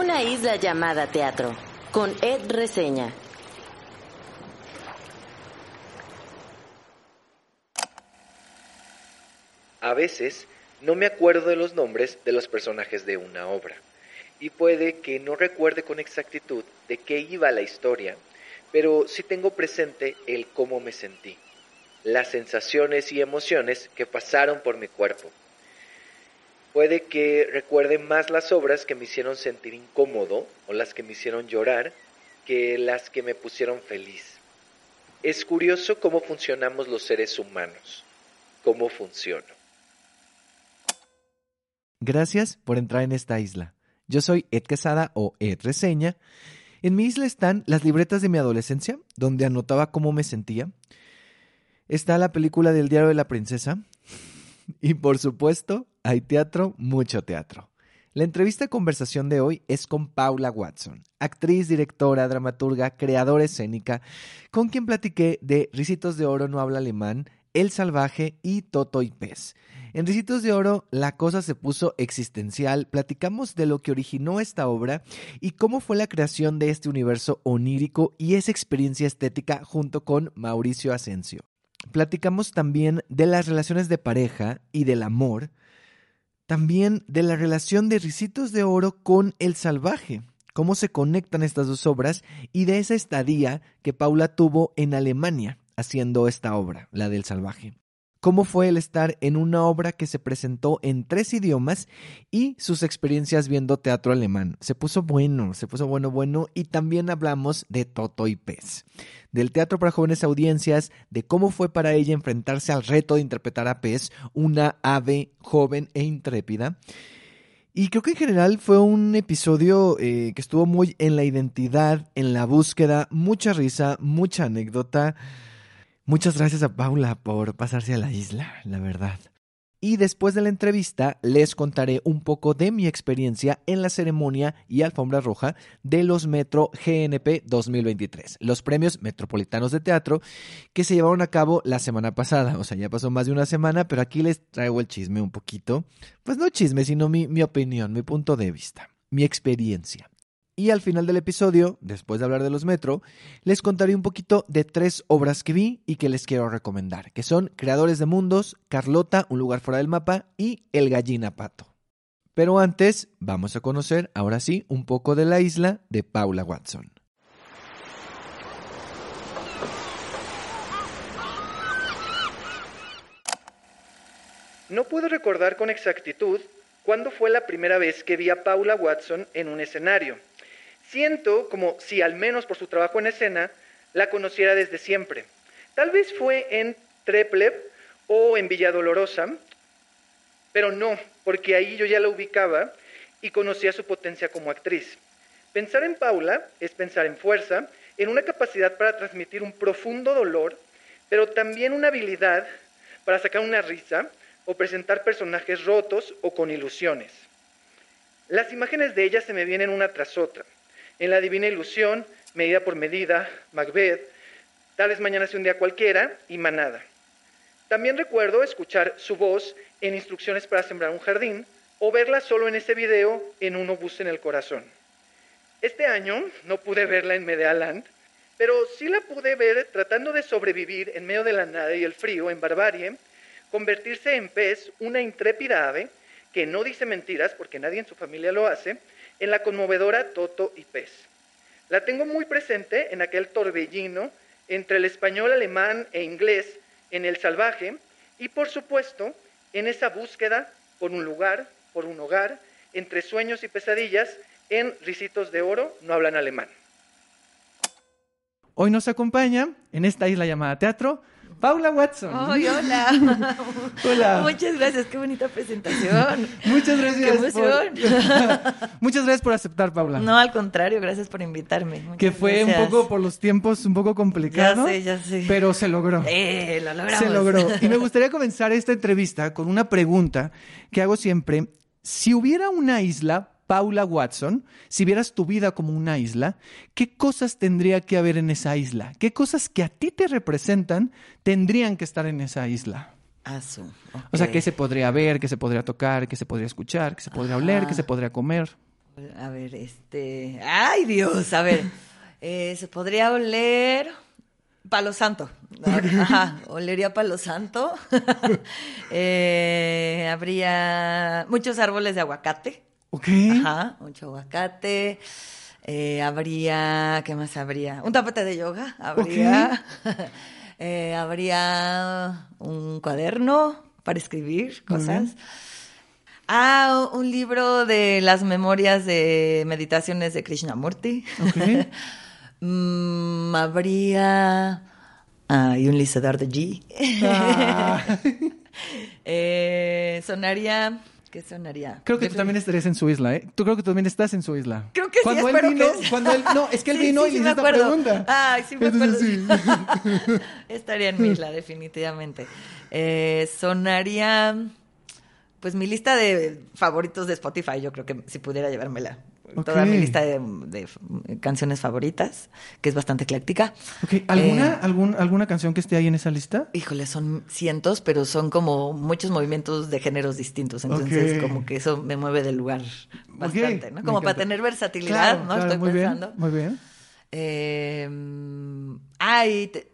Una isla llamada teatro, con Ed Reseña. A veces no me acuerdo de los nombres de los personajes de una obra, y puede que no recuerde con exactitud de qué iba la historia, pero sí tengo presente el cómo me sentí, las sensaciones y emociones que pasaron por mi cuerpo. Puede que recuerde más las obras que me hicieron sentir incómodo o las que me hicieron llorar que las que me pusieron feliz. Es curioso cómo funcionamos los seres humanos, cómo funciono. Gracias por entrar en esta isla. Yo soy Ed Quesada o Ed Reseña. En mi isla están las libretas de mi adolescencia, donde anotaba cómo me sentía. Está la película del diario de la princesa. Y por supuesto, hay teatro, mucho teatro. La entrevista conversación de hoy es con Paula Watson, actriz, directora, dramaturga, creadora escénica, con quien platiqué de Ricitos de Oro no habla alemán, El Salvaje y Toto y Pez. En Ricitos de Oro la cosa se puso existencial, platicamos de lo que originó esta obra y cómo fue la creación de este universo onírico y esa experiencia estética junto con Mauricio Asensio. Platicamos también de las relaciones de pareja y del amor, también de la relación de Ricitos de Oro con El Salvaje, cómo se conectan estas dos obras y de esa estadía que Paula tuvo en Alemania haciendo esta obra, la del Salvaje cómo fue el estar en una obra que se presentó en tres idiomas y sus experiencias viendo teatro alemán. Se puso bueno, se puso bueno, bueno y también hablamos de Toto y Pez, del teatro para jóvenes audiencias, de cómo fue para ella enfrentarse al reto de interpretar a Pez, una ave joven e intrépida. Y creo que en general fue un episodio eh, que estuvo muy en la identidad, en la búsqueda, mucha risa, mucha anécdota. Muchas gracias a Paula por pasarse a la isla, la verdad. Y después de la entrevista les contaré un poco de mi experiencia en la ceremonia y alfombra roja de los Metro GNP 2023, los premios metropolitanos de teatro que se llevaron a cabo la semana pasada. O sea, ya pasó más de una semana, pero aquí les traigo el chisme un poquito. Pues no chisme, sino mi, mi opinión, mi punto de vista, mi experiencia. Y al final del episodio, después de hablar de los Metro, les contaré un poquito de tres obras que vi y que les quiero recomendar, que son Creadores de Mundos, Carlota, Un lugar fuera del mapa y El gallina pato. Pero antes, vamos a conocer, ahora sí, un poco de la isla de Paula Watson. No puedo recordar con exactitud cuándo fue la primera vez que vi a Paula Watson en un escenario Siento como si, al menos por su trabajo en escena, la conociera desde siempre. Tal vez fue en Treplev o en Villa Dolorosa, pero no, porque ahí yo ya la ubicaba y conocía su potencia como actriz. Pensar en Paula es pensar en fuerza, en una capacidad para transmitir un profundo dolor, pero también una habilidad para sacar una risa o presentar personajes rotos o con ilusiones. Las imágenes de ella se me vienen una tras otra en La Divina Ilusión, Medida por Medida, Macbeth, Tal vez mañana un día cualquiera y Manada. También recuerdo escuchar su voz en Instrucciones para Sembrar un Jardín o verla solo en ese video en Un obús en el corazón. Este año no pude verla en Medealand, pero sí la pude ver tratando de sobrevivir en medio de la nada y el frío en Barbarie, convertirse en pez, una intrépida ave que no dice mentiras porque nadie en su familia lo hace, en la conmovedora Toto y Pez. La tengo muy presente en aquel torbellino entre el español, alemán e inglés en El Salvaje y por supuesto en esa búsqueda por un lugar, por un hogar, entre sueños y pesadillas en Ricitos de Oro no hablan alemán. Hoy nos acompaña en esta isla llamada Teatro Paula Watson. ¡Ay, hola! hola. Muchas gracias, qué bonita presentación. Muchas gracias. ¡Qué emoción! Muchas gracias por aceptar, Paula. No, al contrario, gracias por invitarme. que fue un poco por los tiempos un poco complicado. Ya sé, ya sé. Pero se logró. Eh, lo logramos. Se logró. Y me gustaría comenzar esta entrevista con una pregunta que hago siempre. Si hubiera una isla Paula Watson, si vieras tu vida como una isla, ¿qué cosas tendría que haber en esa isla? ¿Qué cosas que a ti te representan tendrían que estar en esa isla? O sea, ¿qué se podría ver, qué se podría tocar, qué se podría escuchar, qué se podría oler, qué se podría comer? A ver, este. ¡Ay, Dios! A ver. eh, se podría oler. Palo Santo. Ajá, olería Palo Santo. Eh, habría muchos árboles de aguacate. Ok. Ajá, mucho aguacate. Eh, habría, ¿qué más habría? Un tapete de yoga. Habría, Eh, habría un cuaderno para escribir cosas. Ah, un libro de las memorias de meditaciones de Krishnamurti. Ok. Mm, habría. Ah, y un listador de G. Ah. Eh, sonaría. ¿Qué sonaría? Creo que tú también estarías en su isla, ¿eh? Tú creo que tú también estás en su isla. Creo que sí, cuando él espero vino, que sí. cuando él, no, es que él Sí, vino sí, y sí le hice esta pregunta. Ay, sí me Entonces, acuerdo. Estaría en mi isla, definitivamente. Eh, sonaría, pues mi lista de favoritos de Spotify, yo creo que si pudiera llevármela. Toda mi lista de, de canciones favoritas, que es bastante ecléctica. Ok, ¿alguna, Eh, algún, ¿alguna canción que esté ahí en esa lista? Híjole, son cientos, pero son como muchos movimientos de géneros distintos. Entonces, como que eso me mueve del lugar bastante, Como para tener versatilidad, Claro, ¿no? claro, Estoy muy pensando. bien, muy bien. Eh, ay, te-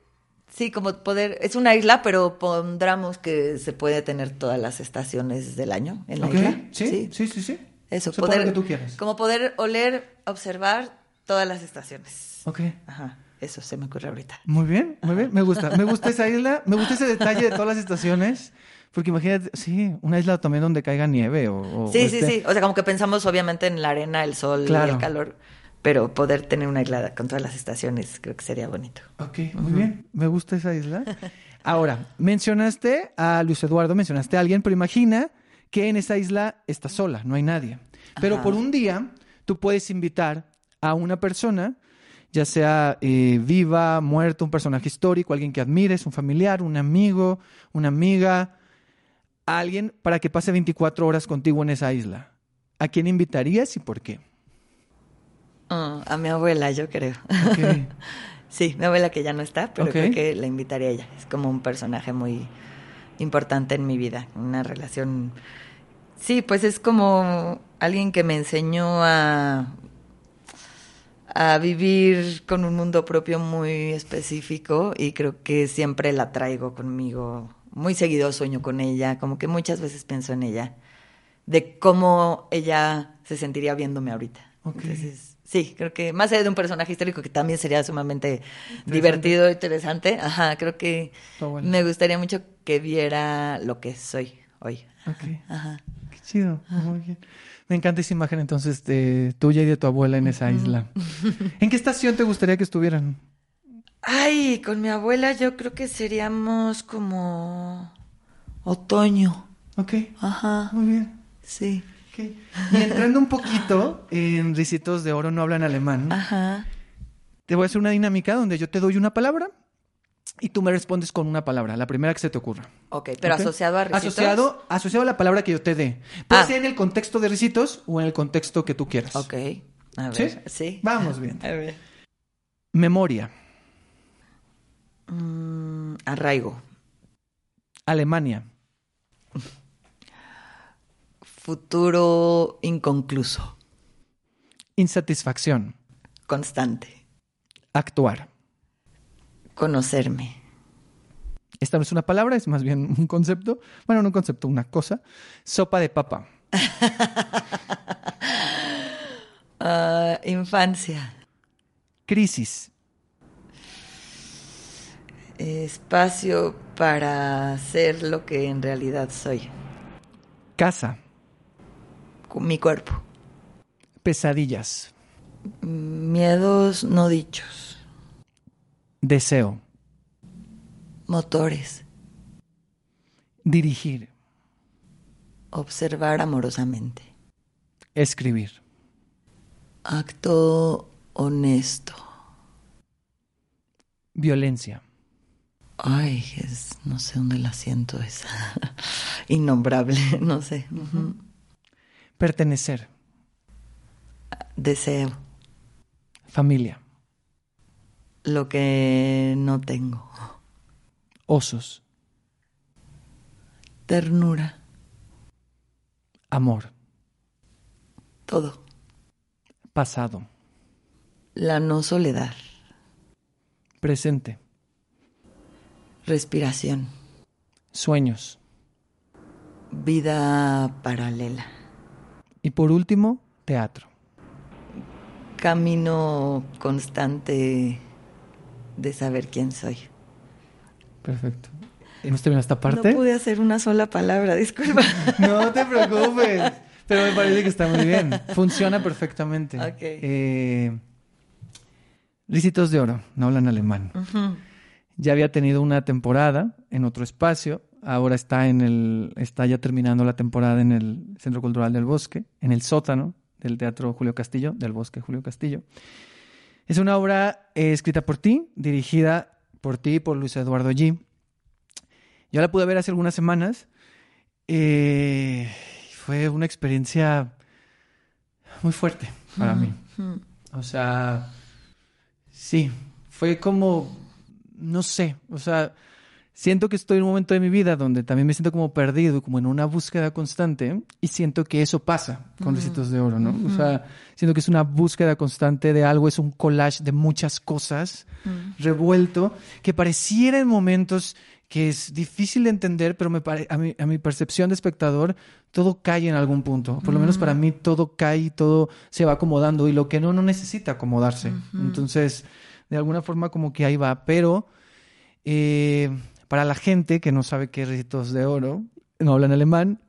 sí, como poder, es una isla, pero pondremos que se puede tener todas las estaciones del año en la isla. sí, sí, sí, sí. Eso, Se poder, lo que tú quieras. como poder oler, observar todas las estaciones. Ok. Ajá, eso se me ocurre ahorita. Muy bien, muy bien. Me gusta. Me gusta esa isla. Me gusta ese detalle de todas las estaciones. Porque imagínate, sí, una isla también donde caiga nieve o... o Sí, sí, esté- sí. O sea, como que pensamos obviamente en la arena, el sol y Claro. el calor, pero poder tener una isla con todas las estaciones creo que sería bonito. Ok, muy bien. Me gusta esa isla. Ahora, mencionaste a Luis Eduardo, mencionaste a alguien, pero imagina que en esa isla está sola, no hay nadie. Pero Ajá. por un día tú puedes invitar a una persona, ya sea eh, viva, muerto, un personaje histórico, alguien que admires, un familiar, un amigo, una amiga, a alguien para que pase 24 horas contigo en esa isla. ¿A quién invitarías y por qué? Ah, a mi abuela, yo creo. Sí, mi abuela que ya no está, pero creo que la invitaría a ella. Es como un personaje muy importante en mi vida, una relación. Sí, pues es como alguien que me enseñó a a vivir con un mundo propio muy específico y creo que siempre la traigo conmigo. Muy seguido sueño con ella, como que muchas veces pienso en ella, de cómo ella se sentiría viéndome ahorita. Ok. Entonces, sí, creo que más allá de un personaje histórico que también sería sumamente divertido, interesante, ajá, creo que me gustaría mucho que viera lo que soy hoy. Ok. Ajá. Qué chido, muy bien. Me encanta esa imagen entonces de tuya y de tu abuela en esa isla. ¿En qué estación te gustaría que estuvieran? Ay, con mi abuela yo creo que seríamos como otoño. Ok, Ajá, muy bien. sí. Y entrando un poquito en Ricitos de Oro no hablan alemán, Ajá. te voy a hacer una dinámica donde yo te doy una palabra y tú me respondes con una palabra, la primera que se te ocurra. Ok, pero asociado a ricitos. Asociado, asociado a la palabra que yo te dé. Puede Ah. ser en el contexto de Ricitos o en el contexto que tú quieras. Ok, a ¿Sí? ver. Sí. Vamos bien. A ver. Memoria, Mm, arraigo. Alemania, Futuro inconcluso. insatisfacción, Constante. actuar. Conocerme. Esta no es una palabra, es más bien un concepto. Bueno, no un concepto, una cosa. Sopa de papa. Ah, infancia. Crisis. Espacio para ser lo que en realidad soy. Casa. Con mi cuerpo. Pesadillas. Miedos no dichos. Deseo. Motores. Dirigir. Observar amorosamente. Escribir. Acto honesto. Violencia. Ay, es, no sé dónde la siento esa. Innombrable, no sé. Pertenecer. Deseo. Familia. Lo que no tengo. Osos. Ternura. Amor. Todo. Pasado. La no soledad. Presente. Respiración. Sueños. Vida paralela. Y por último, teatro. Camino constante de saber quién soy. Perfecto. ¿Hemos terminado esta parte? No pude hacer una sola palabra, disculpa. no te preocupes. Pero me parece que está muy bien. Funciona perfectamente. Ok. Eh, Ricitos de Oro, no hablan alemán. Ya había tenido una temporada en otro espacio. Ahora está en el, está ya terminando la temporada en el Centro Cultural del Bosque, en el sótano del Teatro Julio Castillo, del Bosque Julio Castillo. Es una obra eh, escrita por ti, dirigida por ti y por Luis Eduardo G. Yo la pude ver hace algunas semanas. Eh, fue una experiencia muy fuerte para mí. O sea, sí, fue como, no sé, o sea, siento que estoy en un momento de mi vida donde también me siento como perdido, como en una búsqueda constante, y siento que eso pasa con Recitos de Oro, ¿no? O sea, siento que es una búsqueda constante de algo, es un collage de muchas cosas revuelto, que pareciera en momentos que es difícil de entender, pero me a, mi, a mi percepción de espectador, todo cae en algún punto. Por lo menos para mí todo cae y todo se va acomodando y lo que no, no necesita acomodarse. Entonces, de alguna forma como que ahí va. Pero eh, para la gente que no sabe qué es Ricitos de Oro, no hablan alemán,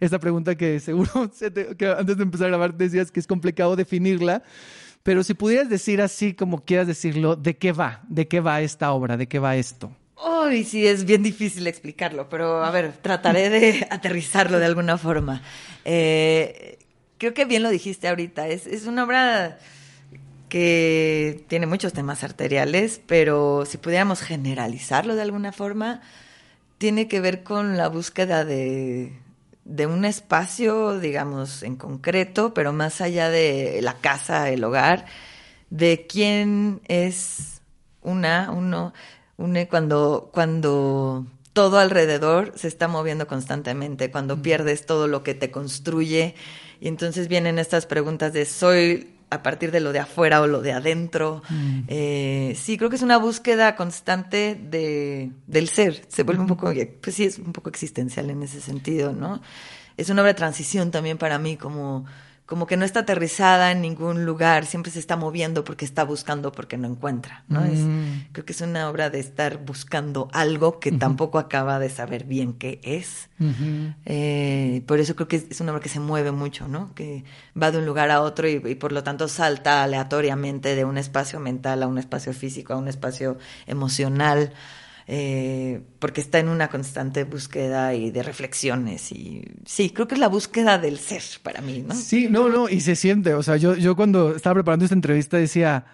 esta pregunta que seguro que antes de empezar a grabar decías que es complicado definirla. Pero si pudieras decir así como quieras decirlo, ¿de qué va? ¿De qué va esta obra? ¿De qué va esto? Uy, sí, es bien difícil explicarlo, pero a ver, trataré de aterrizarlo de alguna forma. Eh, creo que bien lo dijiste ahorita, es, es una obra que tiene muchos temas arteriales, pero si pudiéramos generalizarlo de alguna forma, tiene que ver con la búsqueda de, de un espacio, digamos, en concreto, pero más allá de la casa, el hogar, de quién es una, uno, une cuando, cuando todo alrededor se está moviendo constantemente, cuando pierdes todo lo que te construye. Y entonces vienen estas preguntas de soy a partir de lo de afuera o lo de adentro. Eh, sí, creo que es una búsqueda constante de, del ser. Se vuelve un poco, pues sí, es un poco existencial en ese sentido, ¿no? Es una obra de transición también para mí, como como que no está aterrizada en ningún lugar, siempre se está moviendo porque está buscando porque no encuentra, ¿no? Es, mm. creo que es una obra de estar buscando algo que tampoco acaba de saber bien qué es. Eh, por eso creo que es, una obra que se mueve mucho, ¿no? Que va de un lugar a otro y, y por lo tanto salta aleatoriamente de un espacio mental a un espacio físico, a un espacio emocional. Eh, porque está en una constante búsqueda y de reflexiones. Y sí, creo que es la búsqueda del ser para mí, ¿no? Sí, no, no, y se siente. O sea, yo, yo cuando estaba preparando esta entrevista decía,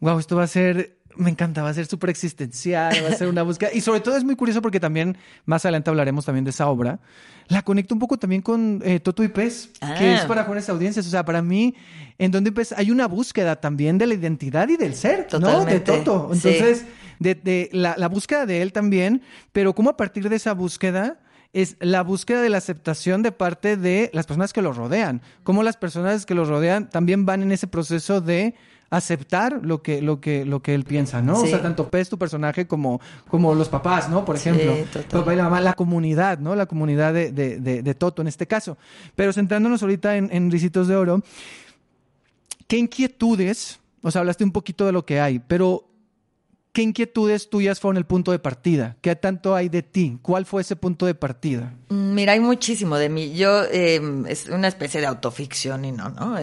wow, esto va a ser me encanta, va a ser súper existencial, va a ser una búsqueda. Y sobre todo es muy curioso porque también, más adelante hablaremos también de esa obra. La conecto un poco también con eh, Toto y Pez, que es ah. para jóvenes audiencias. O sea, para mí, en donde Pez hay una búsqueda también de la identidad y del ser, ¿no? De Toto. Entonces, de, la, búsqueda de él también, pero cómo a partir de esa búsqueda es la búsqueda de la aceptación de parte de las personas que lo rodean. Cómo las personas que lo rodean también van en ese proceso de aceptar lo que, lo que, lo que él piensa, ¿no? O sea, tanto Pez, tu personaje, como, como los papás, ¿no? Por ejemplo. papá y la mamá, la comunidad, ¿no? La comunidad de, de, de, Toto en este caso. Pero centrándonos ahorita en, en Ricitos de Oro, ¿qué inquietudes? O sea, hablaste un poquito de lo que hay, pero ¿qué inquietudes tuyas fueron el punto de partida? ¿Qué tanto hay de ti? ¿Cuál fue ese punto de partida? Mm, mira, hay muchísimo de mí. Yo, eh, es una especie de autoficción y no, ¿no?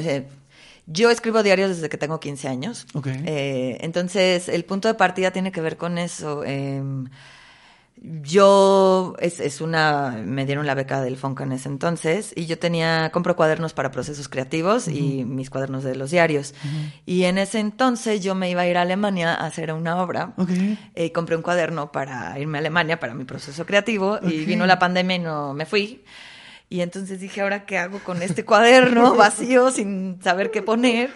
Yo escribo diarios desde que tengo 15 años. Eh, entonces, el punto de partida tiene que ver con eso. Yo, es, es, una, me dieron la beca del Fonca en ese entonces y yo tenía, compro cuadernos para procesos creativos y mis cuadernos de los diarios. Y en ese entonces yo me iba a ir a Alemania a hacer una obra. y eh, compré un cuaderno para irme a Alemania para mi proceso creativo y vino la pandemia y no me fui. Y entonces dije, ¿ahora qué hago con este cuaderno vacío sin saber qué poner?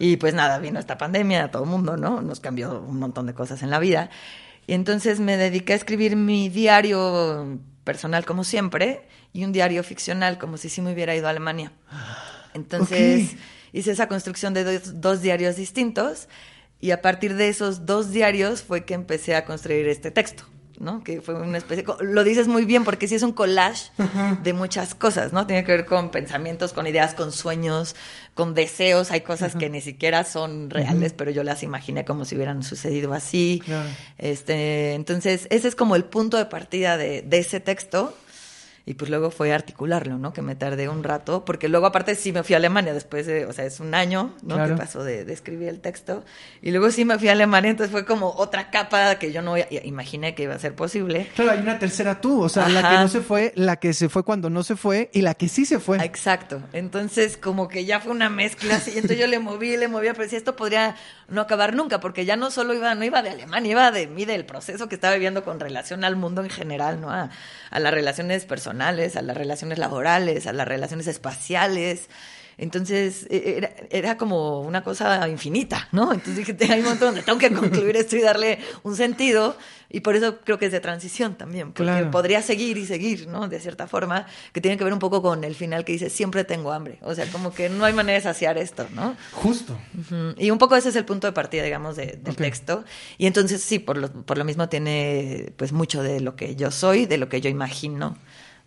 Y pues nada, vino esta pandemia, a todo el mundo, ¿no? Nos cambió un montón de cosas en la vida. Y entonces me dediqué a escribir mi diario personal como siempre y un diario ficcional como si sí me hubiera ido a Alemania. Entonces hice esa construcción de dos, dos diarios distintos y a partir de esos dos diarios fue que empecé a construir este texto. ¿No? Que fue una especie, lo dices muy bien porque sí es un collage de muchas cosas, ¿no? Tiene que ver con pensamientos, con ideas, con sueños, con deseos, hay cosas que ni siquiera son reales, pero yo las imaginé como si hubieran sucedido así. Este, entonces, ese es como el punto de partida de, de ese texto y pues luego fue articularlo, ¿no? Que me tardé un rato, porque luego aparte sí me fui a Alemania después de, o sea, es un año, ¿no? Que pasó de, de, escribir el texto. Y luego sí me fui a Alemania, entonces fue como otra capa que yo no imaginé que iba a ser posible. Claro, hay una tercera tú, o sea, la que no se fue, la que se fue cuando no se fue y la que sí se fue. Exacto. Entonces como que ya fue una mezcla así, entonces yo le moví, le movía, pero si esto podría no acabar nunca, porque ya no solo iba, no iba de Alemania, iba de mí, del proceso que estaba viviendo con relación al mundo en general, ¿no? A, a las relaciones personales, a las relaciones laborales, a las relaciones espaciales. Entonces e, era, era, como una cosa infinita, ¿no? Entonces dije, hay un montón donde tengo que concluir esto y darle un sentido. Y por eso creo que es de transición también, porque podría seguir y seguir, ¿no? De cierta forma, que tiene que ver un poco con el final que dice, siempre tengo hambre. O sea, como que no hay manera de saciar esto, ¿no? Justo. Y un poco ese es el punto de partida, digamos, de, del texto. Y entonces sí, por lo, por lo mismo tiene pues mucho de lo que yo soy, de lo que yo imagino,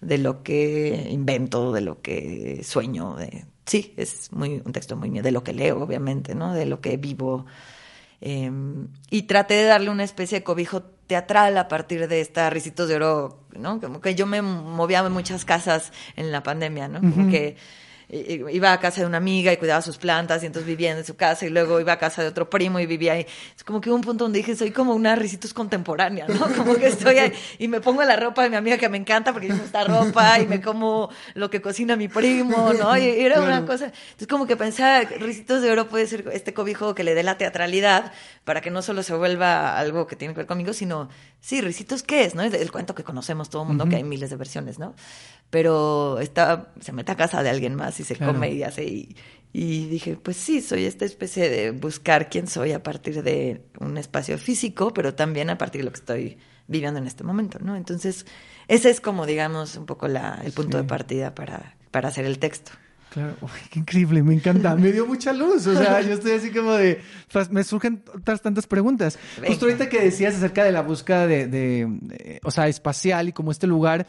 de lo que invento, de lo que sueño, de sí, es muy un texto muy mío, de lo que leo, obviamente, ¿no? De lo que vivo. Em, y traté de darle una especie de cobijo teatral a partir de esta Ricitos de Oro, ¿no? Como que yo me movía en muchas casas en la pandemia, ¿no? Como que iba a casa de una amiga y cuidaba sus plantas y entonces vivía en su casa y luego iba a casa de otro primo y vivía ahí. Es como que hubo un punto donde dije, soy como una risitos contemporánea, ¿no? Como que estoy ahí y me pongo la ropa de mi amiga que me encanta porque me gusta ropa y me como lo que cocina mi primo, ¿no? Y era una cosa. Entonces como que pensaba, risitos de oro puede ser este cobijo que le dé la teatralidad para que no solo se vuelva algo que tiene que ver conmigo, sino, sí, risitos, ¿qué es? ¿No? Es el cuento que conocemos todo el mundo, que hay miles de versiones, ¿no? pero está, se mete a casa de alguien más y se come y hace. Y, y, dije, pues sí, soy esta especie de buscar quién soy a partir de un espacio físico, pero también a partir de lo que estoy viviendo en este momento, ¿no? Entonces, ese es como, digamos, un poco la, el punto de partida para, para hacer el texto. Claro, qué increíble, me encanta, me dio mucha luz, o sea, yo estoy así como de, me surgen otras tantas preguntas. Justo ahorita que decías acerca de la búsqueda de, de, o sea, espacial y como este lugar,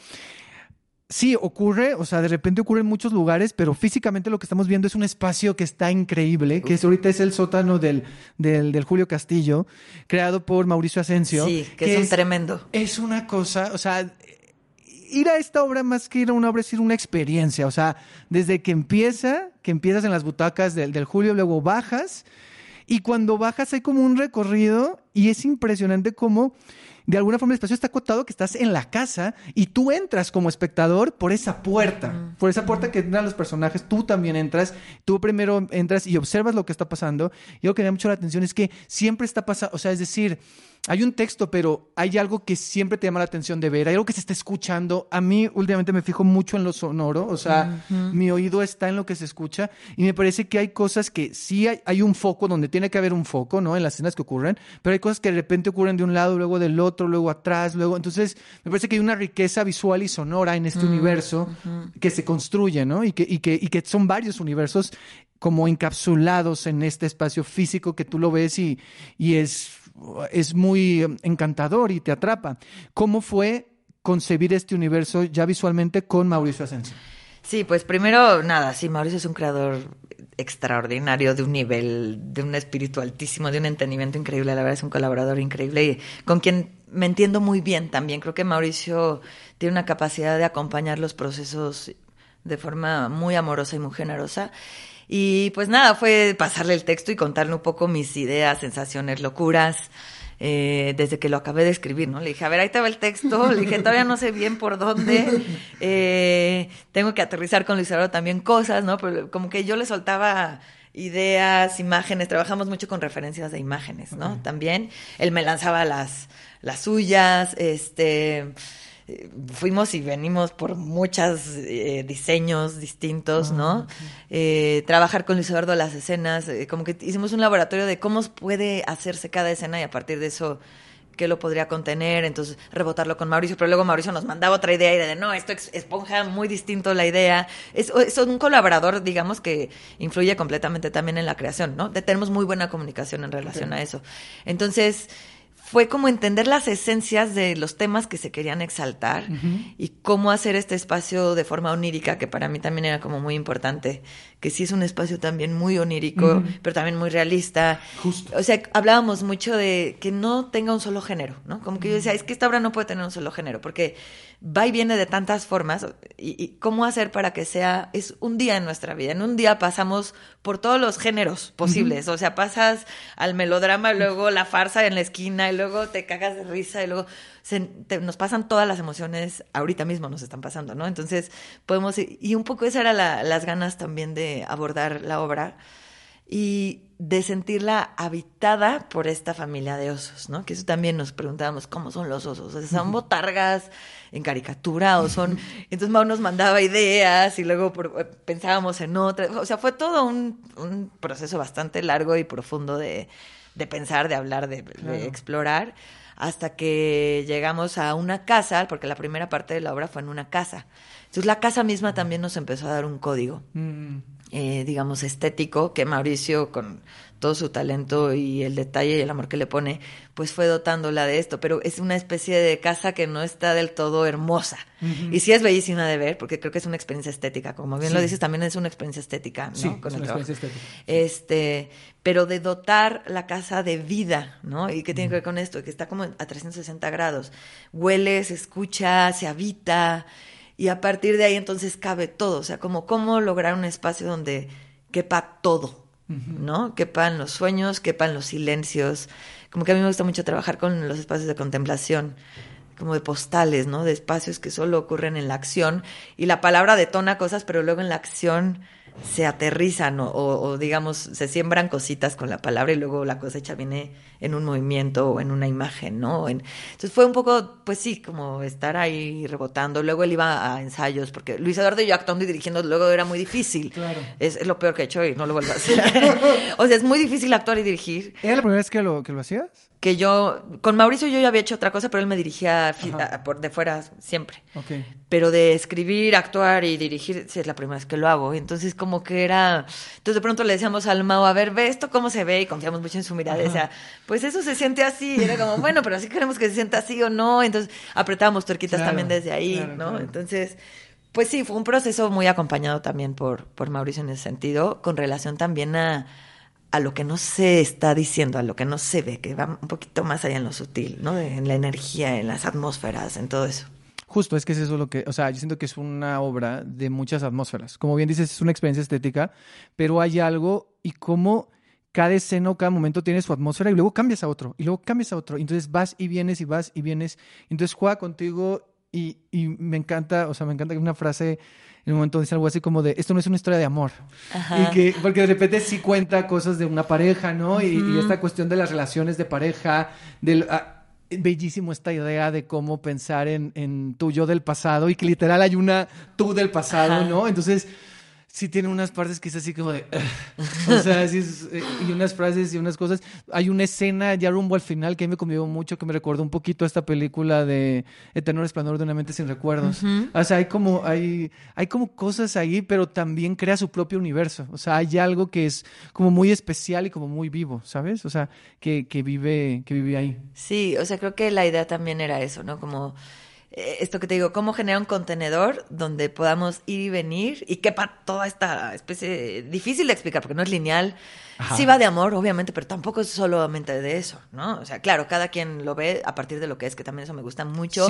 Sí, ocurre, o sea, de repente ocurre en muchos lugares, pero físicamente lo que estamos viendo es un espacio que está increíble, que es, ahorita es el sótano del, del, del, Julio Castillo, creado por Mauricio Asensio. Sí, que, es un tremendo. Es una cosa, o sea, ir a esta obra más que ir a una obra es ir una experiencia, o sea, desde que empieza, que empiezas en las butacas del, del Julio, luego bajas, y cuando bajas hay como un recorrido y es impresionante cómo de alguna forma el espacio está acotado que estás en la casa y tú entras como espectador por esa puerta, por esa puerta que entran los personajes, tú también entras, tú primero entras y observas lo que está pasando. Y lo que me da mucho la atención es que siempre está pasando, o sea, es decir, hay un texto, pero hay algo que siempre te llama la atención de ver, hay algo que se está escuchando. A mí últimamente me fijo mucho en lo sonoro, o sea, mi oído está en lo que se escucha y me parece que hay cosas que sí hay, hay, un foco donde tiene que haber un foco, ¿no? En las escenas que ocurren, pero hay cosas que de repente ocurren de un lado, luego del otro, luego atrás, luego. Entonces, me parece que hay una riqueza visual y sonora en este universo que se construye, ¿no? Y que, y, que, y que son varios universos como encapsulados en este espacio físico que tú lo ves y, y es es muy encantador y te atrapa. ¿Cómo fue concebir este universo ya visualmente con Mauricio Asensio? Sí, pues primero, nada, sí, Mauricio es un creador extraordinario, de un nivel, de un espíritu altísimo, de un entendimiento increíble, la verdad es un colaborador increíble y con quien me entiendo muy bien también. Creo que Mauricio tiene una capacidad de acompañar los procesos de forma muy amorosa y muy generosa. Y pues nada, fue pasarle el texto y contarle un poco mis ideas, sensaciones, locuras. Eh, desde que lo acabé de escribir, ¿no? Le dije, a ver, ahí te va el texto. Le dije, todavía no sé bien por dónde. Eh, tengo que aterrizar con Luis Alvaro también cosas, ¿no? Pero como que yo le soltaba ideas, imágenes. Trabajamos mucho con referencias de imágenes, ¿no? También. Él me lanzaba las, las suyas, este fuimos y venimos por muchos eh, diseños distintos, ¿no? Ah, eh, trabajar con Luis Eduardo las escenas, eh, como que hicimos un laboratorio de cómo puede hacerse cada escena y a partir de eso qué lo podría contener, entonces rebotarlo con Mauricio, pero luego Mauricio nos mandaba otra idea y de, no, esto esponja muy distinto la idea. Es, es un colaborador, digamos, que influye completamente también en la creación, ¿no? tenemos muy buena comunicación en relación a eso. Entonces, fue como entender las esencias de los temas que se querían exaltar y cómo hacer este espacio de forma onírica, que para mí también era como muy importante, que sí es un espacio también muy onírico, pero también muy realista. O sea, hablábamos mucho de que no tenga un solo género, ¿no? Como que yo decía, es que esta obra no puede tener un solo género, porque va y viene de tantas formas. Y, cómo hacer para que sea, es un día en nuestra vida. En un día pasamos por todos los géneros posibles. O sea, pasas al melodrama, luego la farsa en la esquina, y luego te cagas de risa, y luego nos pasan todas las emociones, ahorita mismo nos están pasando, ¿no? Entonces, podemos, y un poco esas eran las ganas también de abordar la obra y de sentirla habitada por esta familia de osos, ¿no? Que eso también nos preguntábamos, ¿cómo son los osos? O sea, ¿Son botargas en caricatura o son...? Entonces Mau nos mandaba ideas y luego eh, pensábamos en otras. O sea, fue todo un, un proceso bastante largo y profundo de, de pensar, de hablar, de, explorar, hasta que llegamos a una casa, porque la primera parte de la obra fue en una casa. Entonces la casa misma también nos empezó a dar un código. Mm. Eh, digamos, estético, que Mauricio, con todo su talento y el detalle y el amor que le pone, pues fue dotándola de esto. Pero es una especie de casa que no está del todo hermosa. Y sí es bellísima de ver, porque creo que es una experiencia estética. Como bien lo dices, también es una experiencia estética, ¿no? con el Estética. Este, pero de dotar la casa de vida, ¿no? ¿Y qué tiene que ver con esto? Que está como a 360 grados. Huele, se escucha, se habita y a partir de ahí entonces cabe todo, o sea, como cómo lograr un espacio donde quepa todo, ¿no? Quepan los sueños, quepan los silencios, como que a mí me gusta mucho trabajar con los espacios de contemplación, como de postales, ¿no? De espacios que solo ocurren en la acción y la palabra detona cosas, pero luego en la acción se aterrizan o, digamos se siembran cositas con la palabra y luego la cosecha viene en un movimiento o en una imagen, ¿no? entonces fue un poco, pues sí, como estar ahí rebotando. Luego él iba a ensayos porque Luis Eduardo y yo actuando y dirigiendo luego era muy difícil. Claro. Es, lo peor que he hecho y no lo vuelvo a hacer. o sea, es muy difícil actuar y dirigir. ¿Era la primera vez que lo, que lo hacías? Que yo, con Mauricio yo ya había hecho otra cosa, pero él me dirigía por de fuera siempre. Pero de escribir, actuar y dirigir, sí es la primera vez que lo hago. Entonces como que era, entonces de pronto le decíamos al Mao, a ver, ve esto cómo se ve y confiamos mucho en su mirada. O sea, pues eso se siente así. Y era como, bueno, pero así queremos que se sienta así o no. Entonces apretábamos tuerquitas también desde ahí, ¿no? Entonces... Pues sí, fue un proceso muy acompañado también por, por Mauricio en ese sentido, con relación también a, a lo que no se está diciendo, a lo que no se ve, que va un poquito más allá en lo sutil, ¿no? En la energía, en las atmósferas, en todo eso. Justo, es que es eso lo que, o sea, yo siento que es una obra de muchas atmósferas. Como bien dices, es una experiencia estética, pero hay algo y cómo cada escena o cada momento tiene su atmósfera y luego cambias a otro, y luego cambias a otro. Entonces vas y vienes y vas y vienes. Entonces juega contigo y, y me encanta, o sea, me encanta que una frase en un momento dice algo así como de, esto no es una historia de amor. Y que, porque de repente sí cuenta cosas de una pareja, ¿no? y, esta cuestión de las relaciones de pareja, del... Ah, bellísimo esta idea de cómo pensar en, en tu yo del pasado y que literal hay una tú del pasado, ¿no? Entonces sí tiene unas partes que es así como de... o sea, sí eh, y unas frases y unas cosas. Hay una escena ya rumbo al final que a mí me conmovió mucho, que me recordó un poquito a esta película de Eterno Resplandor de una mente sin recuerdos. O sea, hay como, hay, hay como cosas ahí, pero también crea su propio universo. O sea, hay algo que es como muy especial y como muy vivo, ¿sabes? O sea, que, que, vive, que vive ahí. Sí, o sea, creo que la idea también era eso, ¿no? Como esto que te digo, cómo generar un contenedor donde podamos ir y venir y quepa toda esta especie difícil de explicar porque no es lineal. Sí va de amor, obviamente, pero tampoco es solamente de eso, ¿no? O sea, claro, cada quien lo ve a partir de lo que es, que también eso me gusta mucho.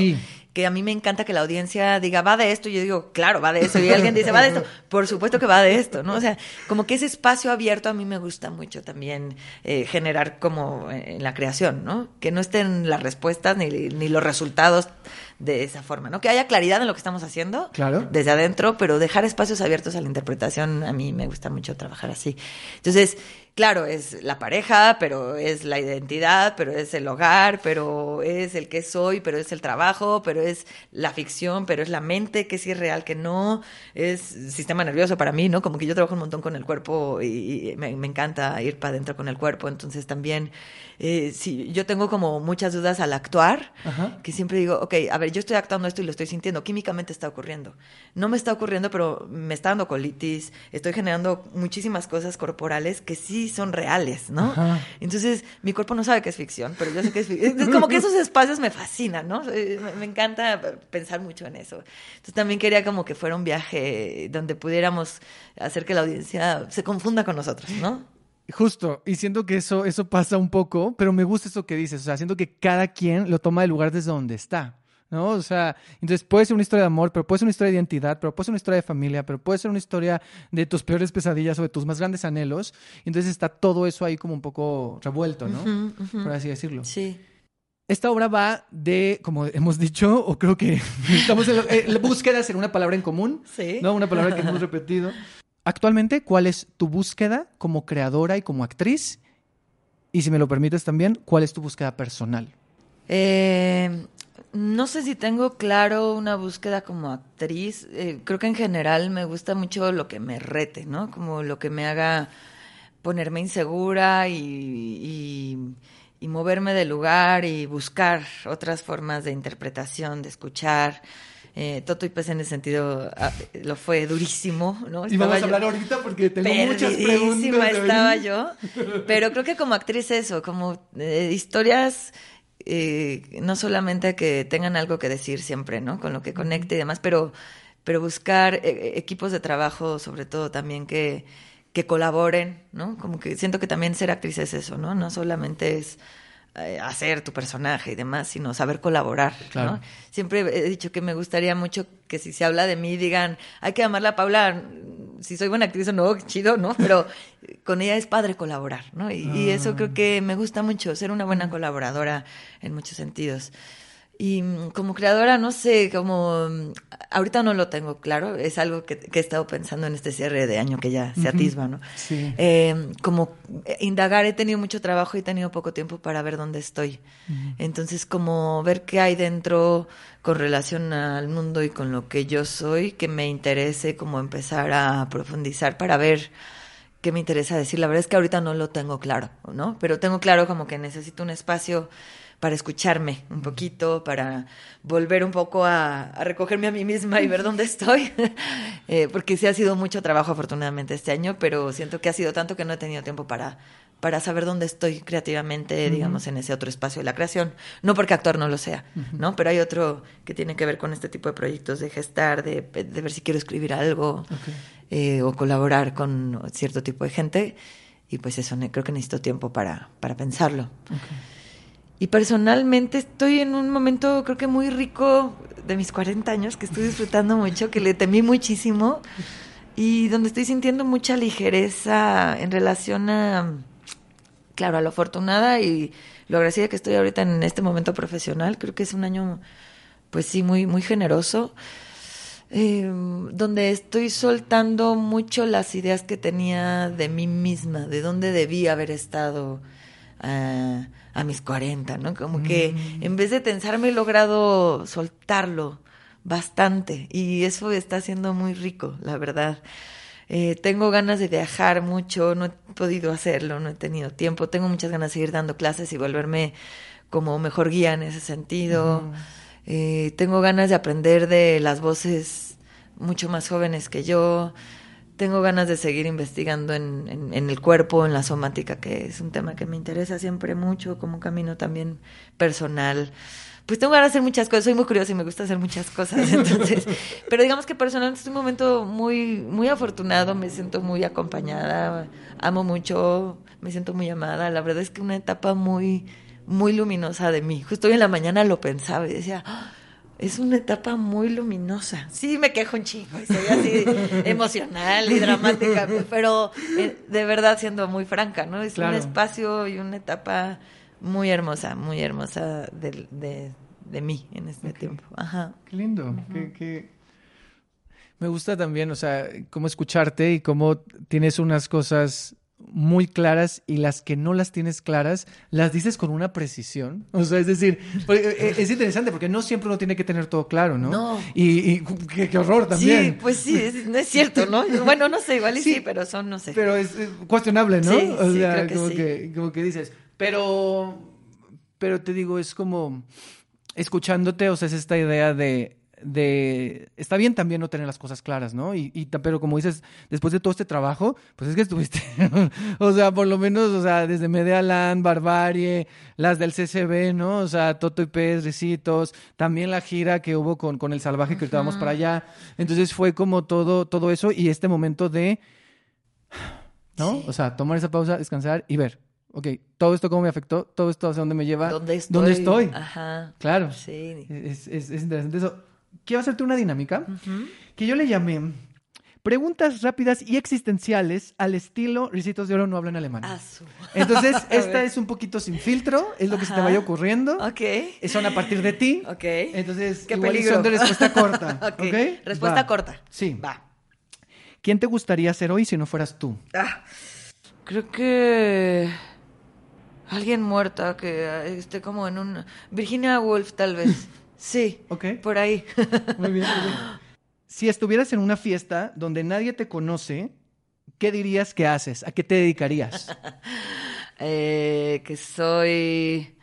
Que a mí me encanta que la audiencia diga, va de esto, y yo digo, claro, va de eso. Y alguien dice, va de esto, por supuesto que va de esto, ¿no? O sea, como que ese espacio abierto a mí me gusta mucho también eh, generar como en la creación, ¿no? Que no estén las respuestas ni, ni los resultados de esa forma, ¿no? Que haya claridad en lo que estamos haciendo claro. desde adentro, pero dejar espacios abiertos a la interpretación, a mí me gusta mucho trabajar así. Entonces, claro, es la pareja, pero es la identidad, pero es el hogar, pero es el que soy, pero es el trabajo, pero es la ficción, pero es la mente, que sí es real, que no, es sistema nervioso para mí, ¿no? Como que yo trabajo un montón con el cuerpo y, me, encanta ir para adentro con el cuerpo, entonces también, eh, sí, yo tengo como muchas dudas al actuar, que siempre digo, ok, a ver, yo estoy actuando esto y lo estoy sintiendo, químicamente está ocurriendo. No me está ocurriendo, pero me está dando colitis, estoy generando muchísimas cosas corporales que sí son reales, ¿no? Entonces, mi cuerpo no sabe que es ficción, pero yo sé que es ficción. Es como que esos espacios me fascinan, ¿no? Eh, me, encanta pensar mucho en eso. Entonces, también quería como que fuera un viaje donde pudiéramos hacer que la audiencia se confunda con nosotros, ¿no? Justo, y siento que eso, eso pasa un poco, pero me gusta eso que dices, o sea, siento que cada quien lo toma del lugar desde donde está. ¿no? O sea, entonces puede ser una historia de amor, pero puede ser una historia de identidad, pero puede ser una historia de familia, pero puede ser una historia de tus peores pesadillas o de tus más grandes anhelos. Entonces está todo eso ahí como un poco revuelto, ¿no? Por así decirlo. Sí. Esta obra va de, como hemos dicho, o creo que estamos en, eh, la búsqueda de hacer una palabra en común, sí. ¿no? Una palabra que hemos repetido. Actualmente, ¿cuál es tu búsqueda como creadora y como actriz? Y si me lo permites también, ¿cuál es tu búsqueda personal? Eh, no sé si tengo claro una búsqueda como actriz. Eh, creo que en general me gusta mucho lo que me rete, ¿no? Como lo que me haga ponerme insegura y, y, moverme del lugar y buscar otras formas de interpretación, de escuchar. Eh, Toto y Pez en ese sentido ah, lo fue durísimo, ¿no? y vamos a hablar ahorita porque tengo muchas preguntas. estaba yo, pero creo que como actriz eso, como eh, historias eh, no solamente que tengan algo que decir siempre, ¿no? Con lo que conecte y demás, pero, pero buscar eh, equipos de trabajo, sobre todo también que, que colaboren, ¿no? Como que siento que también ser actriz es eso, ¿no? No solamente es hacer tu personaje y demás, sino saber colaborar. ¿no? Siempre he dicho que me gustaría mucho que si se habla de mí digan, hay que amarla a Paula, si soy buena actriz o no, chido, ¿no? Pero con ella es padre colaborar, ¿no? Y, eso creo ah. que me gusta mucho, ser una buena colaboradora en muchos sentidos. Y mm, como creadora, no sé, como mm, ahorita no lo tengo claro, es algo que, he estado pensando en este cierre de año que ya se atisba, ¿no? Sí. Eh, como indagar, he tenido mucho trabajo y he tenido poco tiempo para ver dónde estoy. Entonces, como ver qué hay dentro con relación al mundo y con lo que yo soy, que me interese como empezar a profundizar para ver qué me interesa decir. La verdad es que ahorita no lo tengo claro, ¿no? Pero tengo claro como que necesito un espacio para escucharme un poquito, para volver un poco a, recogerme a mí misma y ver dónde estoy, eh, porque sí ha sido mucho trabajo afortunadamente este año, pero siento que ha sido tanto que no he tenido tiempo para, para saber dónde estoy creativamente, digamos, en ese otro espacio de la creación. No porque actor no lo sea, ¿no? Pero hay otro que tiene que ver con este tipo de proyectos, de gestar, de, de ver si quiero escribir algo eh, o colaborar con cierto tipo de gente. Y pues eso, creo que necesito tiempo para, para pensarlo. Y personalmente estoy en un momento creo que muy rico de mis 40 años, que estoy disfrutando mucho, que le temí muchísimo y donde estoy sintiendo mucha ligereza en relación a, claro, a lo afortunada y lo agradecida que estoy ahorita en este momento profesional. Creo que es un año, pues sí, muy, muy generoso. Eh, donde estoy soltando mucho las ideas que tenía de mí misma, de dónde debía haber estado. Uh, a mis 40, ¿no? Como que mm. en vez de tensarme he logrado soltarlo bastante y eso está siendo muy rico, la verdad. Eh, tengo ganas de viajar mucho, no he podido hacerlo, no he tenido tiempo, tengo muchas ganas de seguir dando clases y volverme como mejor guía en ese sentido. Eh, tengo ganas de aprender de las voces mucho más jóvenes que yo tengo ganas de seguir investigando en, en, el cuerpo, en la somática, que es un tema que me interesa siempre mucho, como un camino también personal. Pues tengo ganas de hacer muchas cosas, soy muy curiosa y me gusta hacer muchas cosas, entonces, pero digamos que personalmente es un momento muy, muy afortunado, me siento muy acompañada, amo mucho, me siento muy amada, la verdad es que una etapa muy, muy luminosa de mí. Justo hoy en la mañana lo pensaba y decía, es una etapa muy luminosa. Sí, me quejo un chingo y soy así emocional y dramática, pero eh, de verdad siendo muy franca, ¿no? Es un espacio y una etapa muy hermosa, muy hermosa de, de, de mí en este tiempo. Ajá. Qué lindo. Me gusta también, o sea, cómo escucharte y cómo tienes unas cosas muy claras y las que no las tienes claras, las dices con una precisión. O sea, es decir, eh, es interesante porque no siempre uno tiene que tener todo claro, ¿no? No. Y, qué, horror también. Sí, pues sí, no es cierto, ¿no? Bueno, no sé, igual y sí, pero son, no sé. Pero es cuestionable, ¿no? Sí, o sí, sea, creo que como, sí. que, como que dices, pero, pero te digo, es como escuchándote, o sea, es esta idea de, de está bien también no tener las cosas claras, ¿no? Y, y pero como dices, después de todo este trabajo, pues es que estuviste, o sea, por lo menos, o sea, desde Medialand, Barbarie, las del CCB, ¿no? O sea, Toto y Pez, Ricitos, también la gira que hubo con, con El Salvaje que ahorita vamos para allá. Entonces fue como todo, todo eso y este momento de, ¿no? Sí. O sea, tomar esa pausa, descansar y ver, ok, todo esto cómo me afectó, todo esto hacia dónde me lleva, ¿Dónde estoy? ¿Dónde estoy? Ajá. Claro. Sí. Es, es- es interesante eso. Quiero hacerte una dinámica que yo le llamé preguntas rápidas y existenciales al estilo Ricitos de Oro no hablan alemán. Ah, Entonces, esta es un poquito sin filtro, es lo que se te vaya ocurriendo. Ok. Son a partir de ti. Ok. Entonces, Qué igual peligro. son de respuesta corta. Respuesta Va. corta. Sí. Va. ¿Quién te gustaría ser hoy si no fueras tú? Ah, creo que alguien muerta que eh, esté como en un Virginia Woolf tal vez. Sí. Ok. Por ahí. Muy bien, muy bien. Si estuvieras en una fiesta donde nadie te conoce, ¿qué dirías que haces? ¿A qué te dedicarías? Eh, que soy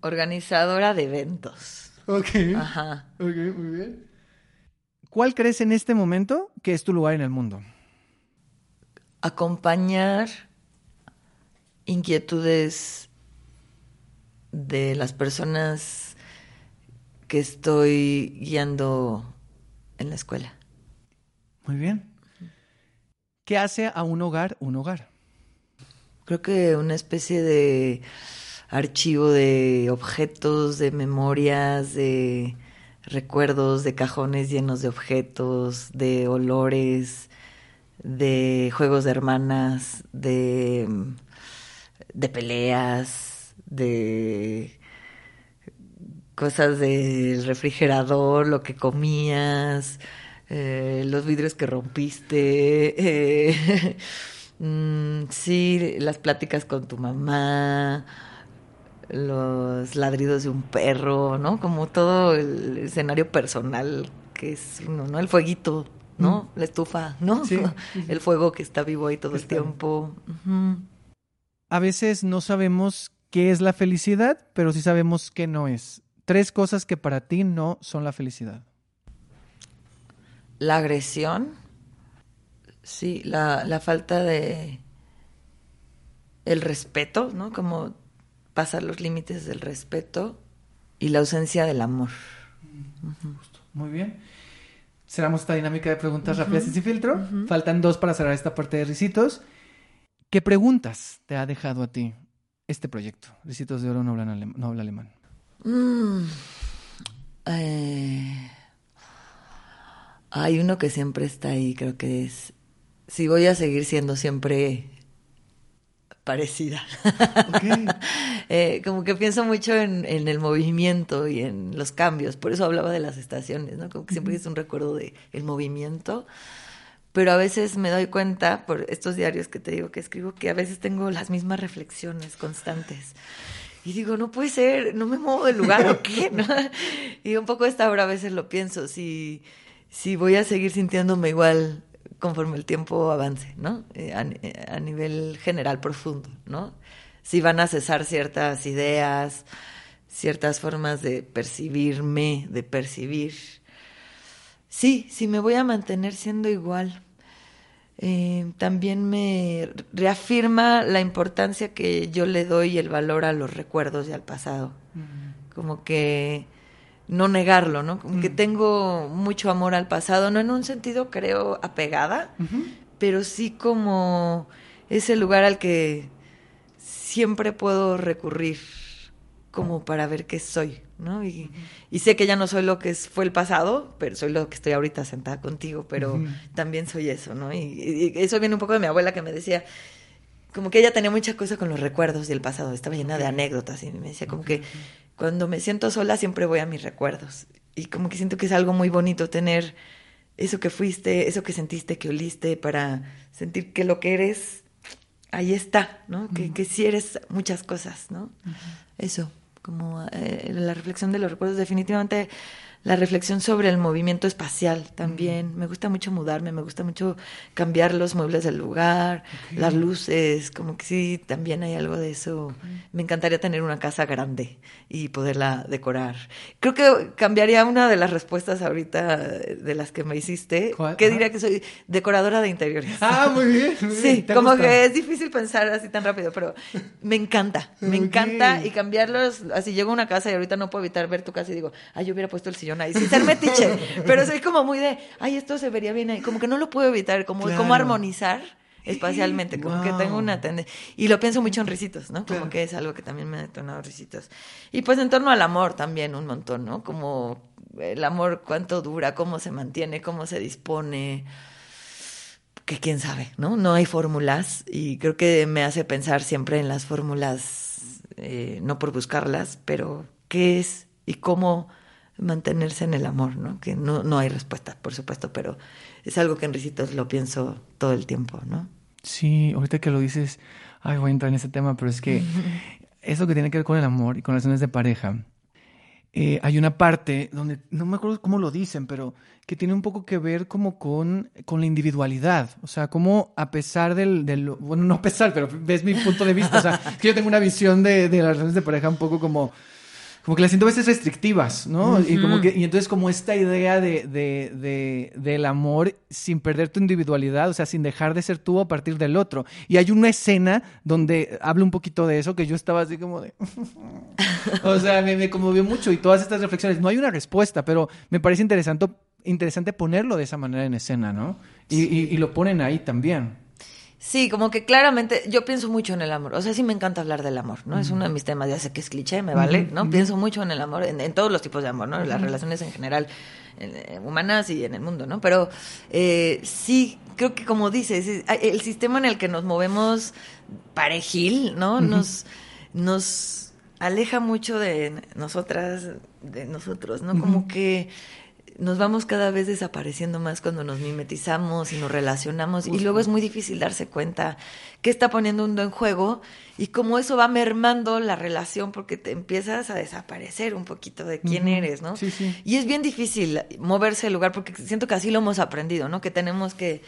organizadora de eventos. Ok. Ajá. Ok, muy bien. ¿Cuál crees en este momento que es tu lugar en el mundo? Acompañar inquietudes de las personas que estoy guiando en la escuela. Muy bien. ¿Qué hace a un hogar un hogar? Creo que una especie de archivo de objetos, de memorias, de recuerdos, de cajones llenos de objetos, de olores, de juegos de hermanas, de, de peleas, de cosas del refrigerador, lo que comías, eh, los vidrios que rompiste, eh, mm, sí, las pláticas con tu mamá, los ladridos de un perro, ¿no? Como todo el escenario personal que es uno, ¿no? El fueguito, ¿no? La estufa, ¿no? Sí. El fuego que está vivo ahí todo el tiempo. A veces no sabemos qué es la felicidad, pero sí sabemos qué no es. Tres cosas que para ti no son la felicidad. La agresión, sí, la, la falta de el respeto, ¿no? Como pasar los límites del respeto y la ausencia del amor. Muy bien. Cerramos esta dinámica de preguntas rápidas y sin filtro. Faltan dos para cerrar esta parte de Ricitos. ¿Qué preguntas te ha dejado a ti este proyecto? Ricitos de Oro no hablan no habla alemán. Mm, eh, hay uno que siempre está ahí, creo que es si voy a seguir siendo siempre parecida. Eh, como que pienso mucho en, en el movimiento y en los cambios, por eso hablaba de las estaciones, ¿no? Como que siempre es un recuerdo de el movimiento, pero a veces me doy cuenta por estos diarios que te digo que escribo que a veces tengo las mismas reflexiones constantes. Y digo, no puede ser, no me muevo del lugar o qué, ¿no? Y un poco esta hora a veces lo pienso, si, si voy a seguir sintiéndome igual conforme el tiempo avance, ¿no? Eh, a, eh, a nivel general profundo, ¿no? Si van a cesar ciertas ideas, ciertas formas de percibirme, de percibir. Sí, sí me voy a mantener siendo igual. Eh, también me reafirma la importancia que yo le doy y el valor a los recuerdos y al pasado. Como que no negarlo, ¿no? Como que tengo mucho amor al pasado, no en un sentido creo apegada, pero sí como ese lugar al que siempre puedo recurrir como para ver qué soy, ¿no? Y, y sé que ya no soy lo que fue el pasado, pero soy lo que estoy ahorita sentada contigo, pero también soy eso, ¿no? Y, y- y eso viene un poco de mi abuela que me decía, como que ella tenía mucha cosa con los recuerdos del pasado, estaba llena de anécdotas y me decía como que cuando me siento sola siempre voy a mis recuerdos y como que siento que es algo muy bonito tener eso que fuiste, eso que sentiste, que oliste para sentir que lo que eres ahí está, ¿no? Que, que sí eres muchas cosas, ¿no? Eso, como eh, la reflexión de los recuerdos, definitivamente la reflexión sobre el movimiento espacial también. Me gusta mucho mudarme, me gusta mucho cambiar los muebles del lugar, las luces, como que sí, también hay algo de eso. Me encantaría tener una casa grande y poderla decorar. Creo que cambiaría una de las respuestas ahorita de las que me hiciste, ¿Cuál? que diría que soy decoradora de interiores. Ah, muy bien. muy Sí, bien. ¿Te como gusta? que es difícil pensar así tan rápido, pero me encanta, me encanta y cambiarlos, así llego a una casa y ahorita no puedo evitar ver tu casa y digo, ay, yo hubiera puesto el sillón ahí, sin ser metiche, pero soy como muy de, ay, esto se vería bien ahí, como que no lo puedo evitar, como Claro. cómo armonizar espacialmente, como que tengo una tendencia, y lo pienso mucho en risitos, ¿no? Como Claro. que es algo que también me ha detonado risitos. Y pues en torno al amor también un montón, ¿no? Como el amor, cuánto dura, cómo se mantiene, cómo se dispone, que quién sabe, ¿no? No hay fórmulas y creo que me hace pensar siempre en las fórmulas, eh, no por buscarlas, pero qué es y cómo mantenerse en el amor, ¿no? Que no, no hay respuesta, por supuesto, pero es algo que en Risitos lo pienso todo el tiempo, ¿no? Sí, ahorita que lo dices, ay, voy a entrar en ese tema, pero es que eso que tiene que ver con el amor y con relaciones de pareja, eh, hay una parte donde, no me acuerdo cómo lo dicen, pero que tiene un poco que ver como con, con la individualidad. O sea, como a pesar del, del- bueno, no a pesar, pero ves mi punto de vista. O sea, es que yo tengo una visión de, de las relaciones de pareja un poco como, como que las siento a veces restrictivas, ¿no? Y como que, y entonces como esta idea de, de, de- del amor sin perder tu individualidad, o sea, sin dejar de ser tú a partir del otro. Y hay una escena donde habla un poquito de eso que yo estaba así como de... o sea, me, me conmovió mucho y todas estas reflexiones. No hay una respuesta, pero me parece interesante, interesante ponerlo de esa manera en escena, ¿no? Y, y- y lo ponen ahí también. Sí, como que claramente yo pienso mucho en el amor. O sea, sí me encanta hablar del amor, ¿no? Es uno de mis temas, ya sé que es cliché, me vale, ¿no? Pienso mucho en el amor, en, en todos los tipos de amor, ¿no? En las relaciones en general, en- humanas y en el mundo, ¿no? Pero eh, sí, creo que como dices, es- el sistema en el que nos movemos parejil, ¿no? Nos, nos aleja mucho de nosotras, de nosotros, ¿no? Como que nos vamos cada vez desapareciendo más cuando nos mimetizamos y nos relacionamos y luego es muy difícil darse cuenta qué está poniendo uno en juego y cómo eso va mermando la relación porque te empiezas a desaparecer un poquito de quién eres, ¿no? Sí, sí. Y es bien difícil moverse del lugar porque siento que así lo hemos aprendido, ¿no? Que tenemos que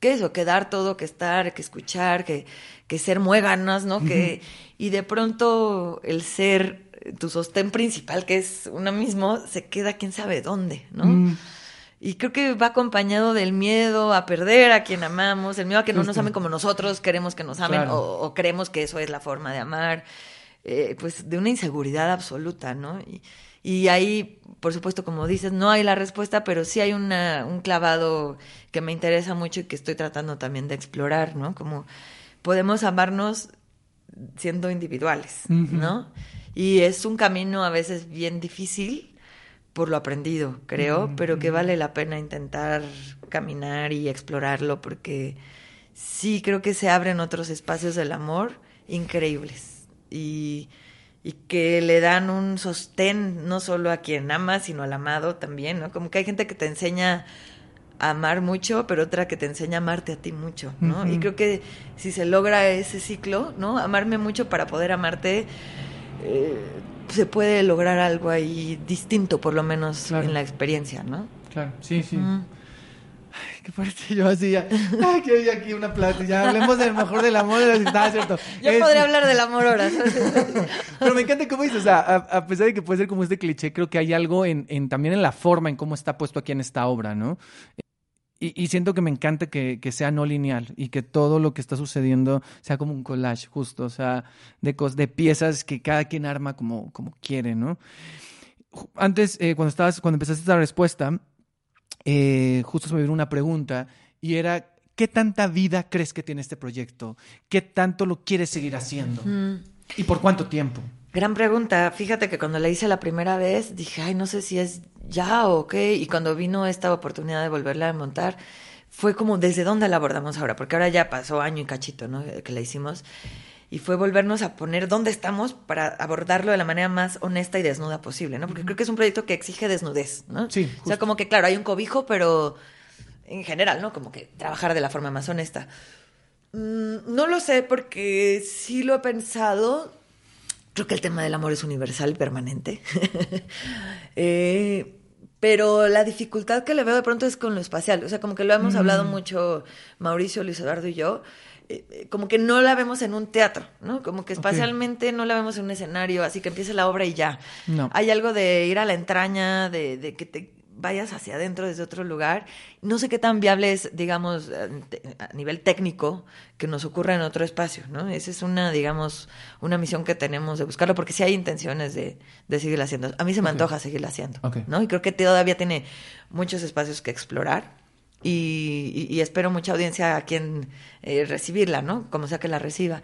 que eso, que dar todo, que estar, que escuchar, que, que ser muéganos, ¿no? Que, y de pronto el ser tu sostén principal, que es uno mismo, se queda quién sabe dónde, ¿no? Mm. Y creo que va acompañado del miedo a perder a quien amamos, el miedo a que no nos amen como nosotros queremos que nos amen Claro. o, o creemos que eso es la forma de amar, eh, pues de una inseguridad absoluta, ¿no? Y, y ahí, por supuesto, como dices, no hay la respuesta, pero sí hay una, un clavado que me interesa mucho y que estoy tratando también de explorar, ¿no? Como podemos amarnos siendo individuales, ¿no? Y es un camino a veces bien difícil por lo aprendido, creo, pero que vale la pena intentar caminar y explorarlo porque sí creo que se abren otros espacios del amor increíbles y, y que le dan un sostén no solo a quien ama, sino al amado también, ¿no? Como que hay gente que te enseña a amar mucho, pero otra que te enseña a amarte a ti mucho, ¿no? Y creo que si se logra ese ciclo, ¿no? Amarme mucho para poder amarte, eh, se puede lograr algo ahí distinto, por lo menos Claro. en la experiencia, ¿no? Claro, sí, sí. Mm. Ay, qué fuerte yo así ya. Ay, que hoy aquí una plata. Ya hablemos del mejor del amor. De la... Cierto. Yo Es- podría hablar del amor horas. Pero me encanta cómo dices, o sea, a, a pesar de que puede ser como este cliché, creo que hay algo en, en- también en la forma en cómo está puesto aquí en esta obra, ¿no? Y, y siento que me encanta que, que sea no lineal y que todo lo que está sucediendo sea como un collage, justo, o sea, de, de piezas que cada quien arma como, como quiere, ¿no? Antes, eh, cuando estabas, cuando empezaste esta respuesta, eh, justo se me vino una pregunta y era, ¿qué tanta vida crees que tiene este proyecto? ¿Qué tanto lo quieres seguir haciendo? ¿Y por cuánto tiempo? Gran pregunta. Fíjate que cuando la hice la primera vez dije, ay, no sé si es ya o qué. Y cuando vino esta oportunidad de volverla a montar, fue como, ¿desde dónde la abordamos ahora? Porque ahora ya pasó año y cachito, ¿no? Que la hicimos. Y fue volvernos a poner dónde estamos para abordarlo de la manera más honesta y desnuda posible, ¿no? Porque creo que es un proyecto que exige desnudez, ¿no? Sí, O sea, justo. como que, claro, hay un cobijo, pero en general, ¿no? Como que trabajar de la forma más honesta. Mm, no lo sé porque sí lo he pensado. Creo que el tema del amor es universal y permanente. Eh, pero la dificultad que le veo de pronto es con lo espacial. O sea, como que lo hemos hablado Mm. mucho Mauricio, Luis Eduardo y yo. eh, eh, como que no la vemos en un teatro, ¿no? Como que espacialmente no la vemos en un escenario, así que empiece la obra y ya. No. Hay algo de ir a la entraña, de, de que te vayas hacia adentro desde otro lugar. No sé qué tan viable es, digamos, a te- a nivel técnico, que nos ocurra en otro espacio, ¿no? Esa es una, digamos, una misión que tenemos de buscarlo, porque sí hay intenciones de, de seguirla haciendo. A mí se me antoja seguirla haciendo. ¿no? Y creo que todavía tiene muchos espacios que explorar. Y, y- y espero mucha audiencia a quien eh, recibirla, ¿no? Como sea que la reciba.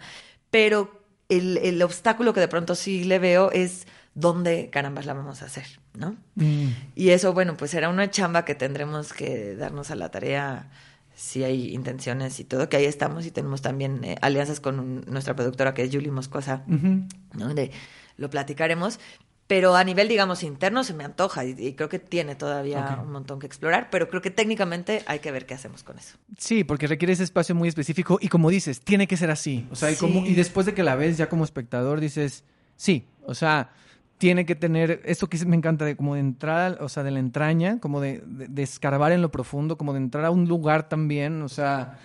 Pero el, el obstáculo que de pronto sí le veo es dónde carambas la vamos a hacer, ¿no? Mm, Y eso, bueno, pues será una chamba que tendremos que darnos a la tarea si hay intenciones y todo, que ahí estamos y tenemos también eh, alianzas con un- nuestra productora que es Julie Moscosa, ujú. ¿no? De, lo platicaremos. Pero a nivel, digamos, interno se me antoja y, y creo que tiene todavía un montón que explorar, pero creo que técnicamente hay que ver qué hacemos con eso. Sí, porque requiere ese espacio muy específico y como dices, tiene que ser así. O sea, y, como, y después de que la ves ya como espectador dices, sí, o sea, tiene que tener, esto que me encanta de como de entrar, o sea, de la entraña, como de, de, de escarbar en lo profundo, como de entrar a un lugar también, o sea,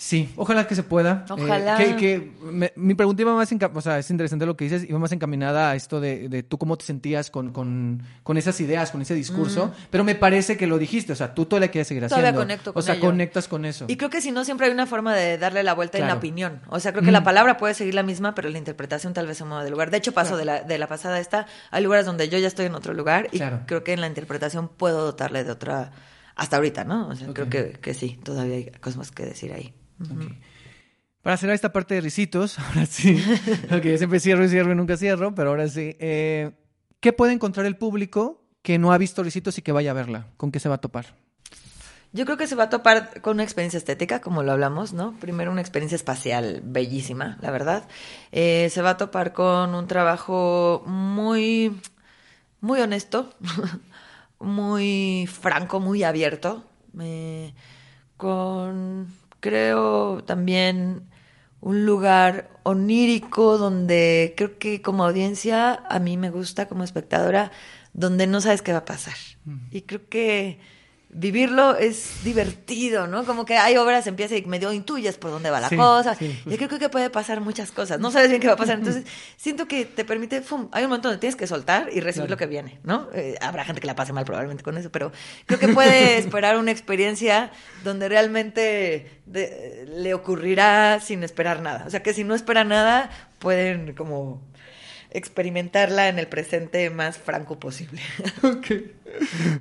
sí, ojalá que se pueda. Eh, Ojalá. que, que me- mi pregunta iba más, o sea, es interesante lo que dices, iba más encaminada a esto de, de tú cómo te sentías con, con, con esas ideas, con ese discurso, pero me parece que lo dijiste, o sea, tú todavía quieres seguir Todavía haciendo. conecto O con sea, ello. conectas con eso. Y creo que si no, siempre hay una forma de darle la vuelta en la opinión. O sea, creo que la palabra puede seguir la misma, pero la interpretación tal vez se mueva de lugar. De hecho, paso de, la, de la pasada a esta. Hay lugares donde yo ya estoy en otro lugar y Claro. creo que en la interpretación puedo dotarle de otra. Hasta ahorita, ¿no? O sea, creo que, que sí, todavía hay cosas que decir ahí. Para cerrar esta parte de risitos, ahora sí, porque yo siempre cierro y cierro y nunca cierro, pero ahora sí. eh, ¿Qué puede encontrar el público que no ha visto risitos y que vaya a verla? ¿Con qué se va a topar? Yo creo que se va a topar con una experiencia estética, como lo hablamos, ¿no? Primero una experiencia espacial bellísima, la verdad. Eh, se va a topar con un trabajo muy, muy honesto, muy franco, muy abierto, eh, con, creo, también un lugar onírico donde creo que como audiencia, a mí me gusta como espectadora, donde no sabes qué va a pasar. Y creo que vivirlo es divertido, ¿no? Como que hay obras, empieza y medio intuyes por dónde va la Sí, cosa. sí, y creo, creo que puede pasar muchas cosas. No sabes bien qué va a pasar. Entonces, siento que te permite, ¡fum! hay un momento donde tienes que soltar y recibir Claro. lo que viene, ¿no? Eh, habrá gente que la pase mal probablemente con eso, pero creo que puede esperar una experiencia donde realmente de- le ocurrirá sin esperar nada. O sea, que si no espera nada, pueden como experimentarla en el presente más franco posible. Ok.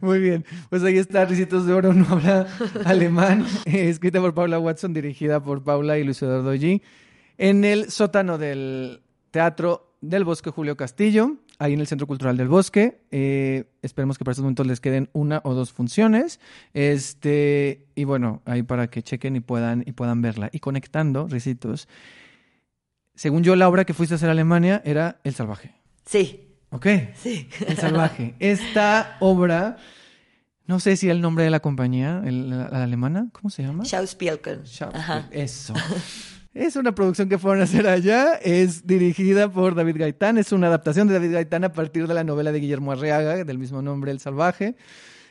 Muy bien. Pues ahí está, Risitos de Oro no habla alemán, eh, escrita por Paula Watson, dirigida por Paula y Luis Eduardo. En el sótano del Teatro del Bosque Julio Castillo, ahí en el Centro Cultural del Bosque. Eh, esperemos que para estos momentos les queden una o dos funciones. Este, y bueno, ahí para que chequen y puedan, y puedan verla. Y conectando, Risitos. Según yo, la obra que fuiste a hacer a Alemania era El Salvaje. Sí, ¿Ok? sí. El salvaje. Esta obra, no sé si el nombre de la compañía, el- la, la alemana, ¿cómo se llama? Schauspielken. Schauspiel- Ajá. Eso. Es una producción que fueron a hacer allá, es dirigida por David Gaitán, es una adaptación de David Gaitán a partir de la novela de Guillermo Arriaga, del mismo nombre, El Salvaje.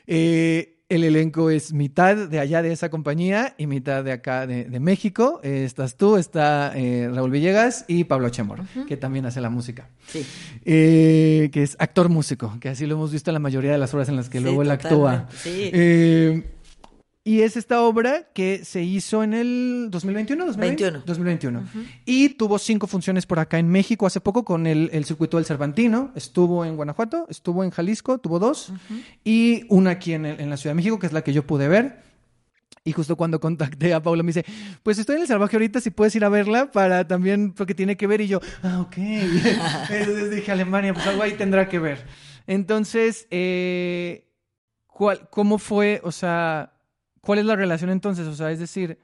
Eh, el elenco es mitad de allá de esa compañía y mitad de acá de, de México. Eh, estás tú, está eh, Raúl Villegas y Pablo Chemor, que también hace la música Sí. eh, que es actor músico, que así lo hemos visto en la mayoría de las obras en las que Sí, luego él actúa. sí. Y es esta obra que se hizo en el 2021, 2020? 21. 2021. Y tuvo cinco funciones por acá en México hace poco con el, el circuito del Cervantino. Estuvo en Guanajuato, estuvo en Jalisco, tuvo dos. Y una aquí en, el- en la Ciudad de México, que es la que yo pude ver. Y justo cuando contacté a Paula me dice, pues estoy en el salvaje ahorita, si puedes ir a verla para también, porque tiene que ver. Y yo, ah, ok. Entonces dije, Alemania, pues algo ahí tendrá que ver. Entonces, eh, ¿cuál, ¿cómo fue, o sea, cuál es la relación entonces? O sea, es decir,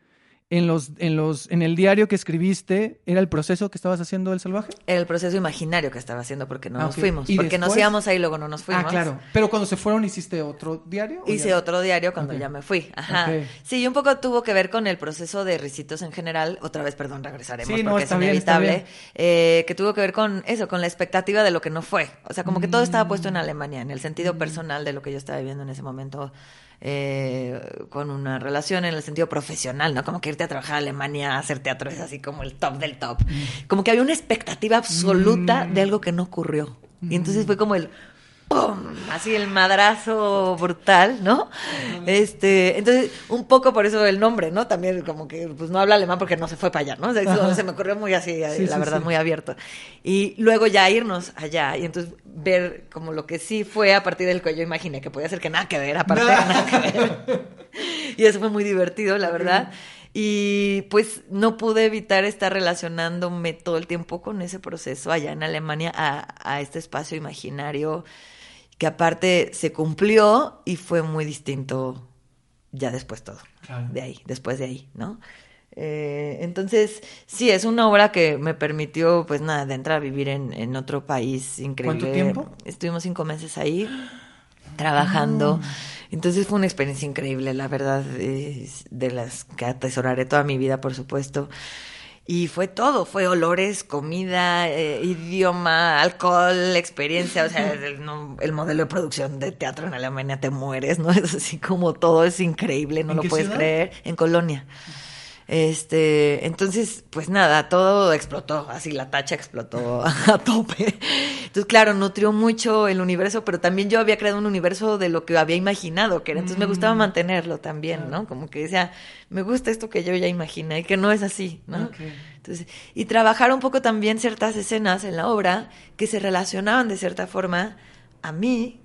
en los, en los, en el diario que escribiste, ¿era el proceso que estabas haciendo del salvaje? Era el proceso imaginario que estaba haciendo porque no Ah, nos fuimos. ¿Y Porque nos después? íbamos ahí y luego no nos fuimos. Ah, claro. Pero cuando se fueron, ¿hiciste otro diario? Hice ya? otro diario cuando ya me fui. Ajá. Ok. Sí, y un poco tuvo que ver con el proceso de Ricitos en general. Otra vez, perdón, regresaremos Sí, no, porque es inevitable. bien. Eh, que tuvo que ver con eso, con la expectativa de lo que no fue. O sea, como que todo estaba puesto en Alemania, en el Mm. sentido personal de lo que yo estaba viviendo en ese momento. Eh, con una relación en el sentido profesional, ¿no? Como que irte a trabajar a Alemania a hacer teatro es así como el top del top. Mm. Como que había una expectativa absoluta de algo que no ocurrió. Y entonces fue como el ¡pum! Así el madrazo brutal, ¿no? Este, entonces, un poco por eso el nombre, ¿no? También como que pues no habla alemán porque no se fue para allá, ¿no? O sea, eso se me ocurrió muy así, Sí, la sí, verdad, sí. muy abierto. Y luego ya irnos allá y entonces ver como lo que sí fue a partir del que yo imaginé que podía ser que nada que ver, aparte de nada que ver. Y eso fue muy divertido, la verdad. Y pues no pude evitar estar relacionándome todo el tiempo con ese proceso allá en Alemania a, a este espacio imaginario que aparte se cumplió y fue muy distinto ya después todo, Claro. de ahí, después de ahí, ¿no? Eh, entonces, sí, es una obra que me permitió, pues nada, de entrar a vivir en, en otro país increíble. ¿Cuánto tiempo? Estuvimos cinco meses ahí trabajando. Ah. Entonces fue una experiencia increíble, la verdad, de las que atesoraré toda mi vida, por supuesto. Y fue todo, fue olores, comida, eh, idioma, alcohol, experiencia, o sea, el, no- el modelo de producción de teatro en Alemania te mueres, ¿no? Es así como todo es increíble, no ¿En lo puedes ciudad? creer, en Colonia. Este, entonces, pues nada, todo explotó, así la tacha explotó a tope. Entonces, claro, nutrió mucho el universo, pero también yo había creado un universo de lo que había imaginado que era. Entonces me gustaba mantenerlo también, ¿no? Como que decía, me gusta esto que yo ya imaginé y que no es así, ¿no? Entonces, y trabajar un poco también ciertas escenas en la obra que se relacionaban de cierta forma a mí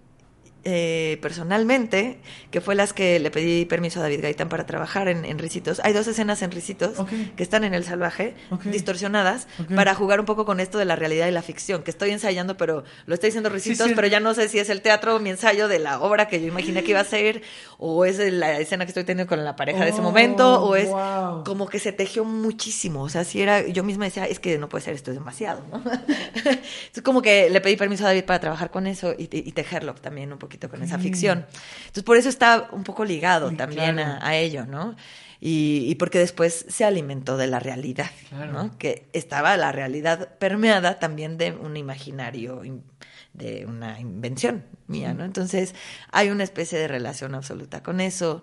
eh, personalmente, que fue las que le pedí permiso a David Gaitán para trabajar en, en Ricitos. Hay dos escenas en Ricitos Ok. que están en El Salvaje, distorsionadas, para jugar un poco con esto de la realidad y la ficción, que estoy ensayando, pero lo estoy diciendo Ricitos, sí. pero ya no sé si es el teatro o mi ensayo de la obra que yo imaginé que iba a ser, o es la escena que estoy teniendo con la pareja de ese Oh, momento, o es wow. como que se tejió muchísimo. O sea, si era, yo misma decía, es que no puede ser, esto es demasiado, ¿no? Entonces, como que le pedí permiso a David para trabajar con eso y, y tejerlo también un poquito con esa ficción. Entonces, por eso está un poco ligado Sí, también claro. a, a ello, ¿no? Y, y porque después se alimentó de la realidad, Claro. ¿no? Que estaba la realidad permeada también de un imaginario, in- de una invención mía, ¿no? Entonces, hay una especie de relación absoluta con eso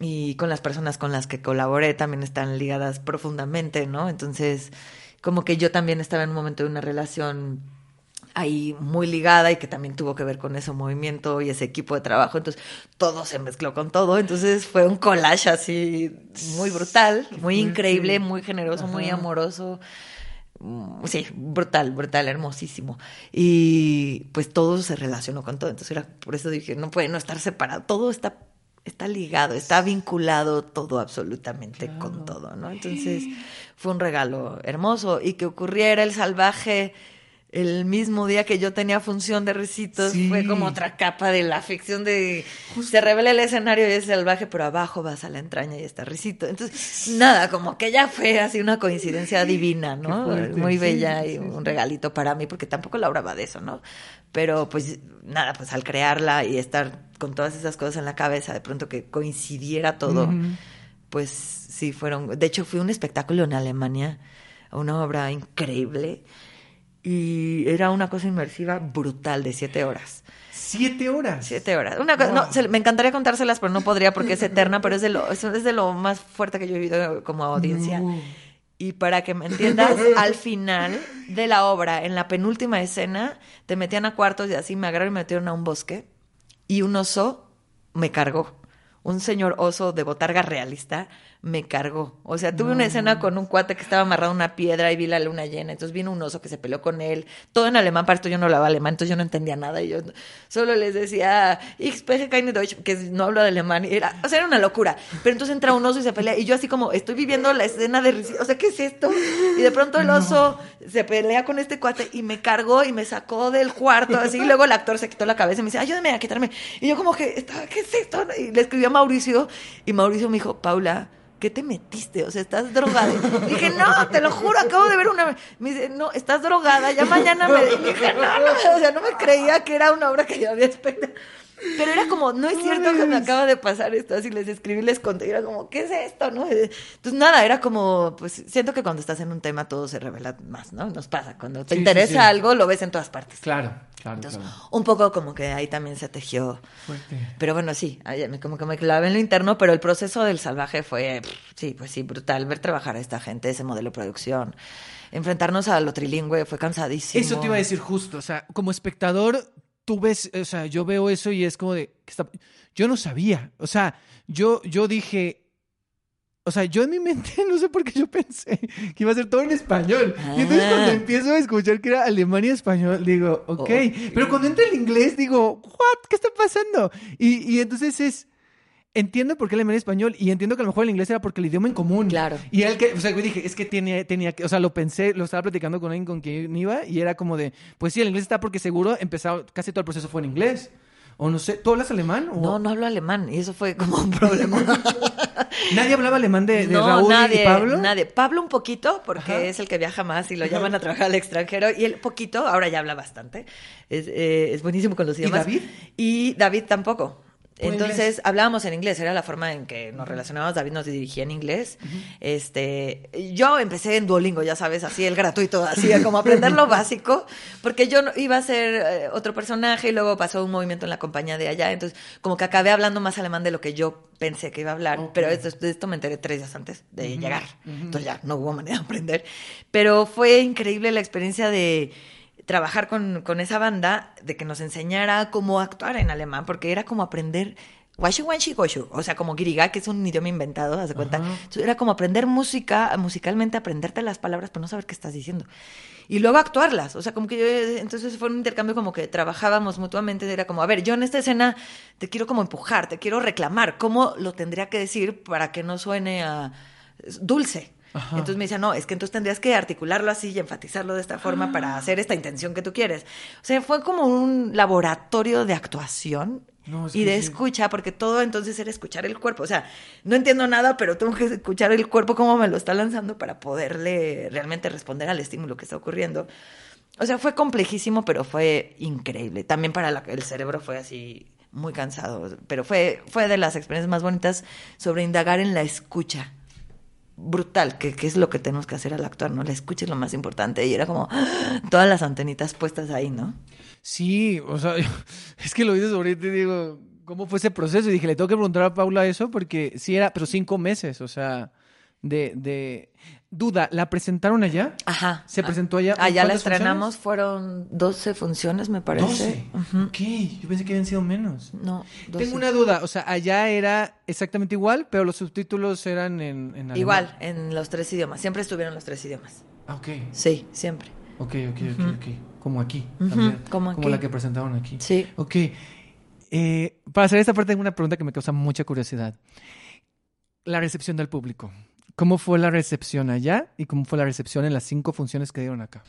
y con las personas con las que colaboré también están ligadas profundamente, ¿no? Entonces, como que yo también estaba en un momento de una relación ahí muy ligada y que también tuvo que ver con ese movimiento y ese equipo de trabajo, entonces todo se mezcló con todo, entonces fue un collage así muy brutal, muy increíble, muy generoso, muy amoroso. Mm, Sí, brutal, brutal, hermosísimo. Y pues todo se relacionó con todo. Entonces era por eso dije, no puede no estar separado. Todo está, está ligado, está vinculado todo absolutamente con todo, ¿no? Entonces fue un regalo hermoso. Y que ocurriera el salvaje el mismo día que yo tenía función de recitos, Sí. fue como otra capa de la ficción de se revela el escenario y es salvaje, pero abajo vas a la entraña y está risito. Entonces, nada, como que ya fue así una coincidencia divina, ¿no? Fuerte. Muy Sí, bella y sí, un regalito para mí, porque tampoco la obra va de eso, ¿no? Pero pues nada, pues al crearla y estar con todas esas cosas en la cabeza, de pronto que coincidiera todo, pues sí fueron. De hecho, fui a un espectáculo en Alemania, una obra increíble. Y era una cosa inmersiva brutal de siete horas. Siete horas. Siete horas. Una cosa, no, se- me encantaría contárselas, pero no podría porque es eterna, pero es de lo, es, es de lo más fuerte que yo he vivido como audiencia. No. Y para que me entiendas, al final de la obra, en la penúltima escena, te metían a cuartos y así me agarraron y me metieron a un bosque y un oso me cargó. Un señor oso de botarga realista me cargó. O sea, tuve una escena con un cuate que estaba amarrado a una piedra y vi la luna llena. Entonces vino un oso que se peleó con él. Todo en alemán, para esto yo no hablaba alemán, entonces yo no entendía nada. Y yo solo les decía, ich spreche keine Deutsch, que no hablo de alemán. Y era, o sea, era una locura. Pero entonces entra un oso y se pelea. Y yo así como, estoy viviendo la escena de... O sea, ¿qué es esto? Y de pronto el oso se pelea con este cuate y me cargó y me sacó del cuarto. Así, y luego el actor se quitó la cabeza y me dice, ayúdame a quitarme. Y yo como que, ¿qué es esto? Y le escribí a Mauricio y Mauricio me dijo, Paula, ¿qué te metiste? O sea, estás drogada. dije, no, te lo juro, acabo de ver una. Me dice, no, estás drogada, ya mañana me. dije, no, no, o sea, no me creía que era una obra que yo había expectado. Pero era como, no es cierto que me acaba de pasar esto, así les escribí, les conté, y era como, ¿qué es esto? ¿no? Entonces, nada, era como, pues siento que cuando estás en un tema todo se revela más, ¿no? Nos pasa, cuando te Sí, sí, interesa sí. algo, lo ves en todas partes. Claro, claro, Entonces, claro. un poco como que ahí también se tejió. Fuerte. Pero bueno, sí, como que me clavé en lo interno, pero el proceso del salvaje fue, sí, pues sí, brutal. Ver trabajar a esta gente, ese modelo de producción, enfrentarnos a lo trilingüe fue cansadísimo. Eso te iba a decir justo, o sea, como espectador, tú ves, o sea, yo veo eso y es como de, ¿qué está- yo no sabía, o sea, yo, yo dije, o sea, yo en mi mente, no sé por qué yo pensé que iba a ser todo en español. Y entonces Ah. cuando empiezo a escuchar que era alemán y español, digo, ok, Ok. pero cuando entra el inglés, digo, what, ¿qué está pasando? Y, y entonces es... Entiendo por qué alemán y español y entiendo que a lo mejor el inglés era porque el idioma en común. Claro. Y el que, o sea, yo dije, es que tenía, tenía que, o sea, lo pensé, lo estaba platicando con alguien con quien iba y era como de, pues sí, el inglés está porque seguro empezado, casi todo el proceso fue en inglés. O no sé, ¿tú hablas alemán? O- No, no hablo alemán, y eso fue como un problema. Nadie hablaba alemán de, de no, Raúl nadie, y Pablo. Nadie. Pablo un poquito, porque Ajá. es el que viaja más y lo llaman a trabajar al extranjero. Y él poquito, ahora ya habla bastante. Es, eh, es buenísimo con los ¿Y idiomas. David? Y David tampoco. ¿Puro Entonces inglés? hablábamos en inglés, era la forma en que nos relacionábamos. David nos dirigía en inglés. Este, yo empecé en Duolingo, ya sabes, así el gratuito, así como aprender lo básico, porque yo iba a ser eh, otro personaje y luego pasó un movimiento en la compañía de allá, entonces como que acabé hablando más alemán de lo que yo pensé que iba a hablar, pero esto, de esto me enteré tres días antes de llegar, entonces ya no hubo manera de aprender, pero fue increíble la experiencia de trabajar con, con esa banda, de que nos enseñara cómo actuar en alemán, porque era como aprender Wanshi Goshu, o sea, como Giriga, que es un idioma inventado, haz de cuenta. Entonces, era como aprender música, musicalmente aprenderte las palabras, pero no saber qué estás diciendo. Y luego actuarlas, o sea, como que yo, entonces fue un intercambio como que trabajábamos mutuamente, era como, a ver, yo en esta escena te quiero como empujar, te quiero reclamar, ¿cómo lo tendría que decir para que no suene a dulce? Ajá. Entonces me decía, no, es que entonces tendrías que articularlo así y enfatizarlo de esta forma para hacer esta intención que tú quieres. O sea, fue como un laboratorio de actuación No, es y de sí. escucha, porque todo entonces era escuchar el cuerpo. O sea, no entiendo nada, pero tengo que escuchar el cuerpo cómo me lo está lanzando para poderle realmente responder al estímulo que está ocurriendo. O sea, fue complejísimo, pero fue increíble. También para la- el cerebro fue así muy cansado, pero fue, fue de las experiencias más bonitas sobre indagar en la escucha. Brutal, que, que es lo que tenemos que hacer al actuar, ¿no? La escucha es lo más importante. Y era como ¡ah! todas las antenitas puestas ahí, ¿no? Sí, o sea, es que lo dices ahorita y digo, ¿cómo fue ese proceso? Y dije, le tengo que preguntar a Paula eso porque sí era, pero cinco meses, o sea, de, de... Duda, ¿la presentaron allá? Ajá. ¿Se presentó allá? Allá la ¿Cuántas estrenamos, fueron 12 funciones, me parece. funciones? 12. Ok, yo pensé que habían sido menos. No, 12. Tengo una duda, o sea, allá era exactamente igual, pero los subtítulos eran en, en. Igual, en los tres idiomas. Siempre estuvieron los tres idiomas. Ah, ok, Sí, siempre. ok, ok, ok, Ujú. ok. Como aquí, también. como aquí. la que presentaron aquí. Sí. Ok. Eh, para hacer esta parte tengo una pregunta que me causa mucha curiosidad. La recepción del público. ¿Cómo fue la recepción allá y cómo fue la recepción en las cinco funciones que dieron acá?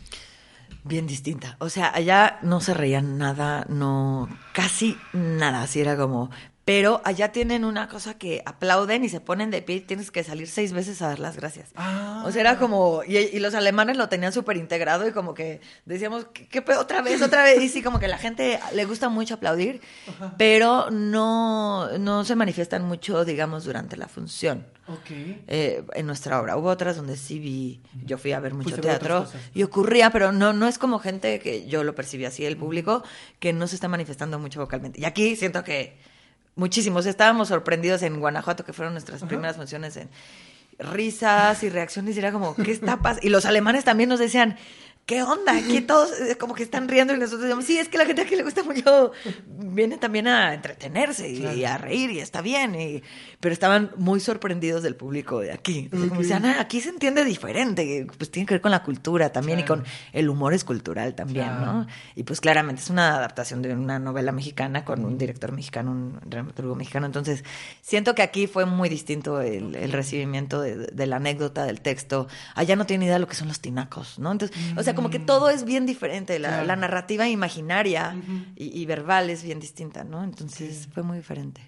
Bien distinta. O sea, allá no se reían nada, no, casi nada. Así era como. Pero allá tienen una cosa que aplauden y se ponen de pie y tienes que salir seis veces a dar las gracias. Ah. O sea, era como, y, y los alemanes lo tenían súper integrado y como que decíamos, ¿qué, qué pedo? otra vez, otra vez? Y sí, como que la gente le gusta mucho aplaudir, pero no, no se manifiestan mucho, digamos, durante la función. Ok. eh, en nuestra obra. Hubo otras donde sí vi, yo fui a ver mucho teatro y ocurría, pero no, no es como gente que yo lo percibí así, el público, que no se está manifestando mucho vocalmente. Y aquí siento que muchísimos, estábamos sorprendidos en Guanajuato, que fueron nuestras primeras funciones en risas y reacciones, y era como, ¿qué está pasando? Y los alemanes también nos decían, ¿qué onda? Aquí todos eh, como que están riendo y nosotros decíamos, sí, es que la gente aquí le gusta mucho, viene también a entretenerse y, y a reír y está bien, y- pero estaban muy sorprendidos del público de aquí. Como decían, "Ah, aquí se entiende diferente, pues tiene que ver con la cultura también Claro. y con el humor es cultural también, Claro. ¿no? Y pues claramente es una adaptación de una novela mexicana con un director mexicano, un dramaturgo mexicano. Entonces, siento que aquí fue muy distinto el, el recibimiento de, de la anécdota, del texto. Allá no tienen idea de lo que son los tinacos, ¿no? Entonces, o sea, como que todo es bien diferente. La, Claro. la narrativa imaginaria y verbal es bien distinta, ¿no? Entonces fue muy diferente.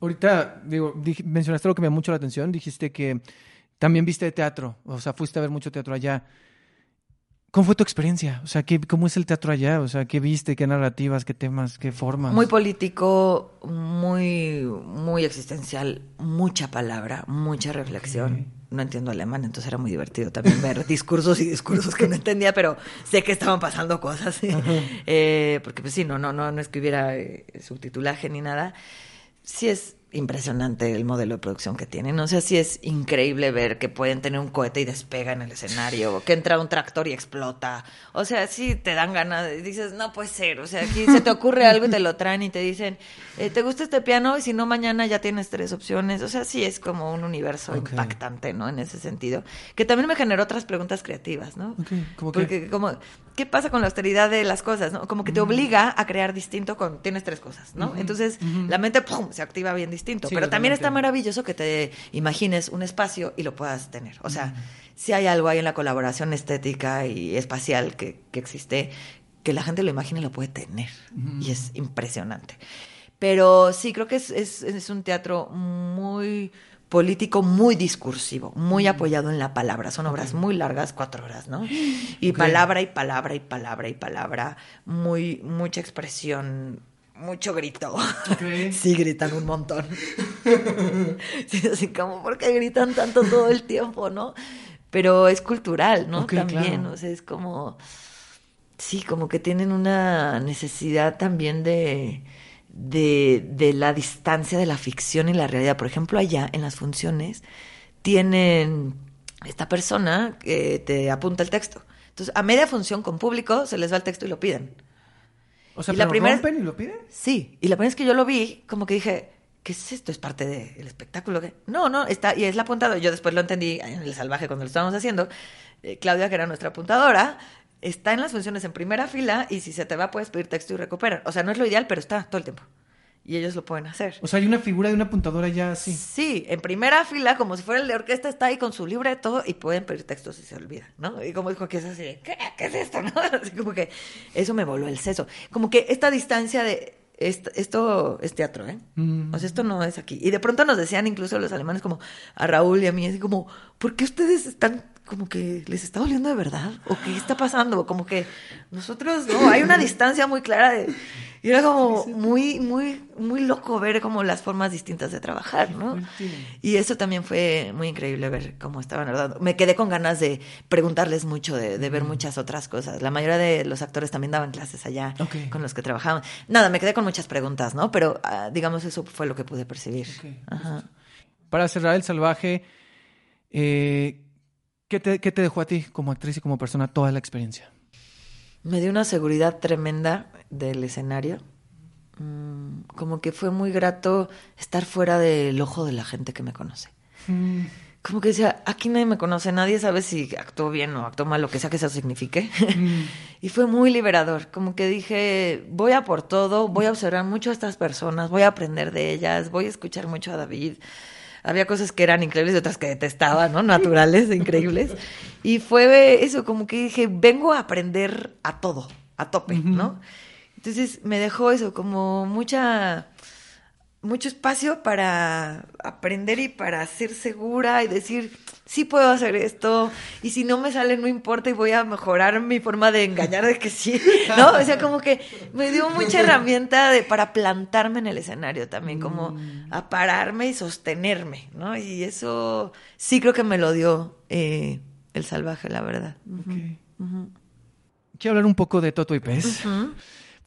Ahorita, digo, dij- mencionaste algo que me llamó mucho la atención. Dijiste que también viste teatro, o sea, fuiste a ver mucho teatro allá. ¿Cómo fue tu experiencia? O sea, ¿qué, ¿cómo es el teatro allá? O sea, ¿qué viste? ¿Qué narrativas? ¿Qué temas? ¿Qué formas? Muy político, muy, muy existencial, mucha palabra, mucha reflexión. No entiendo alemán, entonces era muy divertido también ver discursos y discursos que no entendía, pero sé que estaban pasando cosas. Eh, porque pues sí, no, no, no, no es que hubiera eh, subtitulaje ni nada. Sí es impresionante el modelo de producción que tienen. O sea, sí es increíble ver que pueden tener un cohete y despega en el escenario, o que entra un tractor y explota. O sea, sí te dan ganas, de- dices, no puede ser. O sea, aquí se te ocurre algo y te lo traen y te dicen, eh, ¿te gusta este piano? Y si no, mañana ya tienes tres opciones. O sea, sí es como un universo impactante, ¿no? En ese sentido. Que también me generó otras preguntas creativas, ¿no? ¿cómo qué? Porque como, ¿qué pasa con la austeridad de las cosas? ¿no? Como que te obliga a crear distinto con, tienes tres cosas, ¿no? Entonces, la mente, ¡pum!, se activa bien distinto. Sí, Pero también está maravilloso que te imagines un espacio y lo puedas tener. O sea, si hay algo ahí en la colaboración estética y espacial que, que existe, que la gente lo imagine y lo puede tener. Y es impresionante. Pero sí, creo que es, es, es un teatro muy político, muy discursivo, muy apoyado en la palabra. Son obras muy largas, cuatro horas, ¿no? Y palabra y palabra y palabra y palabra, muy, mucha expresión, mucho grito. Sí, gritan un montón. Sí, así como, ¿por qué gritan tanto todo el tiempo, no? Pero es cultural, ¿no? También, claro. o sea, es como... Sí, como que tienen una necesidad también de, de, de la distancia de la ficción y la realidad. Por ejemplo, allá en las funciones tienen esta persona que te apunta el texto. Entonces, a media función con público se les va el texto y lo piden. O sea, y la ¿pero primera- rompen y lo piden? Sí, y la primera vez que yo lo vi, como que dije, ¿qué es esto? ¿Es parte del espectáculo? ¿Qué? No, no, está, y es el apuntado. Yo después lo entendí en El Salvaje cuando lo estábamos haciendo. Eh, Claudia, que era nuestra apuntadora, está en las funciones en primera fila y si se te va puedes pedir texto y recuperar. O sea, no es lo ideal, pero está todo el tiempo. Y ellos lo pueden hacer. O sea, hay una figura de una apuntadora ya así. Sí, en primera fila, como si fuera el de orquesta, está ahí con su libreto y pueden pedir textos si se olvida, ¿no? Y como dijo que es así, ¿qué? ¿Qué es esto? ¿no? Así como que eso me voló el seso. Como que esta distancia de esto, esto es teatro, ¿eh? Mm. O sea, esto no es aquí. Y de pronto nos decían incluso los alemanes como a Raúl y a mí, así como, ¿por qué ustedes están como que les está doliendo de verdad? ¿O qué está pasando? Como que nosotros, no, hay una distancia muy clara de... Y era como muy, muy, muy loco ver como las formas distintas de trabajar, ¿no? Y eso también fue muy increíble ver cómo estaban. Me quedé con ganas de preguntarles mucho, de, de ver muchas otras cosas. La mayoría de los actores también daban clases allá con los que trabajaban. Nada, me quedé con muchas preguntas, ¿no? Pero ah, digamos eso fue lo que pude percibir. Ajá. Para cerrar El Salvaje, eh, ¿qué, te, qué te dejó a ti como actriz y como persona toda la experiencia? Me dio una seguridad tremenda del escenario. Mm, como que fue muy grato estar fuera del ojo de la gente que me conoce. Como que decía, aquí nadie me conoce, nadie sabe si actuó bien o actuó mal, lo que sea que eso signifique. y fue muy liberador. Como que dije, voy a por todo, voy a observar mucho a estas personas, voy a aprender de ellas, voy a escuchar mucho a David. Había cosas que eran increíbles y otras que detestaba, ¿no? Naturales, increíbles. Y fue eso, como que dije, vengo a aprender a todo, a tope, ¿no? Entonces me dejó eso, como mucha mucho espacio para aprender y para ser segura y decir, sí puedo hacer esto, y si no me sale, no importa, y voy a mejorar mi forma de engañar de que sí, ¿no? O sea, como que me dio mucha herramienta de, para plantarme en el escenario también, como a pararme y sostenerme, ¿no? Y eso sí creo que me lo dio eh, el salvaje, la verdad. Quiero hablar un poco de Toto y Pez.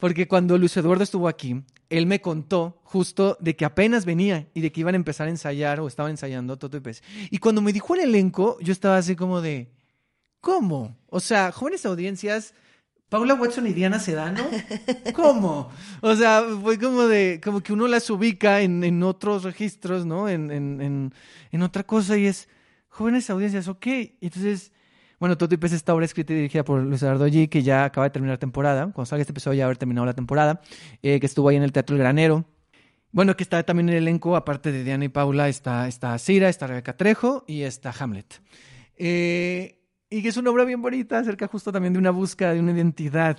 Porque cuando Luis Eduardo estuvo aquí, él me contó justo de que apenas venía y de que iban a empezar a ensayar o estaban ensayando Toto y Pez. Y cuando me dijo el elenco, yo estaba así como de, ¿cómo? O sea, jóvenes audiencias, Paula Watson y Diana Sedano, ¿cómo? O sea, fue como de, como que uno las ubica en, en otros registros, ¿no? En, en, en, otra cosa y es, jóvenes audiencias, ok. Entonces... Bueno, Toto y Pez esta obra escrita y dirigida por Luis G, que ya acaba de terminar temporada. Cuando salga este episodio ya haber terminado la temporada. eh, que estuvo ahí en el Teatro El Granero. Bueno, que está también en el elenco, aparte de Diana y Paula, está, está Cira, está Rebeca Trejo y está Hamlet. Eh, y que es una obra bien bonita acerca justo también de una búsqueda de una identidad.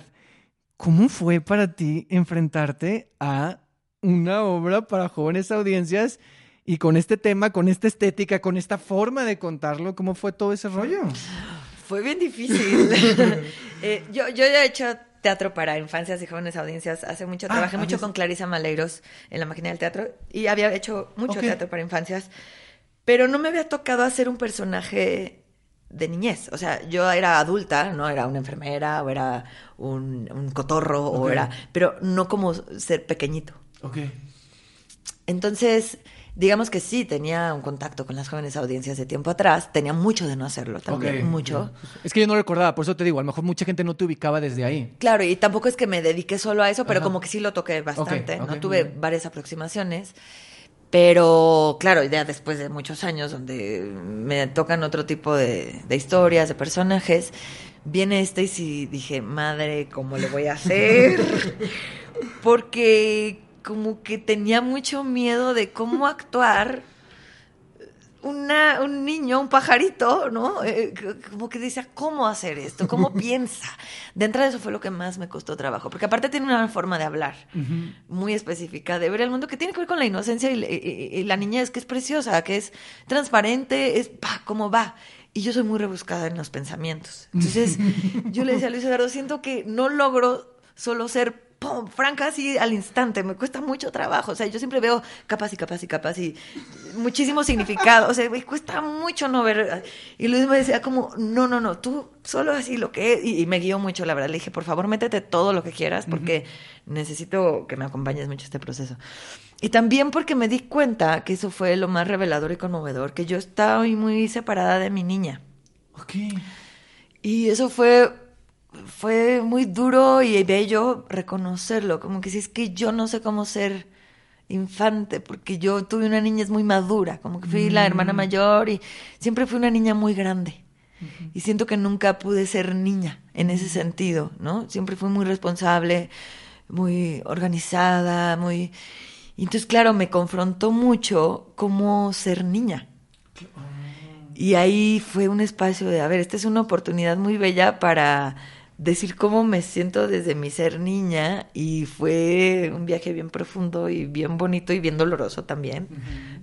¿Cómo fue para ti enfrentarte a una obra para jóvenes audiencias y con este tema, con esta estética, con esta forma de contarlo? ¿Cómo fue todo ese rollo? Fue bien difícil. Eh, yo, yo ya he hecho teatro para infancias y jóvenes audiencias hace mucho. Ah, Trabajé mucho con Clarisa Maleiros en la máquina del teatro y había hecho mucho Ok. teatro para infancias, pero no me había tocado hacer un personaje de niñez. O sea, yo era adulta, no era una enfermera o era un, un cotorro o Ok. era, pero no como ser pequeñito. Ok. Entonces, digamos que sí, tenía un contacto con las jóvenes audiencias de tiempo atrás, tenía mucho de no hacerlo también, mucho. Es que yo no recordaba, por eso te digo, a lo mejor mucha gente no te ubicaba desde ahí. Claro, y tampoco es que me dediqué solo a eso, pero Ajá. como que sí lo toqué bastante, ¿no? Tuve varias aproximaciones, pero claro, ya después de muchos años donde me tocan otro tipo de, de historias, de personajes, viene este y sí dije, madre, ¿cómo le voy a hacer? Porque como que tenía mucho miedo de cómo actuar una, un niño, un pajarito, ¿no? Eh, como que decía, ¿cómo hacer esto? ¿Cómo piensa? De entrada eso fue lo que más me costó trabajo, porque aparte tiene una forma de hablar muy específica, de ver el mundo que tiene que ver con la inocencia y, y- y la niñez, que es preciosa, que es transparente, es pa, cómo va. Y yo soy muy rebuscada en los pensamientos. Entonces, yo le decía a Luis Eduardo, siento que no logro solo ser pum, franca así al instante, me cuesta mucho trabajo. O sea, yo siempre veo capas y capas y capas y muchísimo significado. O sea, me cuesta mucho no ver. Y Luis me decía como, no, no, no, tú solo así lo que es. Y, y me guió mucho, la verdad. Le dije, por favor, métete todo lo que quieras porque necesito que me acompañes mucho este proceso. Y también porque me di cuenta que eso fue lo más revelador y conmovedor, que yo estaba muy separada de mi niña. Ok. Y eso fue, fue muy duro y bello reconocerlo, como que si es que yo no sé cómo ser infante, porque yo tuve una niñez muy madura, como que fui la hermana mayor y siempre fui una niña muy grande. Y siento que nunca pude ser niña en ese sentido, ¿no? Siempre fui muy responsable, muy organizada, muy... Y entonces, claro, me confrontó mucho cómo ser niña. Y ahí fue un espacio de, a ver, esta es una oportunidad muy bella para decir cómo me siento desde mi ser niña y fue un viaje bien profundo y bien bonito y bien doloroso también,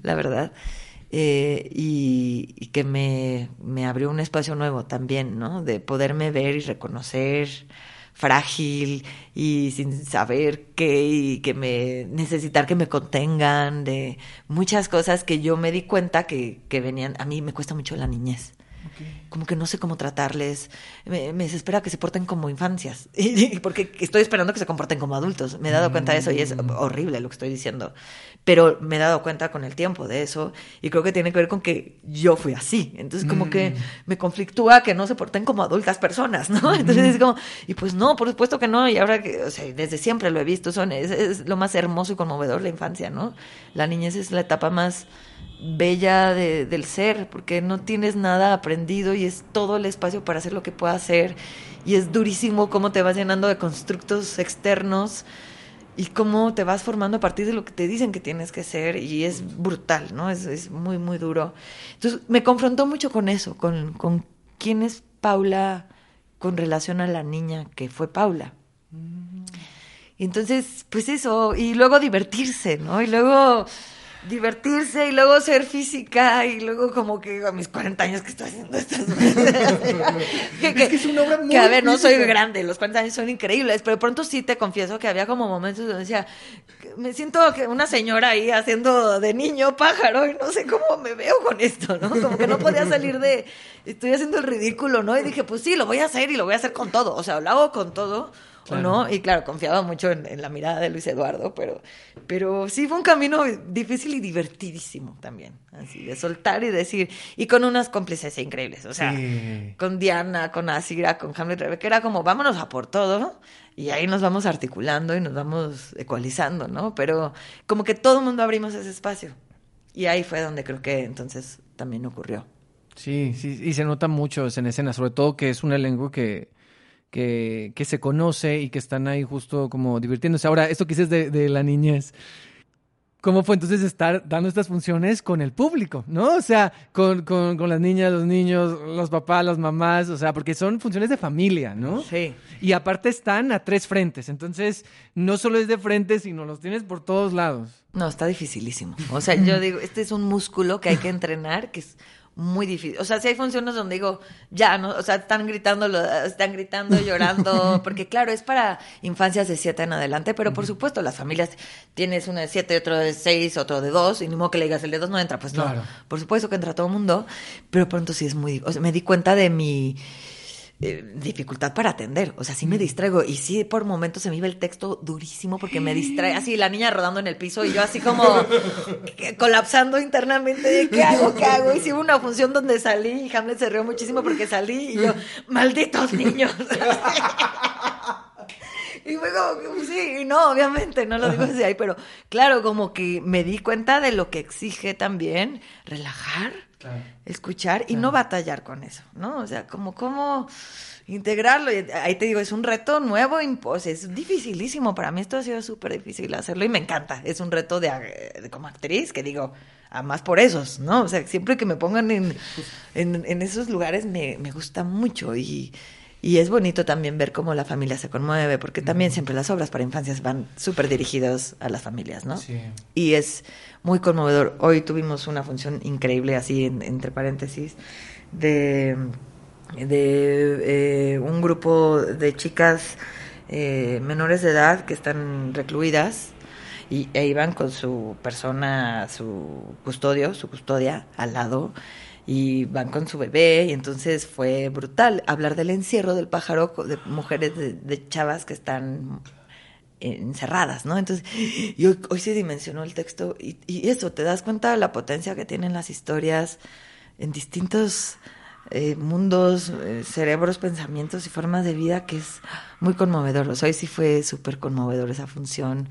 la verdad. Eh, y, y que me, me abrió un espacio nuevo también, ¿no? De poderme ver y reconocer frágil y sin saber qué y que me necesitar que me contengan de muchas cosas que yo me di cuenta que, que venían a mí me cuesta mucho la niñez como que no sé cómo tratarles. Me, me desespera que se porten como infancias. Porque estoy esperando que se comporten como adultos. Me he dado cuenta de eso y es horrible lo que estoy diciendo. Pero me he dado cuenta con el tiempo de eso y creo que tiene que ver con que yo fui así. Entonces como que me conflictúa que no se porten como adultas personas no entonces es como y pues no por supuesto que no. Y ahora que o sea desde siempre lo he visto son es, es lo más hermoso y conmovedor la infancia no la niñez es la etapa más bella de- del ser, porque no tienes nada aprendido y es todo el espacio para hacer lo que puedas hacer. Y es durísimo cómo te vas llenando de constructos externos y cómo te vas formando a partir de lo que te dicen que tienes que ser. Y es brutal, ¿no? Es, es muy, muy duro. Entonces me confrontó mucho con eso, con, con quién es Paula con relación a la niña que fue Paula. Y entonces, pues eso, y luego divertirse, ¿no? Y luego divertirse y luego ser física y luego como que a mis 40 años que estoy haciendo estas que, que, que es una obra muy que, a ver, no soy grande, los 40 años son increíbles, pero de pronto sí te confieso que había como momentos donde decía, me siento que una señora ahí haciendo de niño pájaro y no sé cómo me veo con esto, ¿no? Como que no podía salir de, estoy haciendo el ridículo, ¿no? Y dije, pues sí, lo voy a hacer y lo voy a hacer con todo, o sea, lo hago con todo. ¿O Claro. no? Y claro, confiaba mucho en, en la mirada de Luis Eduardo, pero, pero sí fue un camino difícil y divertidísimo también, así, de soltar y decir, y con unas cómplices increíbles, o sea, Sí. con Diana, con Asira, con Hamlet Rebeca, era como, vámonos a por todo, y ahí nos vamos articulando y nos vamos ecualizando, ¿no? Pero como que todo el mundo abrimos ese espacio, y ahí fue donde creo que entonces también ocurrió. Sí, sí, y se nota mucho en escena, sobre todo que es un elenco que, que, que se conoce y que están ahí justo como divirtiéndose. Ahora, esto que dices de, de la niñez, cómo fue entonces estar dando estas funciones con el público, ¿no? O sea, con, con, con, las niñas, los niños, los papás, las mamás, o sea, porque son funciones de familia, ¿no? Sí. Y aparte están a tres frentes, entonces no solo es de frente, sino los tienes por todos lados. No, está dificilísimo. O sea, yo digo, este es un músculo que hay que entrenar, que es muy difícil. O sea, si hay funciones donde digo, ya, ¿no? O sea, están gritando, están gritando, llorando, porque claro, es para infancias de siete en adelante, pero por supuesto, las familias, tienes uno de siete, otro de seis, otro de dos, y ni modo que le digas, el de dos no entra, pues no. Por supuesto que entra todo el mundo, pero pronto sí es muy, o sea, me di cuenta de mi eh, dificultad para atender. O sea, sí me distraigo. Y sí, por momentos se me iba el texto durísimo porque me distrae. Así la niña rodando en el piso y yo así como colapsando internamente. ¿Qué hago? ¿Qué hago? Y sí hubo una función donde salí y Hamlet se rió muchísimo porque salí y yo, malditos niños. Y luego, sí, no, obviamente, no lo digo desde ahí, pero claro, como que me di cuenta de lo que exige también relajar escuchar y no batallar con eso, ¿no? O sea, como cómo integrarlo. ahí te digo, es un reto nuevo, es dificilísimo. Para mí esto ha sido súper difícil hacerlo y me encanta. Es un reto de, como actriz que digo, más por esos, ¿no? O sea, siempre que me pongan en, en, esos lugares me, me gusta mucho y y es bonito también ver cómo la familia se conmueve, porque también siempre las obras para infancias van súper dirigidas a las familias, ¿no? Sí. Y es muy conmovedor. Hoy tuvimos una función increíble, así entre paréntesis, de, de eh, un grupo de chicas eh, menores de edad que están recluidas y, e iban con su persona, su custodio, su custodia al lado y van con su bebé y entonces fue brutal hablar del encierro del pájaro de mujeres de, chavas que están encerradas, ¿no? Entonces, y hoy, se dimensionó el texto y, y, eso, te das cuenta de la potencia que tienen las historias en distintos eh, mundos, eh, cerebros, pensamientos y formas de vida que es muy conmovedor. O sea, hoy sí fue súper conmovedor esa función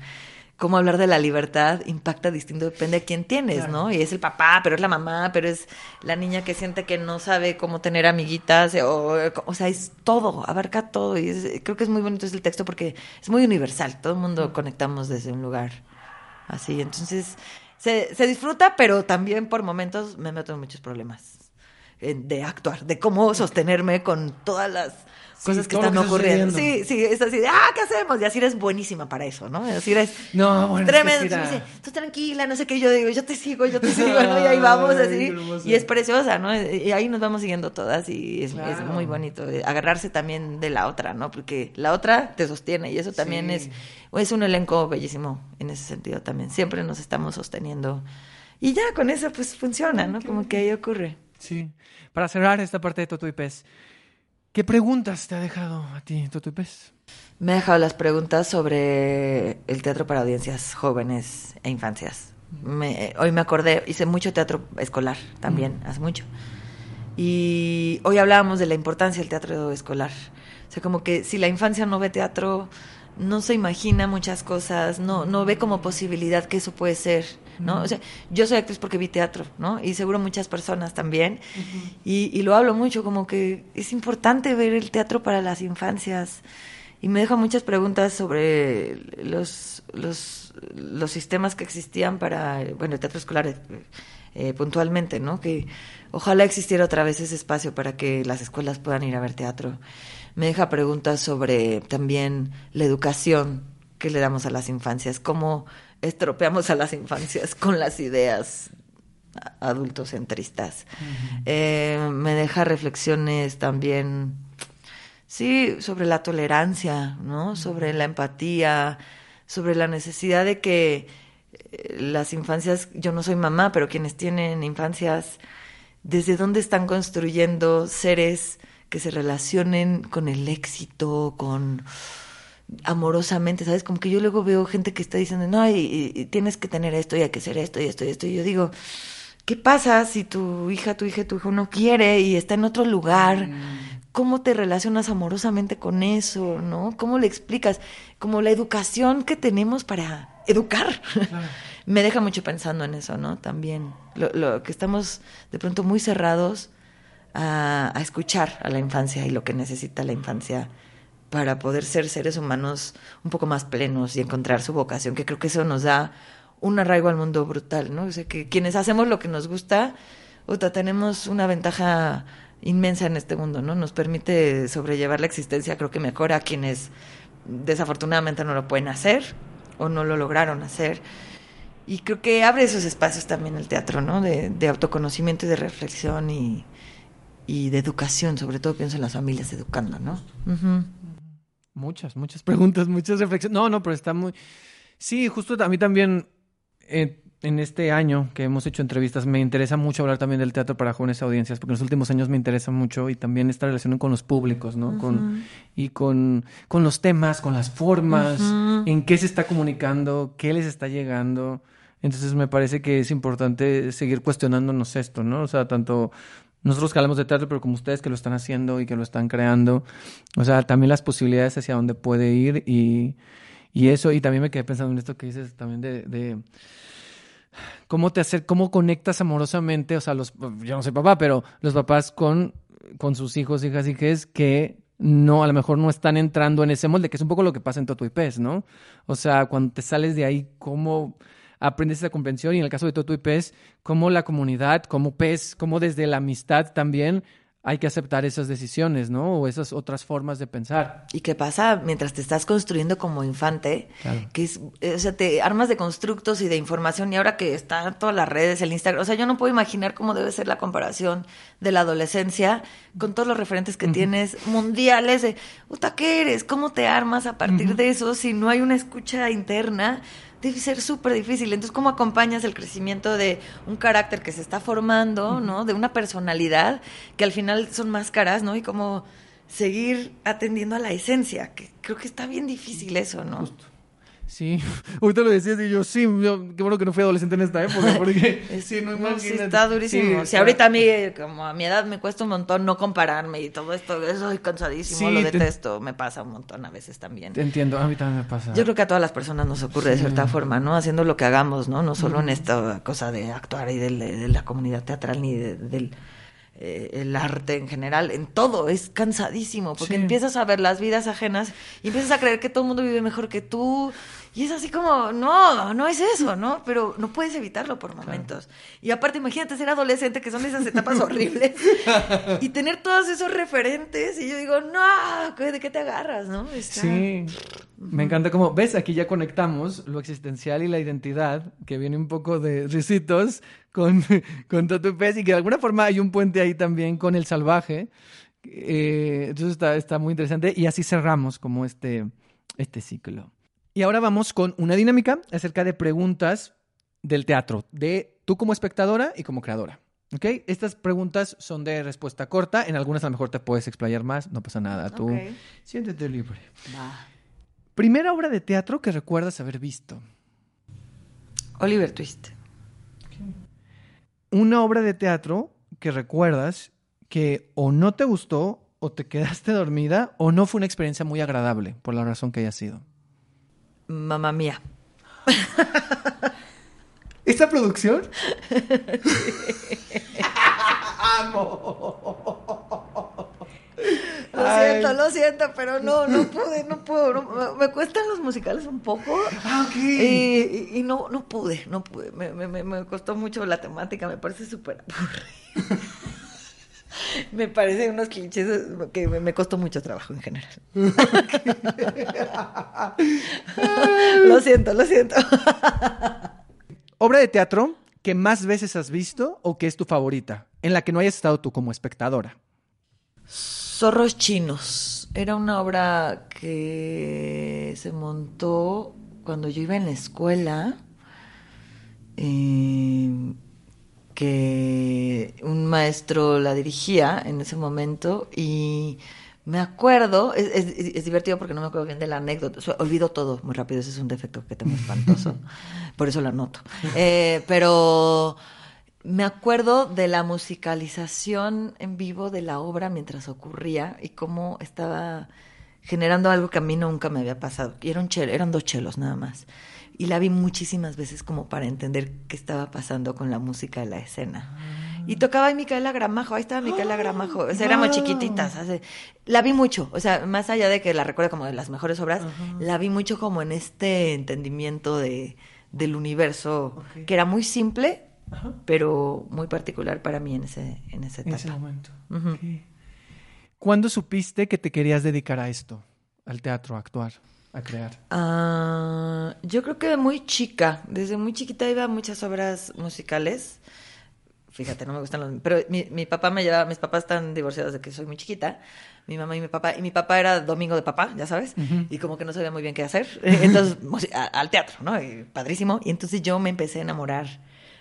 cómo hablar de la libertad impacta distinto, depende de quién tienes, ¿no? Y es el papá, pero es la mamá, pero es la niña que siente que no sabe cómo tener amiguitas, o, o sea, es todo, abarca todo. Y creo que es muy bonito ese texto porque es muy universal, todo el mundo conectamos desde un lugar así. Entonces, se, se disfruta, pero también por momentos me meto en muchos problemas eh, de actuar, de cómo sostenerme con todas las cosas que están ocurriendo. Sí, sí, es así de, ah, ¿qué hacemos? Y así eres buenísima para eso, ¿no? Así eres no, bueno, tremendo. tú tranquila, no sé qué, yo digo, yo te sigo, yo te sigo, ¿no? Y ahí vamos así. Y es preciosa, ¿no? Y ahí nos vamos siguiendo todas y es, muy bonito. Eh, agarrarse también de la otra, ¿no? Porque la otra te sostiene y eso también es, es un elenco bellísimo en ese sentido también. Siempre nos estamos sosteniendo. Y ya con eso pues funciona, ¿no? Como que ahí ocurre. Sí. Para cerrar esta parte de Toto y Pez, ¿Qué preguntas te ha dejado a ti, Totupes? Me ha dejado las preguntas sobre el teatro para audiencias jóvenes e infancias. hoy me acordé, hice mucho teatro escolar también, hace mucho. Y hoy hablábamos de la importancia del teatro escolar. O sea, como que si la infancia no ve teatro, no se imagina muchas cosas, no, no ve como posibilidad que eso puede ser, ¿no? O sea, yo soy actriz porque vi teatro, ¿no? Y seguro muchas personas también. y, y, lo hablo mucho, como que es importante ver el teatro para las infancias. Y me deja muchas preguntas sobre los, los, los sistemas que existían para, bueno, el teatro escolar eh, puntualmente, ¿no? Que ojalá existiera otra vez ese espacio para que las escuelas puedan ir a ver teatro me deja preguntas sobre también la educación que le damos a las infancias, cómo estropeamos a las infancias con las ideas adultocentristas. eh, me deja reflexiones también, sí, sobre la tolerancia, ¿no? Sobre la empatía, sobre la necesidad de que eh, las infancias, yo no soy mamá, pero quienes tienen infancias, desde dónde están construyendo seres que se relacionen con el éxito, con amorosamente, ¿sabes? Como que yo luego veo gente que está diciendo, no, y, tienes que tener esto y hay que hacer esto y esto y esto. Y yo digo, ¿qué pasa si tu hija, tu hija, tu hijo no quiere y está en otro lugar? Mm. ¿Cómo te relacionas amorosamente con eso? ¿No? ¿Cómo le explicas? Como la educación que tenemos para educar. Me deja mucho pensando en eso, ¿no? También. Lo, lo que estamos de pronto muy cerrados a, escuchar a la infancia y lo que necesita la infancia para poder ser seres humanos un poco más plenos y encontrar su vocación, que creo que eso nos da un arraigo al mundo brutal, ¿no? O sea, que quienes hacemos lo que nos gusta, otra, tenemos una ventaja inmensa en este mundo, ¿no? Nos permite sobrellevar la existencia, creo que mejor a quienes desafortunadamente no lo pueden hacer o no lo lograron hacer. Y creo que abre esos espacios también el teatro, ¿no? De, de autoconocimiento y de reflexión y, y, de educación, sobre todo pienso en las familias educando, ¿no? Muchas, muchas preguntas, muchas reflexiones. No, no, pero está muy... Sí, justo a mí también, eh, en este año que hemos hecho entrevistas, me interesa mucho hablar también del teatro para jóvenes audiencias, porque en los últimos años me interesa mucho y también esta relación con los públicos, ¿no? con, y con, con los temas, con las formas, en qué se está comunicando, qué les está llegando. Entonces me parece que es importante seguir cuestionándonos esto, ¿no? O sea, tanto nosotros que hablamos de teatro, pero como ustedes que lo están haciendo y que lo están creando, o sea, también las posibilidades hacia dónde puede ir y, y eso, y también me quedé pensando en esto que dices también de, cómo te hacer, cómo conectas amorosamente, o sea, los, yo no soy papá, pero los papás con, con sus hijos, hijas y que es que no, a lo mejor no están entrando en ese molde, que es un poco lo que pasa en Toto y Pez, ¿no? O sea, cuando te sales de ahí, cómo aprendes esa comprensión y en el caso de Toto y Pez, cómo la comunidad, como Pez, cómo desde la amistad también hay que aceptar esas decisiones, ¿no? O esas otras formas de pensar. ¿Y qué pasa mientras te estás construyendo como infante? Que es, o sea, te armas de constructos y de información y ahora que están todas las redes, el Instagram, o sea, yo no puedo imaginar cómo debe ser la comparación de la adolescencia con todos los referentes que tienes mundiales de, puta, ¿qué eres? ¿Cómo te armas a partir de eso si no hay una escucha interna? Debe ser súper difícil. Entonces, ¿cómo acompañas el crecimiento de un carácter que se está formando, ¿no? De una personalidad que al final son máscaras, ¿no? Y cómo seguir atendiendo a la esencia, que creo que está bien difícil eso, ¿no? Sí, ahorita lo decías y yo, sí, qué bueno que no fui adolescente en esta época, porque sí, no imagínate. Sí, está durísimo. si ahorita a mí, como a mi edad, me cuesta un montón no compararme y todo esto, soy cansadísimo, lo detesto, me pasa un montón a veces también. Te entiendo, a mí también me pasa. Yo creo que a todas las personas nos ocurre de cierta forma, ¿no? Haciendo lo que hagamos, ¿no? No solo en esta cosa de actuar y de, de la comunidad teatral ni del eh, el arte en general, en todo, es cansadísimo, porque empiezas a ver las vidas ajenas y empiezas a creer que todo el mundo vive mejor que tú. Y es así como, no, no es eso, ¿no? Pero no puedes evitarlo por momentos. Y aparte, imagínate ser adolescente, que son esas etapas horribles, y tener todos esos referentes. Y yo digo, no, ¿de qué te agarras, no? Sí, me encanta como, ves, aquí ya conectamos lo existencial y la identidad, que viene un poco de risitos con, con Tatu Pez, y que de alguna forma hay un puente ahí también con el salvaje. Eh, entonces está, está muy interesante. Y así cerramos como este, este ciclo. Y ahora vamos con una dinámica acerca de preguntas del teatro, de tú como espectadora y como creadora. ¿Ok? Estas preguntas son de respuesta corta. En algunas a lo mejor te puedes explayar más, no pasa nada. Tú siéntete libre. Primera obra de teatro que recuerdas haber visto. Oliver Twist. Una obra de teatro que recuerdas que o no te gustó, o te quedaste dormida, o no fue una experiencia muy agradable, por la razón que haya sido. Mamá mía. ¿Esta producción? Amo. Lo siento, lo siento, pero no, no pude, no puedo. me cuestan los musicales un poco. Ah, ok. Y, no, no pude, no pude. Me, me, me costó mucho la temática, me parece súper aburrido. me parece unos clichés que me, costó mucho trabajo en general. lo siento, lo siento. Obra de teatro que más veces has visto o que es tu favorita, en la que no hayas estado tú como espectadora. Zorros chinos. Era una obra que se montó cuando yo iba en la escuela. Eh, que un maestro la dirigía en ese momento y me acuerdo, es, divertido porque no me acuerdo bien de la anécdota, olvido todo muy rápido, ese es un defecto que tengo espantoso, por eso la noto. Eh, pero me acuerdo de la musicalización en vivo de la obra mientras ocurría y cómo estaba generando algo que a mí nunca me había pasado. Y era un eran dos chelos nada más y la vi muchísimas veces como para entender qué estaba pasando con la música de la escena. Y tocaba ahí Micaela Gramajo, ahí estaba Micaela Gramajo, o sea, éramos chiquititas. la vi mucho, o sea, más allá de que la recuerdo como de las mejores obras, la vi mucho como en este entendimiento de, del universo, que era muy simple, pero muy particular para mí en ese, en esa En ese momento. Ok. ¿Cuándo supiste que te querías dedicar a esto? Al teatro, a actuar, a crear. Ah, yo creo que muy chica, desde muy chiquita iba a muchas obras musicales. Fíjate, no me gustan los... Pero mi, mi papá me llevaba, mis papás están divorciados de que soy muy chiquita, mi mamá y mi papá, y mi papá era domingo de papá, ya sabes, y como que no sabía muy bien qué hacer, entonces a- al teatro, ¿no? Y padrísimo, y entonces yo me empecé a enamorar,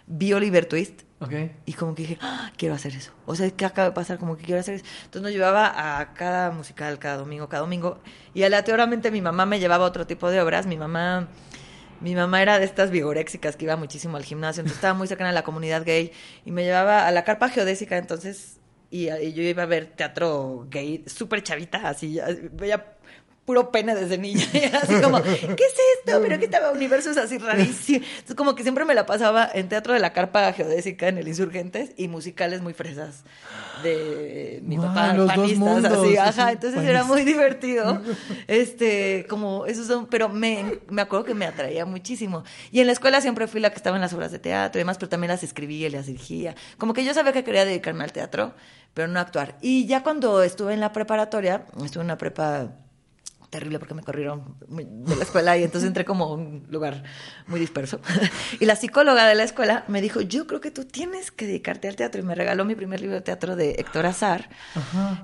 vi Oliver Twist, Ok. y como que dije, "Ah, quiero hacer eso. O sea, ¿qué acaba de pasar? Como que quiero hacer eso. Entonces nos llevaba a cada musical, cada domingo, cada domingo. Y aleatoriamente mi mamá me llevaba a otro tipo de obras. Mi mamá, mi mamá era de estas vigoréxicas que iba muchísimo al gimnasio. Entonces estaba muy cercana a la comunidad gay. Y me llevaba a la carpa geodésica. Entonces, y, y yo iba a ver teatro gay súper chavita. Así, veía puro pene desde niña. Y era así como, ¿qué es esto? Pero que estaba universos así rarísimos. Entonces, como que siempre me la pasaba en teatro de la carpa geodésica en el Insurgentes y musicales muy fresas de mi Guau, papá, los dos panistas, mundos, así, así, ajá. Entonces era muy divertido. Este, como esos son, pero me, me acuerdo que me atraía muchísimo. Y en la escuela siempre fui la que estaba en las obras de teatro y demás, pero también las escribía y las dirigía. Como que yo sabía que quería dedicarme al teatro, pero no actuar. Y ya cuando estuve en la preparatoria, estuve en una prepa terrible porque me corrieron de la escuela y entonces entré como a un lugar muy disperso. Y la psicóloga de la escuela me dijo, yo creo que tú tienes que dedicarte al teatro. Y me regaló mi primer libro de teatro de Héctor Azar.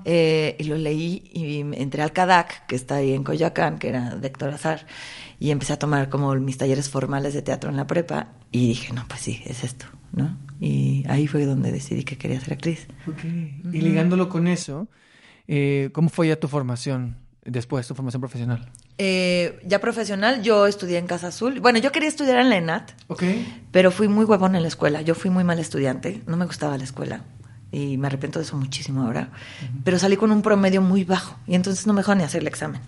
Eh, y lo leí y entré al CADAC, que está ahí en Coyoacán, que era de Héctor Azar. Y empecé a tomar como mis talleres formales de teatro en la prepa. Y dije, no, pues sí, es esto, ¿no? Y ahí fue donde decidí que quería ser actriz. Ok. Y ligándolo con eso, eh, ¿cómo fue ya tu formación después, tu formación profesional? Eh, ya profesional, yo estudié en Casa Azul. Bueno, yo quería estudiar en la ENAT, Ok. pero fui muy huevón en la escuela. Yo fui muy mal estudiante, no me gustaba la escuela. Y me arrepiento de eso muchísimo ahora. Pero salí con un promedio muy bajo y entonces no me dejó ni hacer el examen.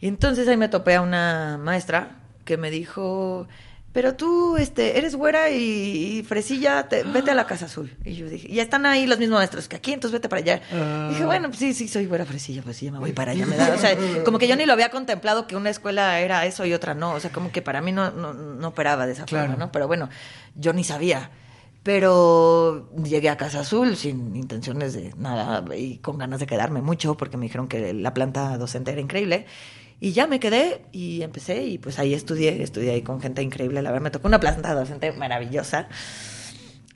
Y entonces ahí me topé a una maestra que me dijo, pero tú este, eres güera y, y fresilla, te- vete a la Casa Azul. Y yo dije, ya están ahí los mismos maestros que aquí, entonces vete para allá. Ah. Dije, bueno, pues sí, sí, soy güera fresilla, pues sí, ya me voy para allá. Me da, o sea, como que yo ni lo había contemplado que una escuela era eso y otra no. O sea, como que para mí no, no, no operaba de esa Claro. forma, ¿no? Pero bueno, yo ni sabía. Pero llegué a Casa Azul sin intenciones de nada y con ganas de quedarme mucho porque me dijeron que la planta docente era increíble. Y ya me quedé y empecé y pues ahí estudié, estudié ahí con gente increíble. La verdad me tocó una planta docente maravillosa.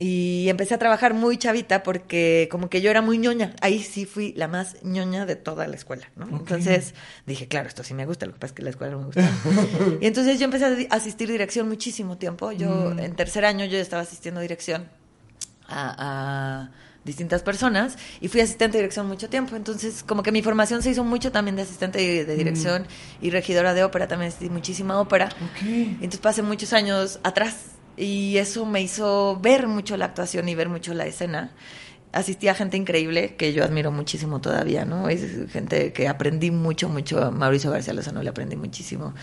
Y empecé a trabajar muy chavita porque como que yo era muy ñoña. Ahí sí fui la más ñoña de toda la escuela, ¿no? Entonces dije, claro, esto sí me gusta, lo que pasa es que la escuela no me gusta. y entonces yo empecé a asistir dirección muchísimo tiempo. Yo en tercer año yo estaba asistiendo dirección a, a distintas personas y fui asistente de dirección mucho tiempo. Entonces, como que mi formación se hizo mucho también de asistente de, de dirección y regidora de ópera, también asistí muchísima ópera. Entonces pasé muchos años atrás y eso me hizo ver mucho la actuación y ver mucho la escena. Asistí a gente increíble que yo admiro muchísimo todavía, ¿no? Es gente que aprendí mucho, mucho. A Mauricio García Lozano le aprendí muchísimo.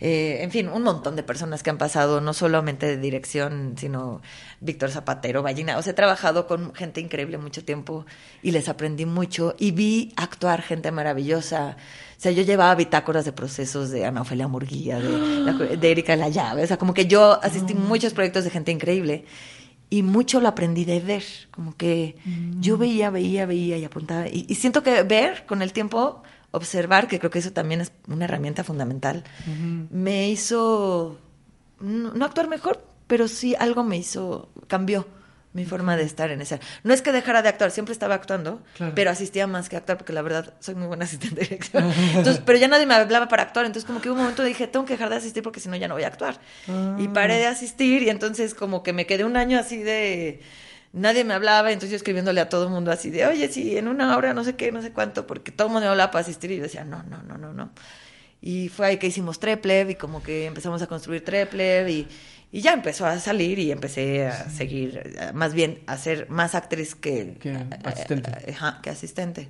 Eh, en fin, un montón de personas que han pasado, no solamente de dirección, sino Víctor Zapatero, Ballina. O sea, he trabajado con gente increíble mucho tiempo y les aprendí mucho y vi actuar gente maravillosa. O sea, yo llevaba bitácoras de procesos de Ana Ofelia Murguía, de, de Erika La Llave. O sea, como que yo asistí a muchos proyectos de gente increíble y mucho lo aprendí de ver. Como que yo veía, veía, veía y apuntaba. Y, y siento que ver con el tiempo, observar, que creo que eso también es una herramienta fundamental, me hizo no, no actuar mejor, pero sí algo me hizo, cambió mi forma de estar en esa. No es que dejara de actuar, siempre estaba actuando, Claro. pero asistía más que actuar, porque la verdad soy muy buena asistente de dirección. Entonces, pero ya nadie me hablaba para actuar, entonces como que hubo un momento dije, tengo que dejar de asistir porque si no ya no voy a actuar. Y paré de asistir y entonces como que me quedé un año así de... Nadie me hablaba, entonces yo escribiéndole a todo el mundo así de, oye, sí, en una hora no sé qué, no sé cuánto, porque todo el mundo me hablaba para asistir y yo decía, no, no, no, no, no. Y fue ahí que hicimos Treplev y como que empezamos a construir Treplev y, y ya empezó a salir y empecé a seguir, más bien a ser más actriz que, Que asistente. ajá, que asistente.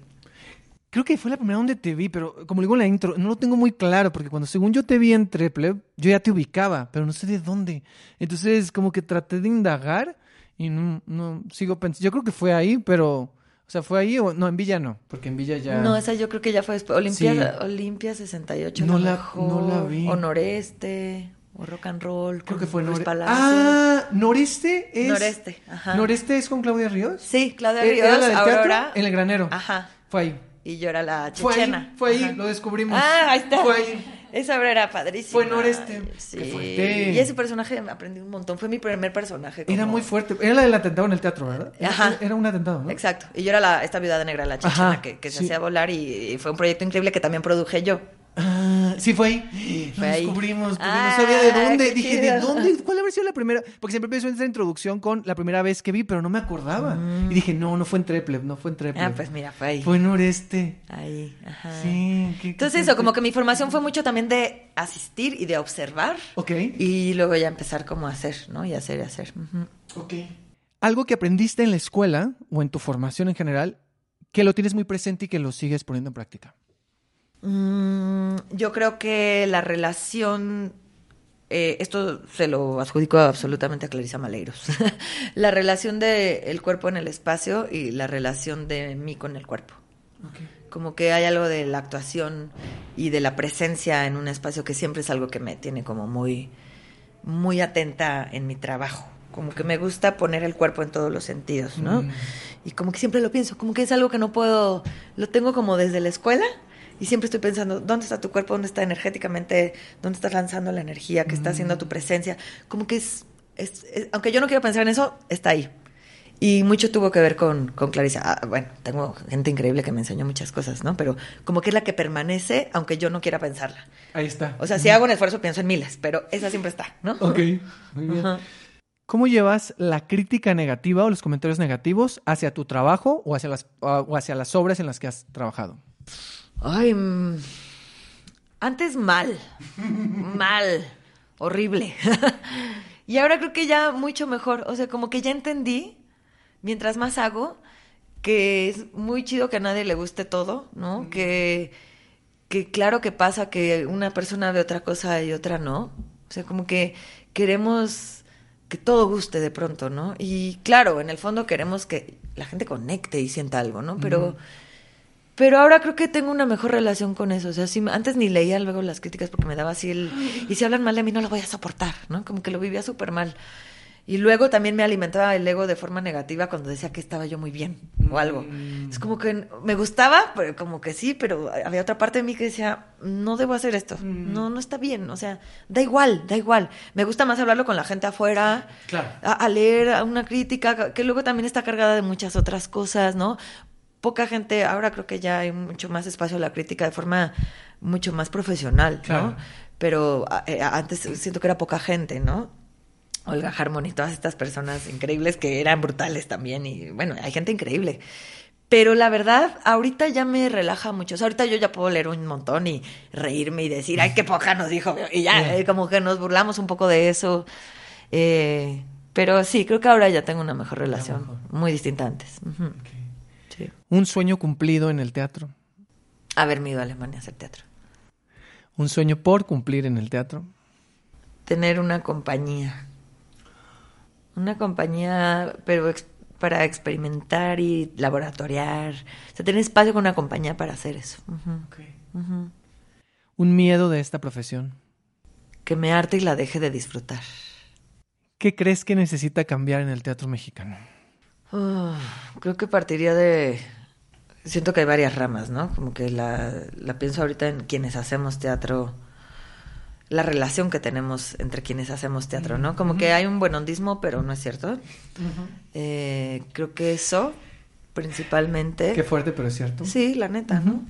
Creo que fue la primera donde te vi, pero como le digo en la intro, no lo tengo muy claro, porque cuando según yo te vi en Treple, yo ya te ubicaba, pero no sé de dónde. Entonces, como que traté de indagar y no, no sigo pensando. Yo creo que fue ahí, pero, o sea, fue ahí o no, en Villa no, porque en Villa ya. No, esa yo creo que ya fue después. Olimpia, Sí. Olimpia 68, No la- mejor, no la vi. o Noreste, o rock and roll. Creo con que fue Noreste. Ah, Noreste es. Noreste, ajá. ¿Noreste es con Claudia Ríos? Sí, Claudia ¿Era- Ríos, ¿Era la del teatro? En el granero. Ajá. Fue ahí. Y yo era la Fue chechena. ahí, fue ahí, lo descubrimos. Ah, ahí está. Fue ahí. Esa obra era padrísima. Fue Noreste. Sí. Qué. Y ese personaje me aprendí un montón. Fue mi primer personaje. Era como- muy fuerte. Era la del atentado en el teatro, ¿verdad? Era- Ajá. Era un atentado, ¿no? Exacto. Y yo era la, esta viuda negra, la chechena, Ajá, que, que se sí. hacía volar y, y fue un proyecto increíble que también produje yo. Ah, sí, fue ahí. Lo descubrimos, porque Ah, no sabía de dónde. Dije, chido. ¿de dónde? ¿Cuál habrá sido la primera? Porque siempre empezó esta introducción con la primera vez que vi, pero no me acordaba. Y dije, no, no fue en Treple, no fue en Treple. Mm. Ah, pues mira, fue ahí. Fue en Noreste. Ahí, ajá. Sí, qué- qué Entonces eso, como que mi formación fue mucho también de asistir y de observar. Ok. Y luego ya empezar como a hacer, ¿no? Y hacer y hacer. Ujú. Ok. Algo que aprendiste en la escuela o en tu formación en general, que lo tienes muy presente y que lo sigues poniendo en práctica. Mm, yo creo que la relación, eh, esto se lo adjudico absolutamente a Clarisa Maleiros, la relación del cuerpo en el espacio y la relación de mí con el cuerpo. Como que hay algo de la actuación y de la presencia en un espacio que siempre es algo que me tiene como muy, muy atenta en mi trabajo. Como que me gusta poner el cuerpo en todos los sentidos, ¿no? Mm. Y como que siempre lo pienso, como que es algo que no puedo, lo tengo como desde la escuela y siempre estoy pensando, ¿dónde está tu cuerpo? ¿Dónde está energéticamente? ¿Dónde estás lanzando la energía? ¿Qué está haciendo tu presencia? Como que es, es- es- aunque yo no quiero pensar en eso, está ahí. Y mucho tuvo que ver con, con Clarisa. Ah, bueno, tengo gente increíble que me enseñó muchas cosas, ¿no? Pero como que es la que permanece, aunque yo no quiera pensarla. Ahí está. O sea, si hago un esfuerzo, pienso en miles, pero esa siempre está, ¿no? Ok, muy bien. Ajá. ¿Cómo llevas la crítica negativa o los comentarios negativos hacia tu trabajo o hacia las, o hacia las obras en las que has trabajado? Ay, mm, antes mal, mal, horrible. y ahora creo que ya mucho mejor. O sea, como que ya entendí, mientras más hago, que es muy chido que a nadie le guste todo, ¿no? Que, que claro que pasa que una persona ve otra cosa y otra no. O sea, como que queremos que todo guste de pronto, ¿no? Y claro, en el fondo queremos que la gente conecte y sienta algo, ¿no? Pero... Pero ahora creo que tengo una mejor relación con eso. O sea, sí, antes ni leía luego las críticas porque me daba así el... Y si hablan mal de mí no lo voy a soportar, ¿no? Como que lo vivía súper mal. Y luego también me alimentaba el ego de forma negativa cuando decía que estaba yo muy bien o algo. Es como que me gustaba, pero como que sí, pero había otra parte de mí que decía, no debo hacer esto. No, no está bien. O sea, da igual, da igual. Me gusta más hablarlo con la gente afuera, Claro. a, a leer a una crítica que luego también está cargada de muchas otras cosas, ¿no? Poca gente, ahora creo que ya hay mucho más espacio a la crítica de forma mucho más profesional, Claro. ¿no? Pero eh, antes siento que era poca gente, ¿no? Olga Harmon y todas estas personas increíbles que eran brutales también y bueno, hay gente increíble. Pero la verdad, ahorita ya me relaja mucho. O sea, ahorita yo ya puedo leer un montón y reírme y decir, ay, qué poca nos dijo. Y ya, eh, como que nos burlamos un poco de eso. Eh, pero sí, creo que ahora ya tengo una mejor relación. Muy distinta antes. Sí. Un sueño cumplido en el teatro. Haberme ido a Alemania a hacer teatro. Un sueño por cumplir en el teatro. Tener una compañía. Una compañía, pero ex- para experimentar y laboratoriar. O sea, tener espacio con una compañía para hacer eso. Un miedo de esta profesión. Que me arte y la deje de disfrutar. ¿Qué crees que necesita cambiar en el teatro mexicano? Ah, creo que partiría de... Siento que hay varias ramas, ¿no? Como que la, la pienso ahorita en quienes hacemos teatro, la relación que tenemos entre quienes hacemos teatro, ¿no? Como que hay un buen hondismo, pero no es cierto. Eh, creo que eso, principalmente... Qué fuerte, pero es cierto. Sí, la neta, ¿no?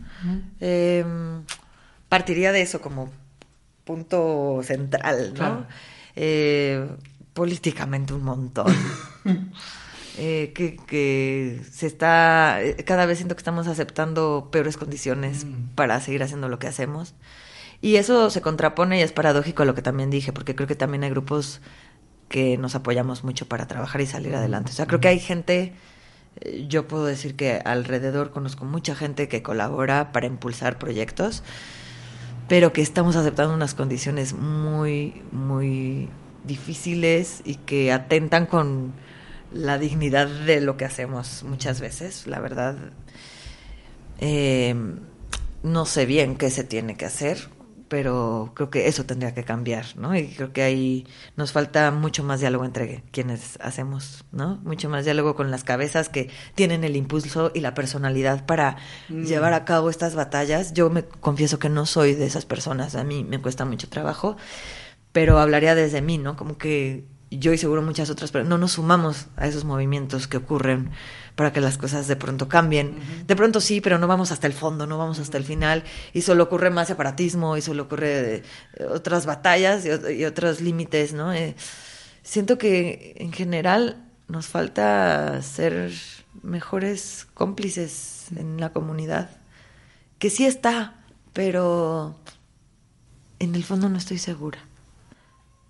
Eh, partiría de eso como punto central, ¿no? Claro. Eh, políticamente un montón. Eh, que, que se está, eh, cada vez siento que estamos aceptando peores condiciones Mm. para seguir haciendo lo que hacemos. Y eso se contrapone y es paradójico a lo que también dije, porque creo que también hay grupos que nos apoyamos mucho para trabajar y salir adelante. O sea, creo que hay gente, eh, yo puedo decir que alrededor conozco mucha gente que colabora para impulsar proyectos, pero que estamos aceptando unas condiciones muy, muy difíciles y que atentan con la dignidad de lo que hacemos muchas veces, la verdad. Eh, no sé bien qué se tiene que hacer. pero creo que eso tendría que cambiar, ¿no? Y creo que ahí nos falta mucho más diálogo entre quienes hacemos, ¿no? Mucho más diálogo con las cabezas que tienen el impulso y la personalidad para Mm. llevar a cabo estas batallas. Yo me confieso que no soy de esas personas, a mí me cuesta mucho trabajo, pero hablaría desde mí, ¿no? Como que yo y seguro muchas otras, pero no nos sumamos a esos movimientos que ocurren para que las cosas de pronto cambien. De pronto sí, pero no vamos hasta el fondo, no vamos hasta el final y solo ocurre más separatismo y solo ocurre eh, otras batallas y, ot- y otros límites, ¿no? Eh, siento que en general nos falta ser mejores cómplices en la comunidad, que sí está, pero en el fondo no estoy segura.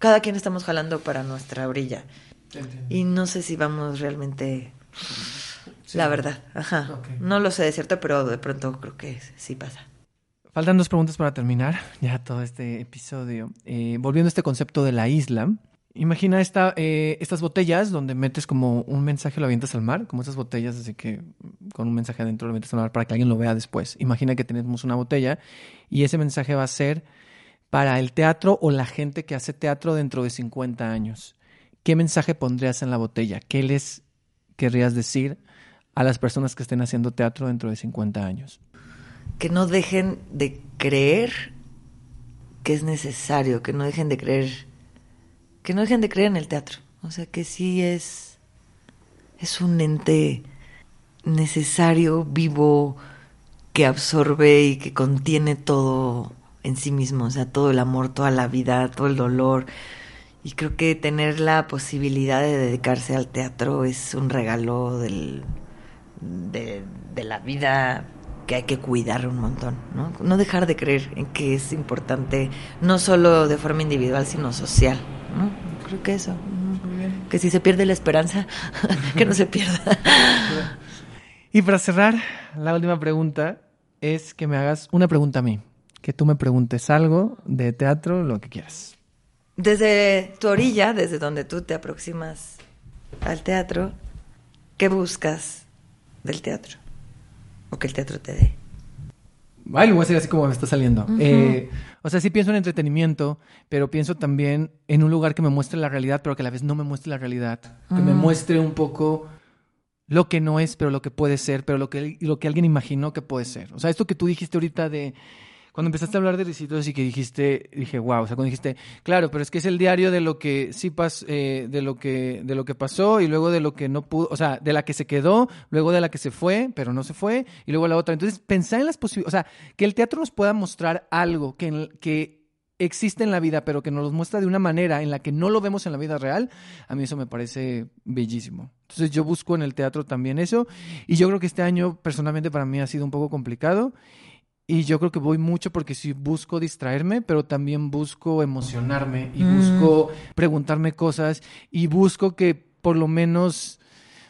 Cada quien estamos jalando para nuestra orilla. Y no sé si vamos realmente... La verdad, ajá. No lo sé de cierto, pero de pronto creo que sí pasa. Faltan dos preguntas para terminar ya todo este episodio. Eh, volviendo a este concepto de la isla, imagina esta, eh, estas botellas donde metes como un mensaje y lo avientas al mar, como esas botellas, así que con un mensaje adentro lo metes al mar para que alguien lo vea después. Imagina que tenemos una botella y ese mensaje va a ser para el teatro o la gente que hace teatro dentro de 50 años. ¿Qué mensaje pondrías en la botella? ¿Qué les querrías decir a las personas que estén haciendo teatro dentro de 50 años? que no dejen de creer que es necesario, que no dejen de creer, que no dejen de creer en el teatro. O sea, que sí es, es un ente necesario, vivo, que absorbe y que contiene todo en sí mismo, o sea, todo el amor, toda la vida, todo el dolor. Y creo que tener la posibilidad de dedicarse al teatro es un regalo del, de, de la vida que hay que cuidar un montón, ¿no? No dejar de creer en que es importante, no solo de forma individual, sino social, ¿no? Creo que eso. Que si se pierde la esperanza, que no se pierda. Y para cerrar, la última pregunta es que me hagas una pregunta a mí. Que tú me preguntes algo de teatro, lo que quieras. Desde tu orilla, desde donde tú te aproximas al teatro, ¿qué buscas del teatro? O que el teatro te dé. Ay, lo voy a decir así como me está saliendo. Eh, o sea, sí pienso en entretenimiento, pero pienso también en un lugar que me muestre la realidad, pero que a la vez no me muestre la realidad. Que me Mm. muestre un poco lo que no es, pero lo que puede ser, pero lo que, lo que alguien imaginó que puede ser. O sea, esto que tú dijiste ahorita de... Cuando empezaste a hablar de recitos y que dijiste, dije, wow, o sea, cuando dijiste, claro, pero es que es el diario de lo que sí pas, eh, de lo que, de lo que pasó y luego de lo que no pudo, o sea, de la que se quedó, luego de la que se fue, pero no se fue, y luego la otra. Entonces, pensar en las posibilidades, o sea, que el teatro nos pueda mostrar algo que, que existe en la vida, pero que nos lo muestra de una manera en la que no lo vemos en la vida real, a mí eso me parece bellísimo. Entonces yo busco en el teatro también eso, y yo creo que este año personalmente para mí ha sido un poco complicado, y yo creo que voy mucho porque sí busco distraerme, pero también busco emocionarme y Mm. busco preguntarme cosas y busco que por lo menos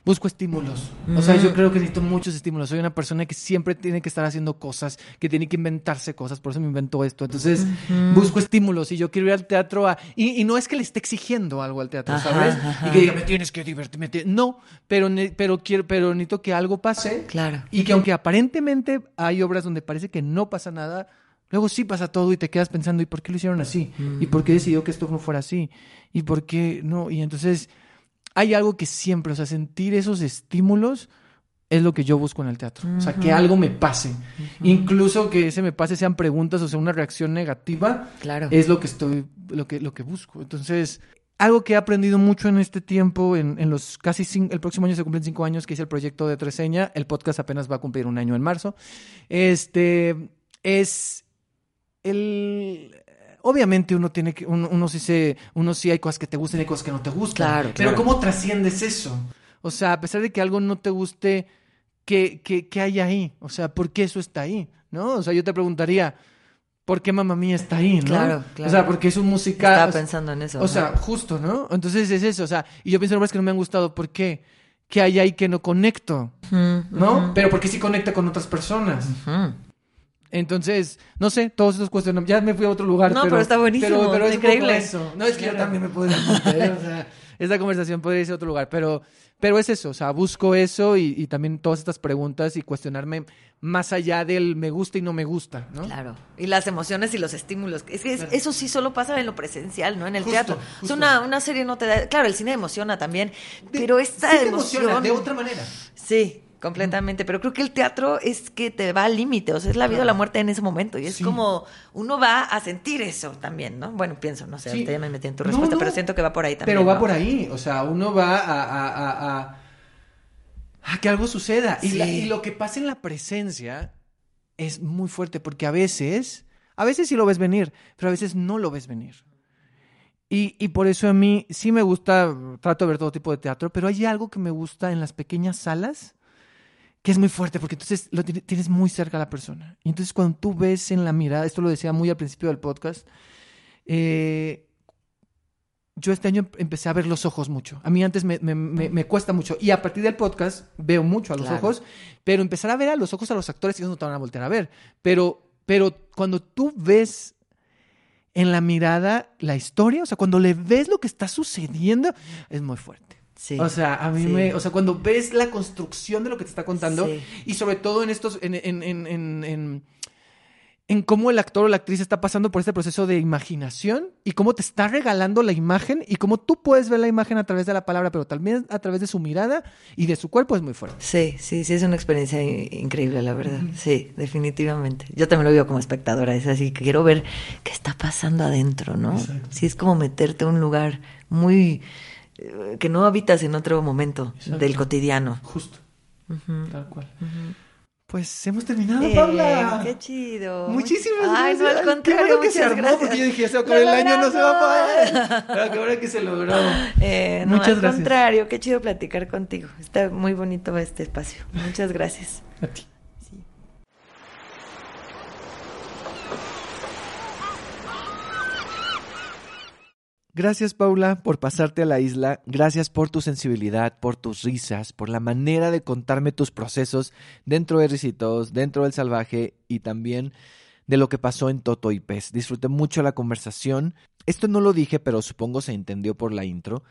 busco estímulos. O sea, yo Mm. creo que necesito muchos estímulos. Soy una persona que siempre tiene que estar haciendo cosas, que tiene que inventarse cosas, por eso me invento esto. Entonces, busco estímulos y yo quiero ir al teatro a... Y, y no es que le esté exigiendo algo al teatro, Ajá, ¿sabes? ajá. Y que diga, me tienes que divertir. me tie-". No, pero, pero, quiero, pero necesito que algo pase Claro. y que aunque aparentemente hay obras donde parece que no pasa nada, luego sí pasa todo y te quedas pensando, ¿y por qué lo hicieron así? ¿Y por qué decidió que esto no fuera así? ¿Y por qué no? Y entonces hay algo que siempre, o sea, sentir esos estímulos es lo que yo busco en el teatro. O sea, que algo me pase. Incluso que ese me pase sean preguntas o sea una reacción negativa, Claro. es lo que estoy, lo que, lo que busco. Entonces, algo que he aprendido mucho en este tiempo, en, en los casi cinco, el próximo año se cumplen cinco años que hice el proyecto de Treseña, el podcast apenas va a cumplir un año en marzo, este, es el... Obviamente uno tiene que, uno, uno sí se, uno sí hay cosas que te gustan y hay cosas que no te gustan. Claro, Pero claro. ¿cómo trasciendes eso? O sea, a pesar de que algo no te guste, ¿qué, qué, qué hay ahí? O sea, ¿por qué eso está ahí? ¿No? O sea, yo te preguntaría, ¿por qué Mamá Mía está ahí? ¿no? Claro, claro. O sea, porque es un musical. Estaba pensando en eso. o sea, justo, ¿no? Entonces es eso, o sea, y yo pienso en obras que no me han gustado, ¿por qué? ¿Qué hay ahí que no conecto? ¿No? ujú, Pero porque sí conecta con otras personas. ujú. Entonces, no sé, todos esos cuestionamientos. Ya me fui a otro lugar. No, pero está buenísimo, Pero, pero es increíble. eso. No, es que yo también me puedo ir a meter, o sea, esta conversación podría irse a otro lugar, pero, pero es eso, o sea, busco eso y, y también todas estas preguntas y cuestionarme más allá del me gusta y no me gusta, ¿no? Claro. Y las emociones y los estímulos. Es que es- eso sí solo pasa en lo presencial, ¿no? En el Justo, teatro. Es justo. una, una serie no te da. Claro, el cine emociona también. pero esta Sí te emoción. emociona, de otra manera. Sí, completamente. Pero creo que el teatro es que te va al límite. O sea, es la vida o la muerte en ese momento. Y es Sí. como uno va a sentir eso también, ¿no? Bueno, pienso, no sé, Sí. ahorita ya me metí en tu respuesta, no. pero siento que va por ahí también. Pero va ¿no? por ahí, o sea, uno va a, a- a- a- que algo suceda. Y, la- y lo que pasa en la presencia es muy fuerte, porque a veces, a veces sí lo ves venir, pero a veces no lo ves venir. Y, y por eso a mí sí me gusta, trato de ver todo tipo de teatro, pero hay algo que me gusta en las pequeñas salas que es muy fuerte, porque entonces lo tiene- tienes muy cerca a la persona. Y entonces cuando tú ves en la mirada, esto lo decía muy al principio del podcast, eh, yo este año empecé a ver los ojos mucho. A mí antes me, me- me- me cuesta mucho. Y a partir del podcast veo mucho a los Claro. ojos, pero empezar a ver a los ojos a los actores, ellos no te van a voltear a ver. Pero, pero cuando tú ves en la mirada la historia, o sea, cuando le ves lo que está sucediendo, es muy fuerte. Sí. O sea, a mí Sí. me. O sea, cuando ves la construcción de lo que te está contando, Sí. y sobre todo en estos. En, en, en, en, en- en cómo el actor o la actriz está pasando por este proceso de imaginación y cómo te está regalando la imagen y cómo tú puedes ver la imagen a través de la palabra, pero también a través de su mirada y de su cuerpo es muy fuerte. Sí, sí, sí, es una experiencia increíble, la verdad. Sí, definitivamente. Yo también lo vivo como espectadora, es así que quiero ver qué está pasando adentro, ¿no? Sí, es como meterte a un lugar muy... eh, que no habitas en otro momento Exacto. del cotidiano. Justo. Tal cual. Pues hemos terminado, Eh, Paula. ¡Qué chido! Muchísimas Ay, gracias. no, al Qué contrario, bueno que se armó, gracias. porque yo dije, ya se va a acabar ¡Lo el año, no se va a poder. logramos! Pero qué bueno que se logró. Eh, no, Muchas al gracias. contrario, qué chido platicar contigo. Está muy bonito este espacio. Muchas gracias. A ti. Sí. Gracias Paula por pasarte a la isla, gracias por tu sensibilidad, por tus risas, por la manera de contarme tus procesos dentro de Ricitos, dentro del salvaje y también de lo que pasó en Toto y Pez. Disfruté mucho la conversación. Esto no lo dije, pero supongo se entendió por la intro.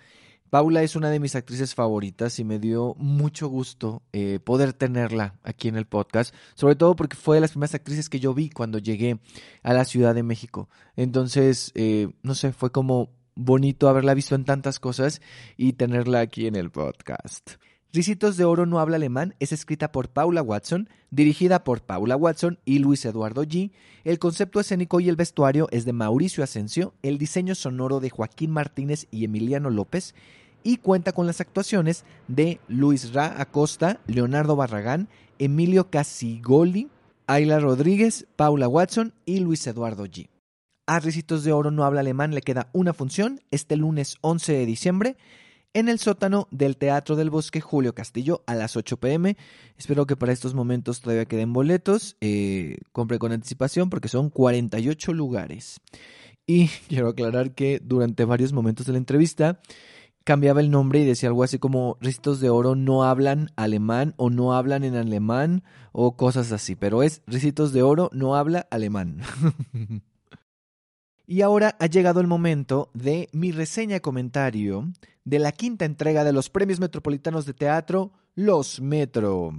Paula es una de mis actrices favoritas y me dio mucho gusto eh, poder tenerla aquí en el podcast, sobre todo porque fue de las primeras actrices que yo vi cuando llegué a la Ciudad de México. Entonces, eh, no sé, fue como bonito haberla visto en tantas cosas y tenerla aquí en el podcast. Ricitos de Oro no habla alemán es escrita por Paula Watson, dirigida por Paula Watson y Luis Eduardo G. El concepto escénico y el vestuario es de Mauricio Asensio, el diseño sonoro de Joaquín Martínez y Emiliano López y cuenta con las actuaciones de Luis Ra Acosta, Leonardo Barragán, Emilio Casigoli, Ayla Rodríguez, Paula Watson y Luis Eduardo G. A Ricitos de Oro no habla alemán le queda una función este lunes 11 de diciembre en el sótano del Teatro del Bosque Julio Castillo a las 8 pm. Espero que para estos momentos todavía queden boletos. Eh, compre con anticipación porque son 48 lugares. Y quiero aclarar que durante varios momentos de la entrevista cambiaba el nombre y decía algo así como Ricitos de Oro no hablan alemán o no hablan en alemán o cosas así. Pero es Ricitos de Oro no habla alemán. Y ahora ha llegado el momento de mi reseña comentario de la quinta entrega de los Premios Metropolitanos de Teatro, Los Metro,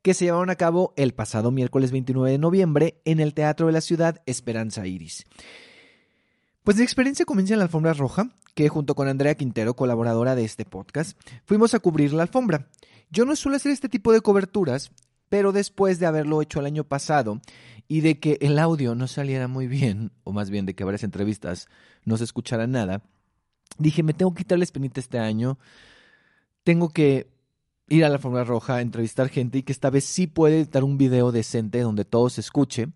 que se llevaron a cabo el pasado miércoles 29 de noviembre en el Teatro de la Ciudad Esperanza Iris. Pues mi experiencia comienza en la alfombra roja, que junto con Andrea Quintero, colaboradora de este podcast, fuimos a cubrir la alfombra. Yo no suelo hacer este tipo de coberturas, pero después de haberlo hecho el año pasado y de que el audio no saliera muy bien, o más bien de que varias entrevistas no se escuchara nada, dije, me tengo que quitar la espinita este año, tengo que ir a la alfombra roja, entrevistar gente y que esta vez sí puede dar un video decente donde todo se escuche.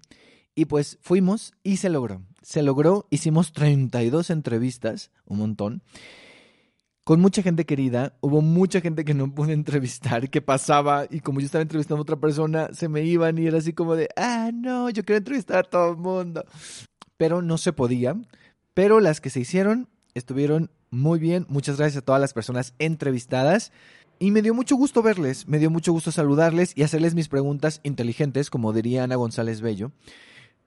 Y pues fuimos y se logró. Se logró, hicimos 32 entrevistas, un montón con mucha gente querida. Hubo mucha gente que no pude entrevistar, que pasaba y como yo estaba entrevistando a otra persona, se me iban y era así como de, ah, no, yo quiero entrevistar a todo el mundo. Pero no se podía. Pero las que se hicieron estuvieron muy bien. Muchas gracias a todas las personas entrevistadas. Y me dio mucho gusto verles, me dio mucho gusto saludarles y hacerles mis preguntas inteligentes, como diría Ana González Bello.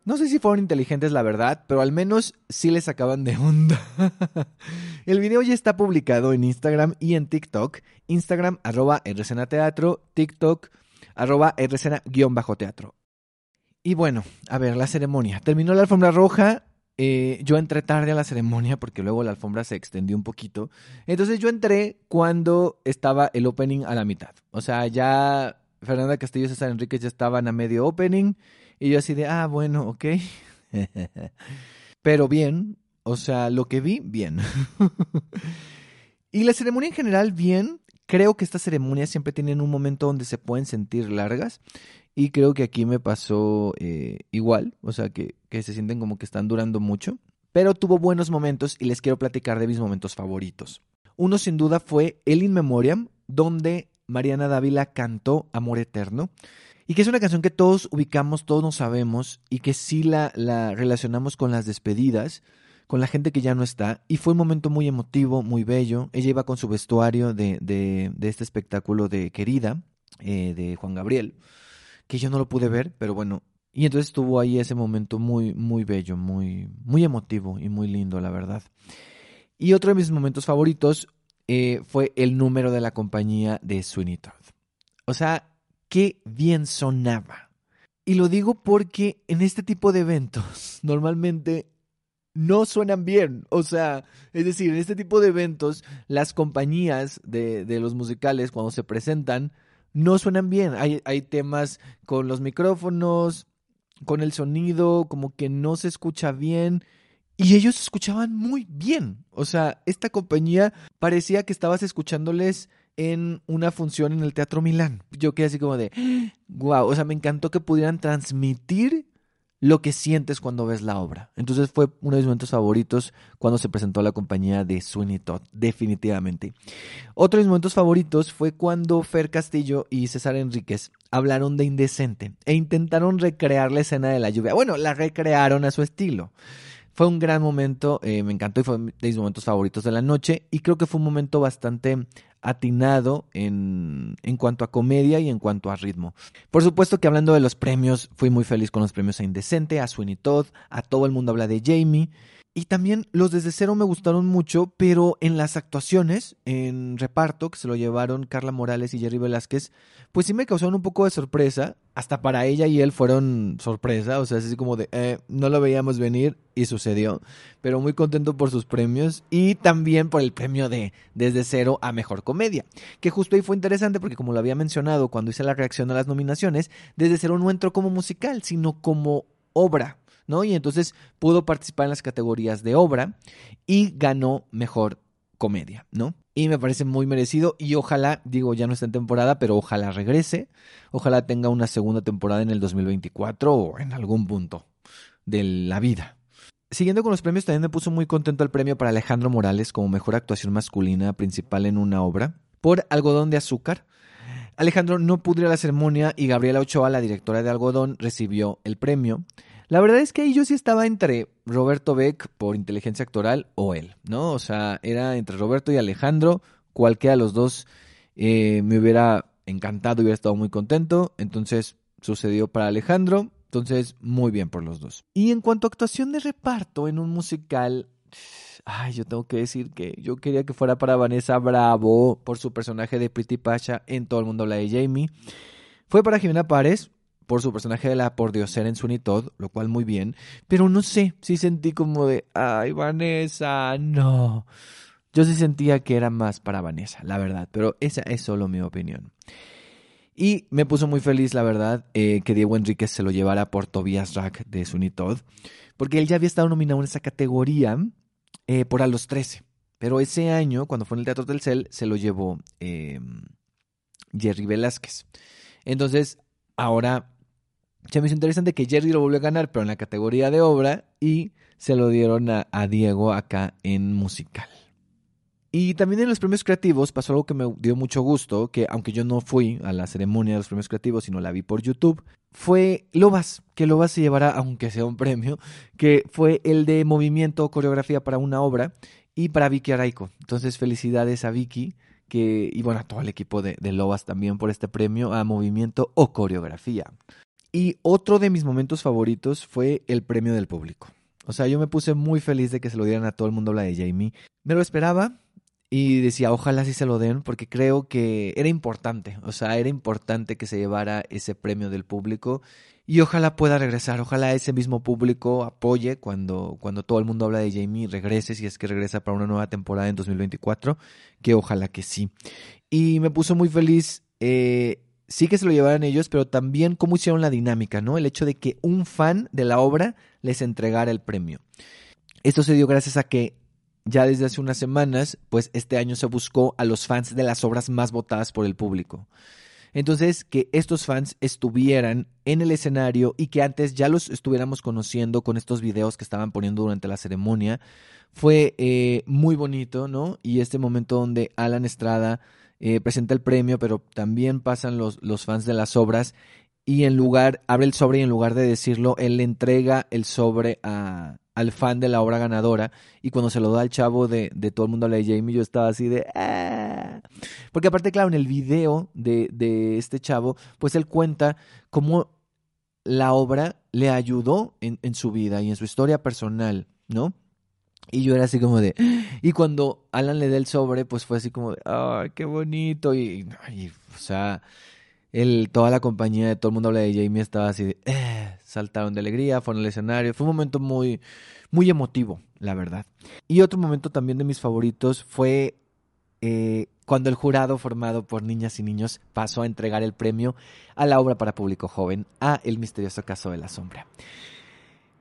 No sé si fueron inteligentes, la verdad, pero al menos sí les sacaban de onda. El video ya está publicado en Instagram y en TikTok. Instagram, arroba Teatro, TikTok, arroba teatro Y bueno, a ver, la ceremonia. Terminó la alfombra roja. Eh, yo entré tarde a la ceremonia porque luego la alfombra se extendió un poquito. Entonces yo entré cuando estaba el opening a la mitad. O sea, ya Fernanda Castillo y César Enríquez ya estaban a medio opening. Y yo así de, ah, bueno, ok. Pero bien, o sea, lo que vi, bien. y la ceremonia en general, bien. Creo que estas ceremonias siempre tienen un momento donde se pueden sentir largas. Y creo que aquí me pasó eh, igual. O sea, que, que se sienten como que están durando mucho. Pero tuvo buenos momentos y les quiero platicar de mis momentos favoritos. Uno sin duda fue el In Memoriam, donde Mariana Dávila cantó Amor Eterno. Y que es una canción que todos ubicamos, todos nos sabemos y que sí la, la relacionamos con las despedidas, con la gente que ya no está. Y fue un momento muy emotivo, muy bello. Ella iba con su vestuario de, de, este espectáculo de Querida, eh, de Juan Gabriel, que yo no lo pude ver, pero bueno. Y entonces estuvo ahí ese momento muy, muy bello, muy, muy emotivo y muy lindo, la verdad. Y otro de mis momentos favoritos eh, fue el número de la compañía de Sweeney Todd. O sea, qué bien sonaba. Y lo digo porque en este tipo de eventos normalmente no suenan bien. O sea, es decir, en este tipo de eventos las compañías de, de los musicales cuando se presentan no suenan bien. Hay, hay temas con los micrófonos, con el sonido, como que no se escucha bien. Y ellos escuchaban muy bien. O sea, esta compañía parecía que estabas escuchándoles en una función en el Teatro Milán. Yo quedé así como de, wow, o sea, me encantó que pudieran transmitir lo que sientes cuando ves la obra. Entonces fue uno de mis momentos favoritos cuando se presentó la compañía de Sweeney Todd, definitivamente. Otro de mis momentos favoritos fue cuando Fer Castillo y César Enríquez hablaron de Indecente e intentaron recrear la escena de la lluvia. Bueno, la recrearon a su estilo. Fue un gran momento, eh, me encantó y fue de mis momentos favoritos de la noche y creo que fue un momento bastante atinado en, en cuanto a comedia y en cuanto a ritmo. Por supuesto que hablando de los premios, fui muy feliz con los premios a Indecente, a Sweeney Todd, a todo el mundo habla de Jamie. Y también los desde cero me gustaron mucho, pero en las actuaciones, en reparto, que se lo llevaron Carla Morales y Jerry Velázquez, pues sí me causaron un poco de sorpresa. Hasta para ella y él fueron sorpresa, o sea, es así como de, eh, no lo veíamos venir y sucedió. Pero muy contento por sus premios y también por el premio de Desde Cero a Mejor Comedia. Que justo ahí fue interesante porque como lo había mencionado cuando hice la reacción a las nominaciones, Desde Cero no entró como musical, sino como obra Y entonces pudo participar en las categorías de obra y ganó mejor comedia, ¿no? Y me parece muy merecido y ojalá, digo, ya no está en temporada, pero ojalá regrese, ojalá tenga una segunda temporada en el 2024 o en algún punto de la vida. Siguiendo con los premios, también me puso muy contento el premio para Alejandro Morales como mejor actuación masculina principal en una obra por Algodón de Azúcar. Alejandro no pudo ir a la ceremonia y Gabriela Ochoa, la directora de Algodón, recibió el premio. La verdad es que ahí yo sí estaba entre Roberto Beck por inteligencia actoral o él, ¿no? O sea, era entre Roberto y Alejandro, cualquiera de los dos eh, me hubiera encantado, hubiera estado muy contento, entonces sucedió para Alejandro, entonces muy bien por los dos. Y en cuanto a actuación de reparto en un musical, ay, yo tengo que decir que yo quería que fuera para Vanessa Bravo por su personaje de Pretty Pasha en Todo el mundo habla de Jamie. Fue para Jimena Párez, por su personaje de la pordiosera en Sweeney Todd, lo cual muy bien, pero no sé, sí sentí como de, ay, Vanessa, no. Yo sí sentía que era más para Vanessa, la verdad, pero esa es solo mi opinión. Y me puso muy feliz, la verdad, eh, que Diego Enríquez se lo llevara por Tobias Rack de Sweeney Todd, porque él ya había estado nominado en esa categoría eh, por A los 13. Pero ese año, cuando fue en el Teatro del Cel, se lo llevó eh, Jerry Velázquez. Entonces, ahora se me hizo interesante que Jerry lo volvió a ganar, pero en la categoría de obra, y se lo dieron a, Diego acá en musical. Y también en los premios creativos pasó algo que me dio mucho gusto, que aunque yo no fui a la ceremonia de los premios creativos, sino la vi por YouTube, fue Lobas, que Lobas se llevará, aunque sea un premio, que fue el de movimiento o coreografía para una obra, y para Vicky Araico. Entonces felicidades a Vicky, que, y bueno, a todo el equipo de Lobas también por este premio a movimiento o coreografía. Y otro de mis momentos favoritos fue el premio del público. O sea, yo me puse muy feliz de que se lo dieran a todo el mundo habla de Jamie. Me lo esperaba y decía, ojalá sí se lo den, porque creo que era importante. O sea, era importante que se llevara ese premio del público. Y ojalá pueda regresar, ojalá ese mismo público apoye cuando, cuando todo el mundo habla de Jamie, regrese, si es que regresa para una nueva temporada en 2024, que ojalá que sí. Y me puso muy feliz eh, sí que se lo llevaran ellos, pero también cómo hicieron la dinámica, ¿no? El hecho de que un fan de la obra les entregara el premio. Esto se dio gracias a que ya desde hace unas semanas, pues este año se buscó a los fans de las obras más votadas por el público. Entonces, que estos fans estuvieran en el escenario y que antes ya los estuviéramos conociendo con estos videos que estaban poniendo durante la ceremonia, fue eh, muy bonito, ¿no? Y este momento donde Alan Estrada eh, presenta el premio, pero también pasan los, los fans de las obras y en lugar, abre el sobre y en lugar de decirlo, él le entrega el sobre a, al fan de la obra ganadora y cuando se lo da al chavo de, de todo el mundo de Jamie, yo estaba así de... Ah". Porque aparte, claro, en el video de, de este chavo, pues él cuenta cómo la obra le ayudó en, en su vida y en su historia personal, ¿no? Y yo era así como de... Y cuando Alan le da el sobre, pues fue así como de... ¡Ay, qué bonito! Y, o sea, el, toda la compañía de todo el mundo habla de Jamie estaba así de... Eh, saltaron de alegría, fueron al escenario. Fue un momento muy, muy emotivo, la verdad. Y otro momento también de mis favoritos fue eh, cuando el jurado formado por niñas y niños pasó a entregar el premio a la obra para público joven, a El misterioso caso de la sombra.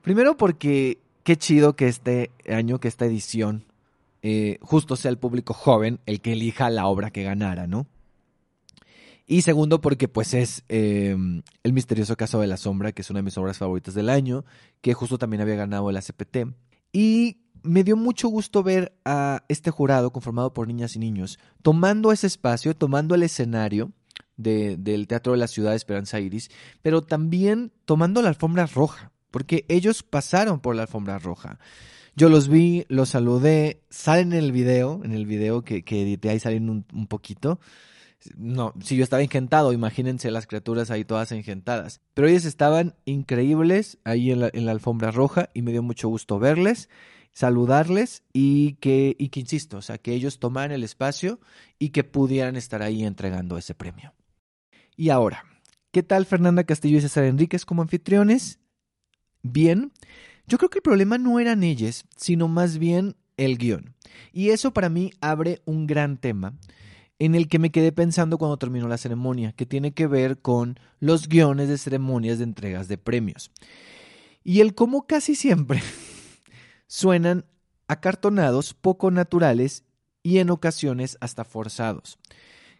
Primero porque qué chido que este año, que esta edición, eh, justo sea el público joven el que elija la obra que ganara, ¿no? Y segundo, porque pues es em, El misterioso caso de la sombra, que es una de mis obras favoritas del año, que justo también había ganado el ACPT. Y me dio mucho gusto ver a este jurado conformado por niñas y niños tomando ese espacio, tomando el escenario del Teatro de la Ciudad de Esperanza Iris, pero también tomando la alfombra roja porque ellos pasaron por la alfombra roja. Yo los vi, los saludé, salen en el video, en el video que, edité ahí salen un, poquito. No, si yo estaba ingentado, imagínense las criaturas ahí todas ingentadas. Pero ellos estaban increíbles ahí en la, en la alfombra roja y me dio mucho gusto verles, saludarles y que, y que, insisto, o sea, que ellos tomaran el espacio y que pudieran estar ahí entregando ese premio. Y ahora, ¿qué tal Fernanda Castillo y César Enríquez como anfitriones? Bien, yo creo que el problema no eran ellas, sino más bien el guion. Y eso para mí abre un gran tema en el que me quedé pensando cuando terminó la ceremonia, que tiene que ver con los guiones de ceremonias de entregas de premios. Y el cómo casi siempre suenan acartonados, poco naturales y en ocasiones hasta forzados.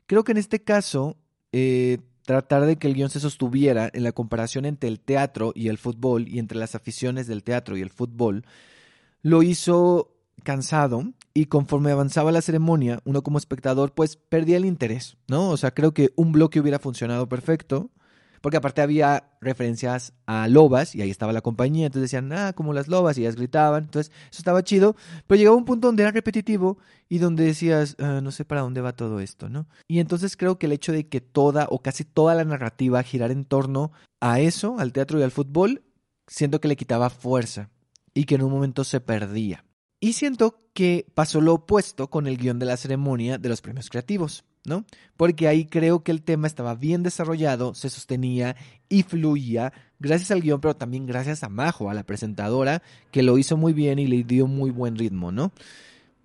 Creo que en este caso eh, tratar de que el guion se sostuviera en la comparación entre el teatro y el fútbol y entre las aficiones del teatro y el fútbol, lo hizo cansado y conforme avanzaba la ceremonia, uno como espectador pues perdía el interés, ¿no? O sea, creo que un bloque hubiera funcionado perfecto, porque aparte había referencias a lobas y ahí estaba la compañía, entonces decían, ah, como las lobas y ellas gritaban, entonces eso estaba chido, pero llegaba un punto donde era repetitivo y donde decías, ah, no sé para dónde va todo esto, ¿no? Y entonces creo que el hecho de que toda o casi toda la narrativa girara en torno a eso, al teatro y al fútbol, siento que le quitaba fuerza y que en un momento se perdía. Y siento que pasó lo opuesto con el guion de la ceremonia de los premios creativos. Porque ahí creo que el tema estaba bien desarrollado, se sostenía y fluía gracias al guion, pero también gracias a Majo, a la presentadora, que lo hizo muy bien y le dio muy buen ritmo, ¿no?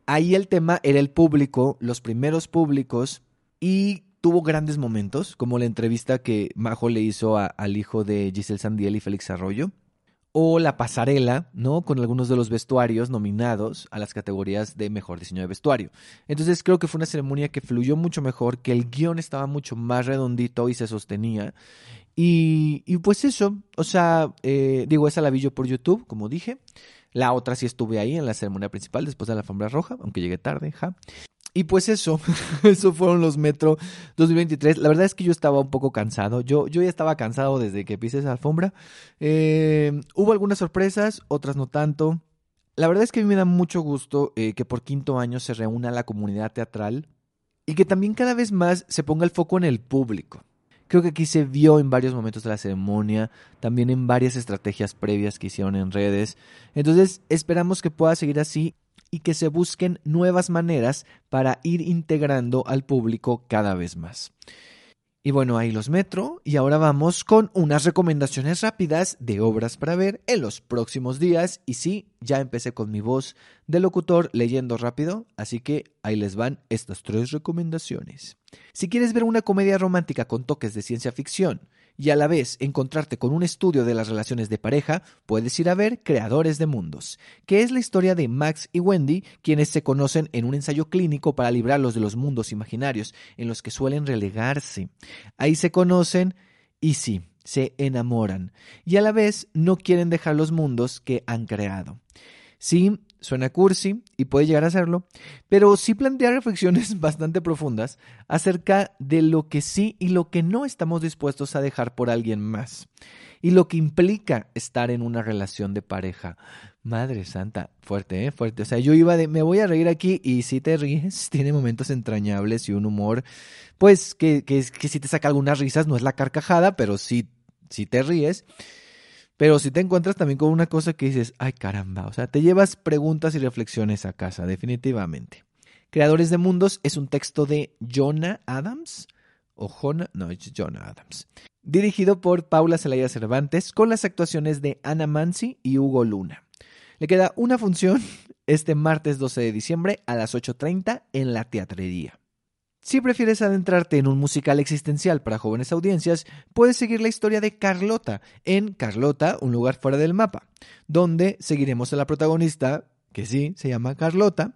Ahí el tema era el público, los primeros públicos, y tuvo grandes momentos, como la entrevista que Majo le hizo al hijo de Giselle Sandiel y Félix Arroyo o la pasarela, ¿no? Con algunos de los vestuarios nominados a las categorías de mejor diseño de vestuario. Entonces creo que fue una ceremonia que fluyó mucho mejor, que el guion estaba mucho más redondito y se sostenía. Y, y pues eso, o sea, eh, digo, esa la vi yo por YouTube, como dije. La otra sí estuve ahí en la ceremonia principal después de la alfombra roja, aunque llegué tarde, ja. Y pues eso, eso fueron los Metro 2023. La verdad es que yo estaba un poco cansado. Yo, yo ya estaba cansado desde que pise esa alfombra. Eh, hubo algunas sorpresas, otras no tanto. La verdad es que a mí me da mucho gusto eh, que por quinto año se reúna la comunidad teatral y que también cada vez más se ponga el foco en el público. Creo que aquí se vio en varios momentos de la ceremonia, también en varias estrategias previas que hicieron en redes. Entonces esperamos que pueda seguir así y que se busquen nuevas maneras para ir integrando al público cada vez más. Y bueno, ahí los metro y ahora vamos con unas recomendaciones rápidas de obras para ver en los próximos días. Y sí, ya empecé con mi voz de locutor leyendo rápido, así que ahí les van estas tres recomendaciones. Si quieres ver una comedia romántica con toques de ciencia ficción, y a la vez encontrarte con un estudio de las relaciones de pareja, puedes ir a ver Creadores de Mundos, que es la historia de Max y Wendy, quienes se conocen en un ensayo clínico para librarlos de los mundos imaginarios en los que suelen relegarse. Ahí se conocen y sí, se enamoran, y a la vez no quieren dejar los mundos que han creado. Sí, Suena cursi y puede llegar a serlo, pero sí plantea reflexiones bastante profundas acerca de lo que sí y lo que no estamos dispuestos a dejar por alguien más y lo que implica estar en una relación de pareja. Madre santa, fuerte, ¿eh? Fuerte. O sea, yo iba de, me voy a reír aquí y si te ríes, tiene momentos entrañables y un humor, pues que, que, si te saca algunas risas, no es la carcajada, pero sí, sí te ríes. Pero si te encuentras también con una cosa que dices, ay caramba, o sea, te llevas preguntas y reflexiones a casa, definitivamente. Creadores de Mundos es un texto de Jonah Adams, o Jonah, no, es Jonah Adams, dirigido por Paula Celaya Cervantes con las actuaciones de Ana Mansi y Hugo Luna. Le queda una función este martes 12 de diciembre a las 8.30 en la teatrería. Si prefieres adentrarte en un musical existencial para jóvenes audiencias, puedes seguir la historia de Carlota en Carlota, un lugar fuera del mapa, donde seguiremos a la protagonista, que sí, se llama Carlota,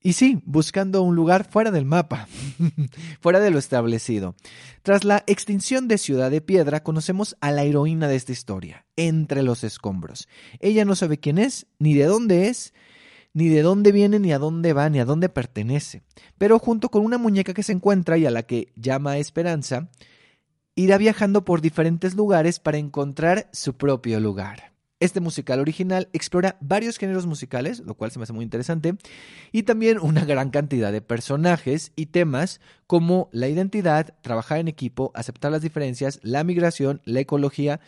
y sí, buscando un lugar fuera del mapa, fuera de lo establecido. Tras la extinción de Ciudad de Piedra, conocemos a la heroína de esta historia, entre los escombros. Ella no sabe quién es, ni de dónde es, ni de dónde viene, ni a dónde va, ni a dónde pertenece. Pero junto con una muñeca que se encuentra y a la que llama Esperanza, irá viajando por diferentes lugares para encontrar su propio lugar. Este musical original explora varios géneros musicales, lo cual se me hace muy interesante, y también una gran cantidad de personajes y temas como la identidad, trabajar en equipo, aceptar las diferencias, la migración, la ecología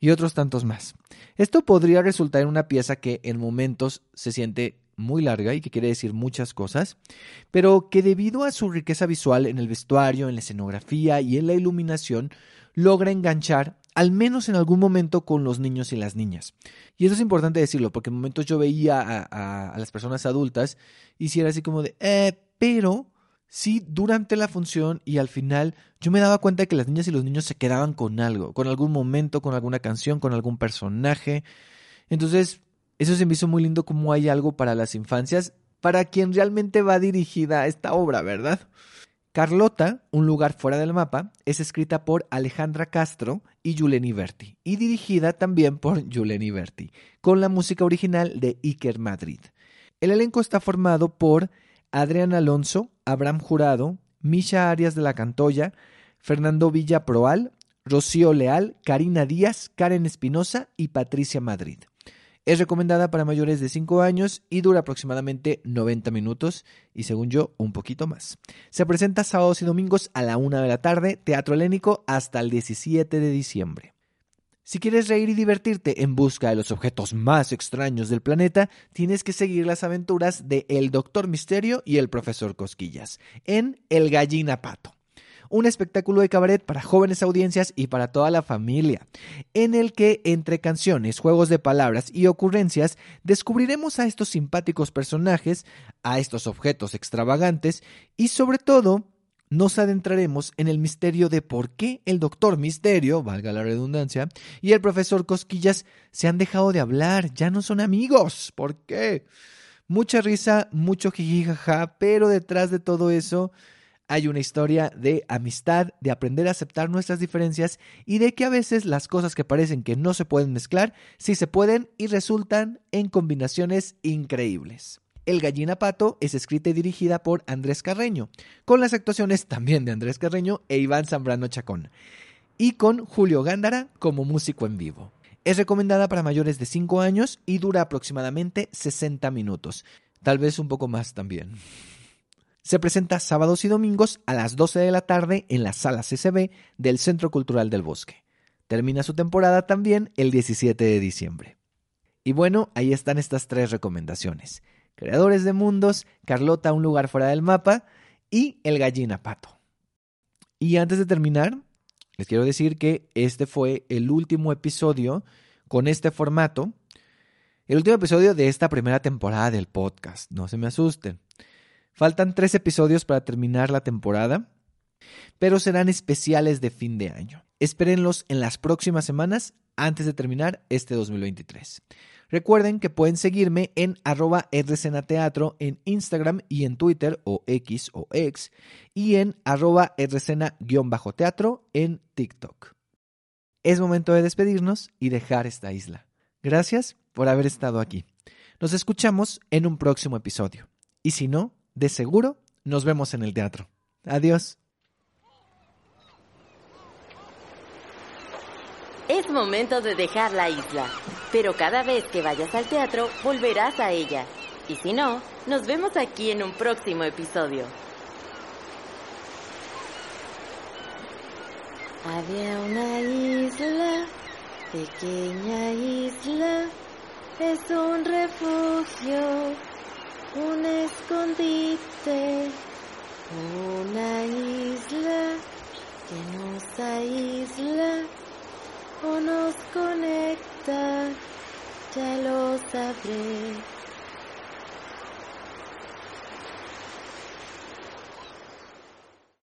y otros tantos más. Esto podría resultar en una pieza que en momentos se siente muy larga y que quiere decir muchas cosas, pero que debido a su riqueza visual en el vestuario, en la escenografía y en la iluminación, logra enganchar al menos en algún momento con los niños y las niñas. Y eso es importante decirlo, porque en momentos yo veía a, las personas adultas y si era así como de, eh, pero sí durante la función y al final yo me daba cuenta de que las niñas y los niños se quedaban con algo, con algún momento, con alguna canción, con algún personaje. Entonces, eso se me hizo muy lindo como hay algo para las infancias, para quien realmente va dirigida esta obra, ¿verdad? Carlota, Un lugar fuera del mapa, es escrita por Alejandra Castro y Yuleni Berti, y dirigida también por Yuleni Berti, con la música original de Iker Madrid. El elenco está formado por Adrián Alonso, Abraham Jurado, Misha Arias de la Cantoya, Fernando Villa Proal, Rocío Leal, Karina Díaz, Karen Espinosa y Patricia Madrid. Es recomendada para mayores de 5 años y dura aproximadamente 90 minutos y según yo un poquito más. Se presenta sábados y domingos a la 1 de la tarde, Teatro Helénico hasta el 17 de diciembre. Si quieres reír y divertirte en busca de los objetos más extraños del planeta, tienes que seguir las aventuras de El Doctor Misterio y el Profesor Cosquillas en El Gallina Pato un espectáculo de cabaret para jóvenes audiencias y para toda la familia, en el que entre canciones, juegos de palabras y ocurrencias descubriremos a estos simpáticos personajes, a estos objetos extravagantes y sobre todo nos adentraremos en el misterio de por qué el doctor Misterio, valga la redundancia, y el profesor Cosquillas se han dejado de hablar, ya no son amigos. ¿Por qué? Mucha risa, mucho jijijaja, pero detrás de todo eso hay una historia de amistad, de aprender a aceptar nuestras diferencias y de que a veces las cosas que parecen que no se pueden mezclar, sí se pueden y resultan en combinaciones increíbles. El Gallina Pato es escrita y dirigida por Andrés Carreño, con las actuaciones también de Andrés Carreño e Iván Zambrano Chacón, y con Julio Gándara como músico en vivo. Es recomendada para mayores de 5 años y dura aproximadamente 60 minutos, tal vez un poco más también. Se presenta sábados y domingos a las 12 de la tarde en la sala CCB del Centro Cultural del Bosque. Termina su temporada también el 17 de diciembre. Y bueno, ahí están estas tres recomendaciones. Creadores de Mundos, Carlota Un lugar fuera del mapa y El gallina pato. Y antes de terminar, les quiero decir que este fue el último episodio con este formato. El último episodio de esta primera temporada del podcast, no se me asusten. Faltan tres episodios para terminar la temporada, pero serán especiales de fin de año. Espérenlos en las próximas semanas antes de terminar este 2023. Recuerden que pueden seguirme en arroba Teatro en Instagram y en Twitter o X o X y en arroba teatro en TikTok. Es momento de despedirnos y dejar esta isla. Gracias por haber estado aquí. Nos escuchamos en un próximo episodio. Y si no, de seguro nos vemos en el teatro. Adiós. Es momento de dejar la isla, pero cada vez que vayas al teatro volverás a ella. Y si no, nos vemos aquí en un próximo episodio. Había una isla, pequeña isla, es un refugio un escondite, una isla que nos aísla o nos conecta, ya lo sabré.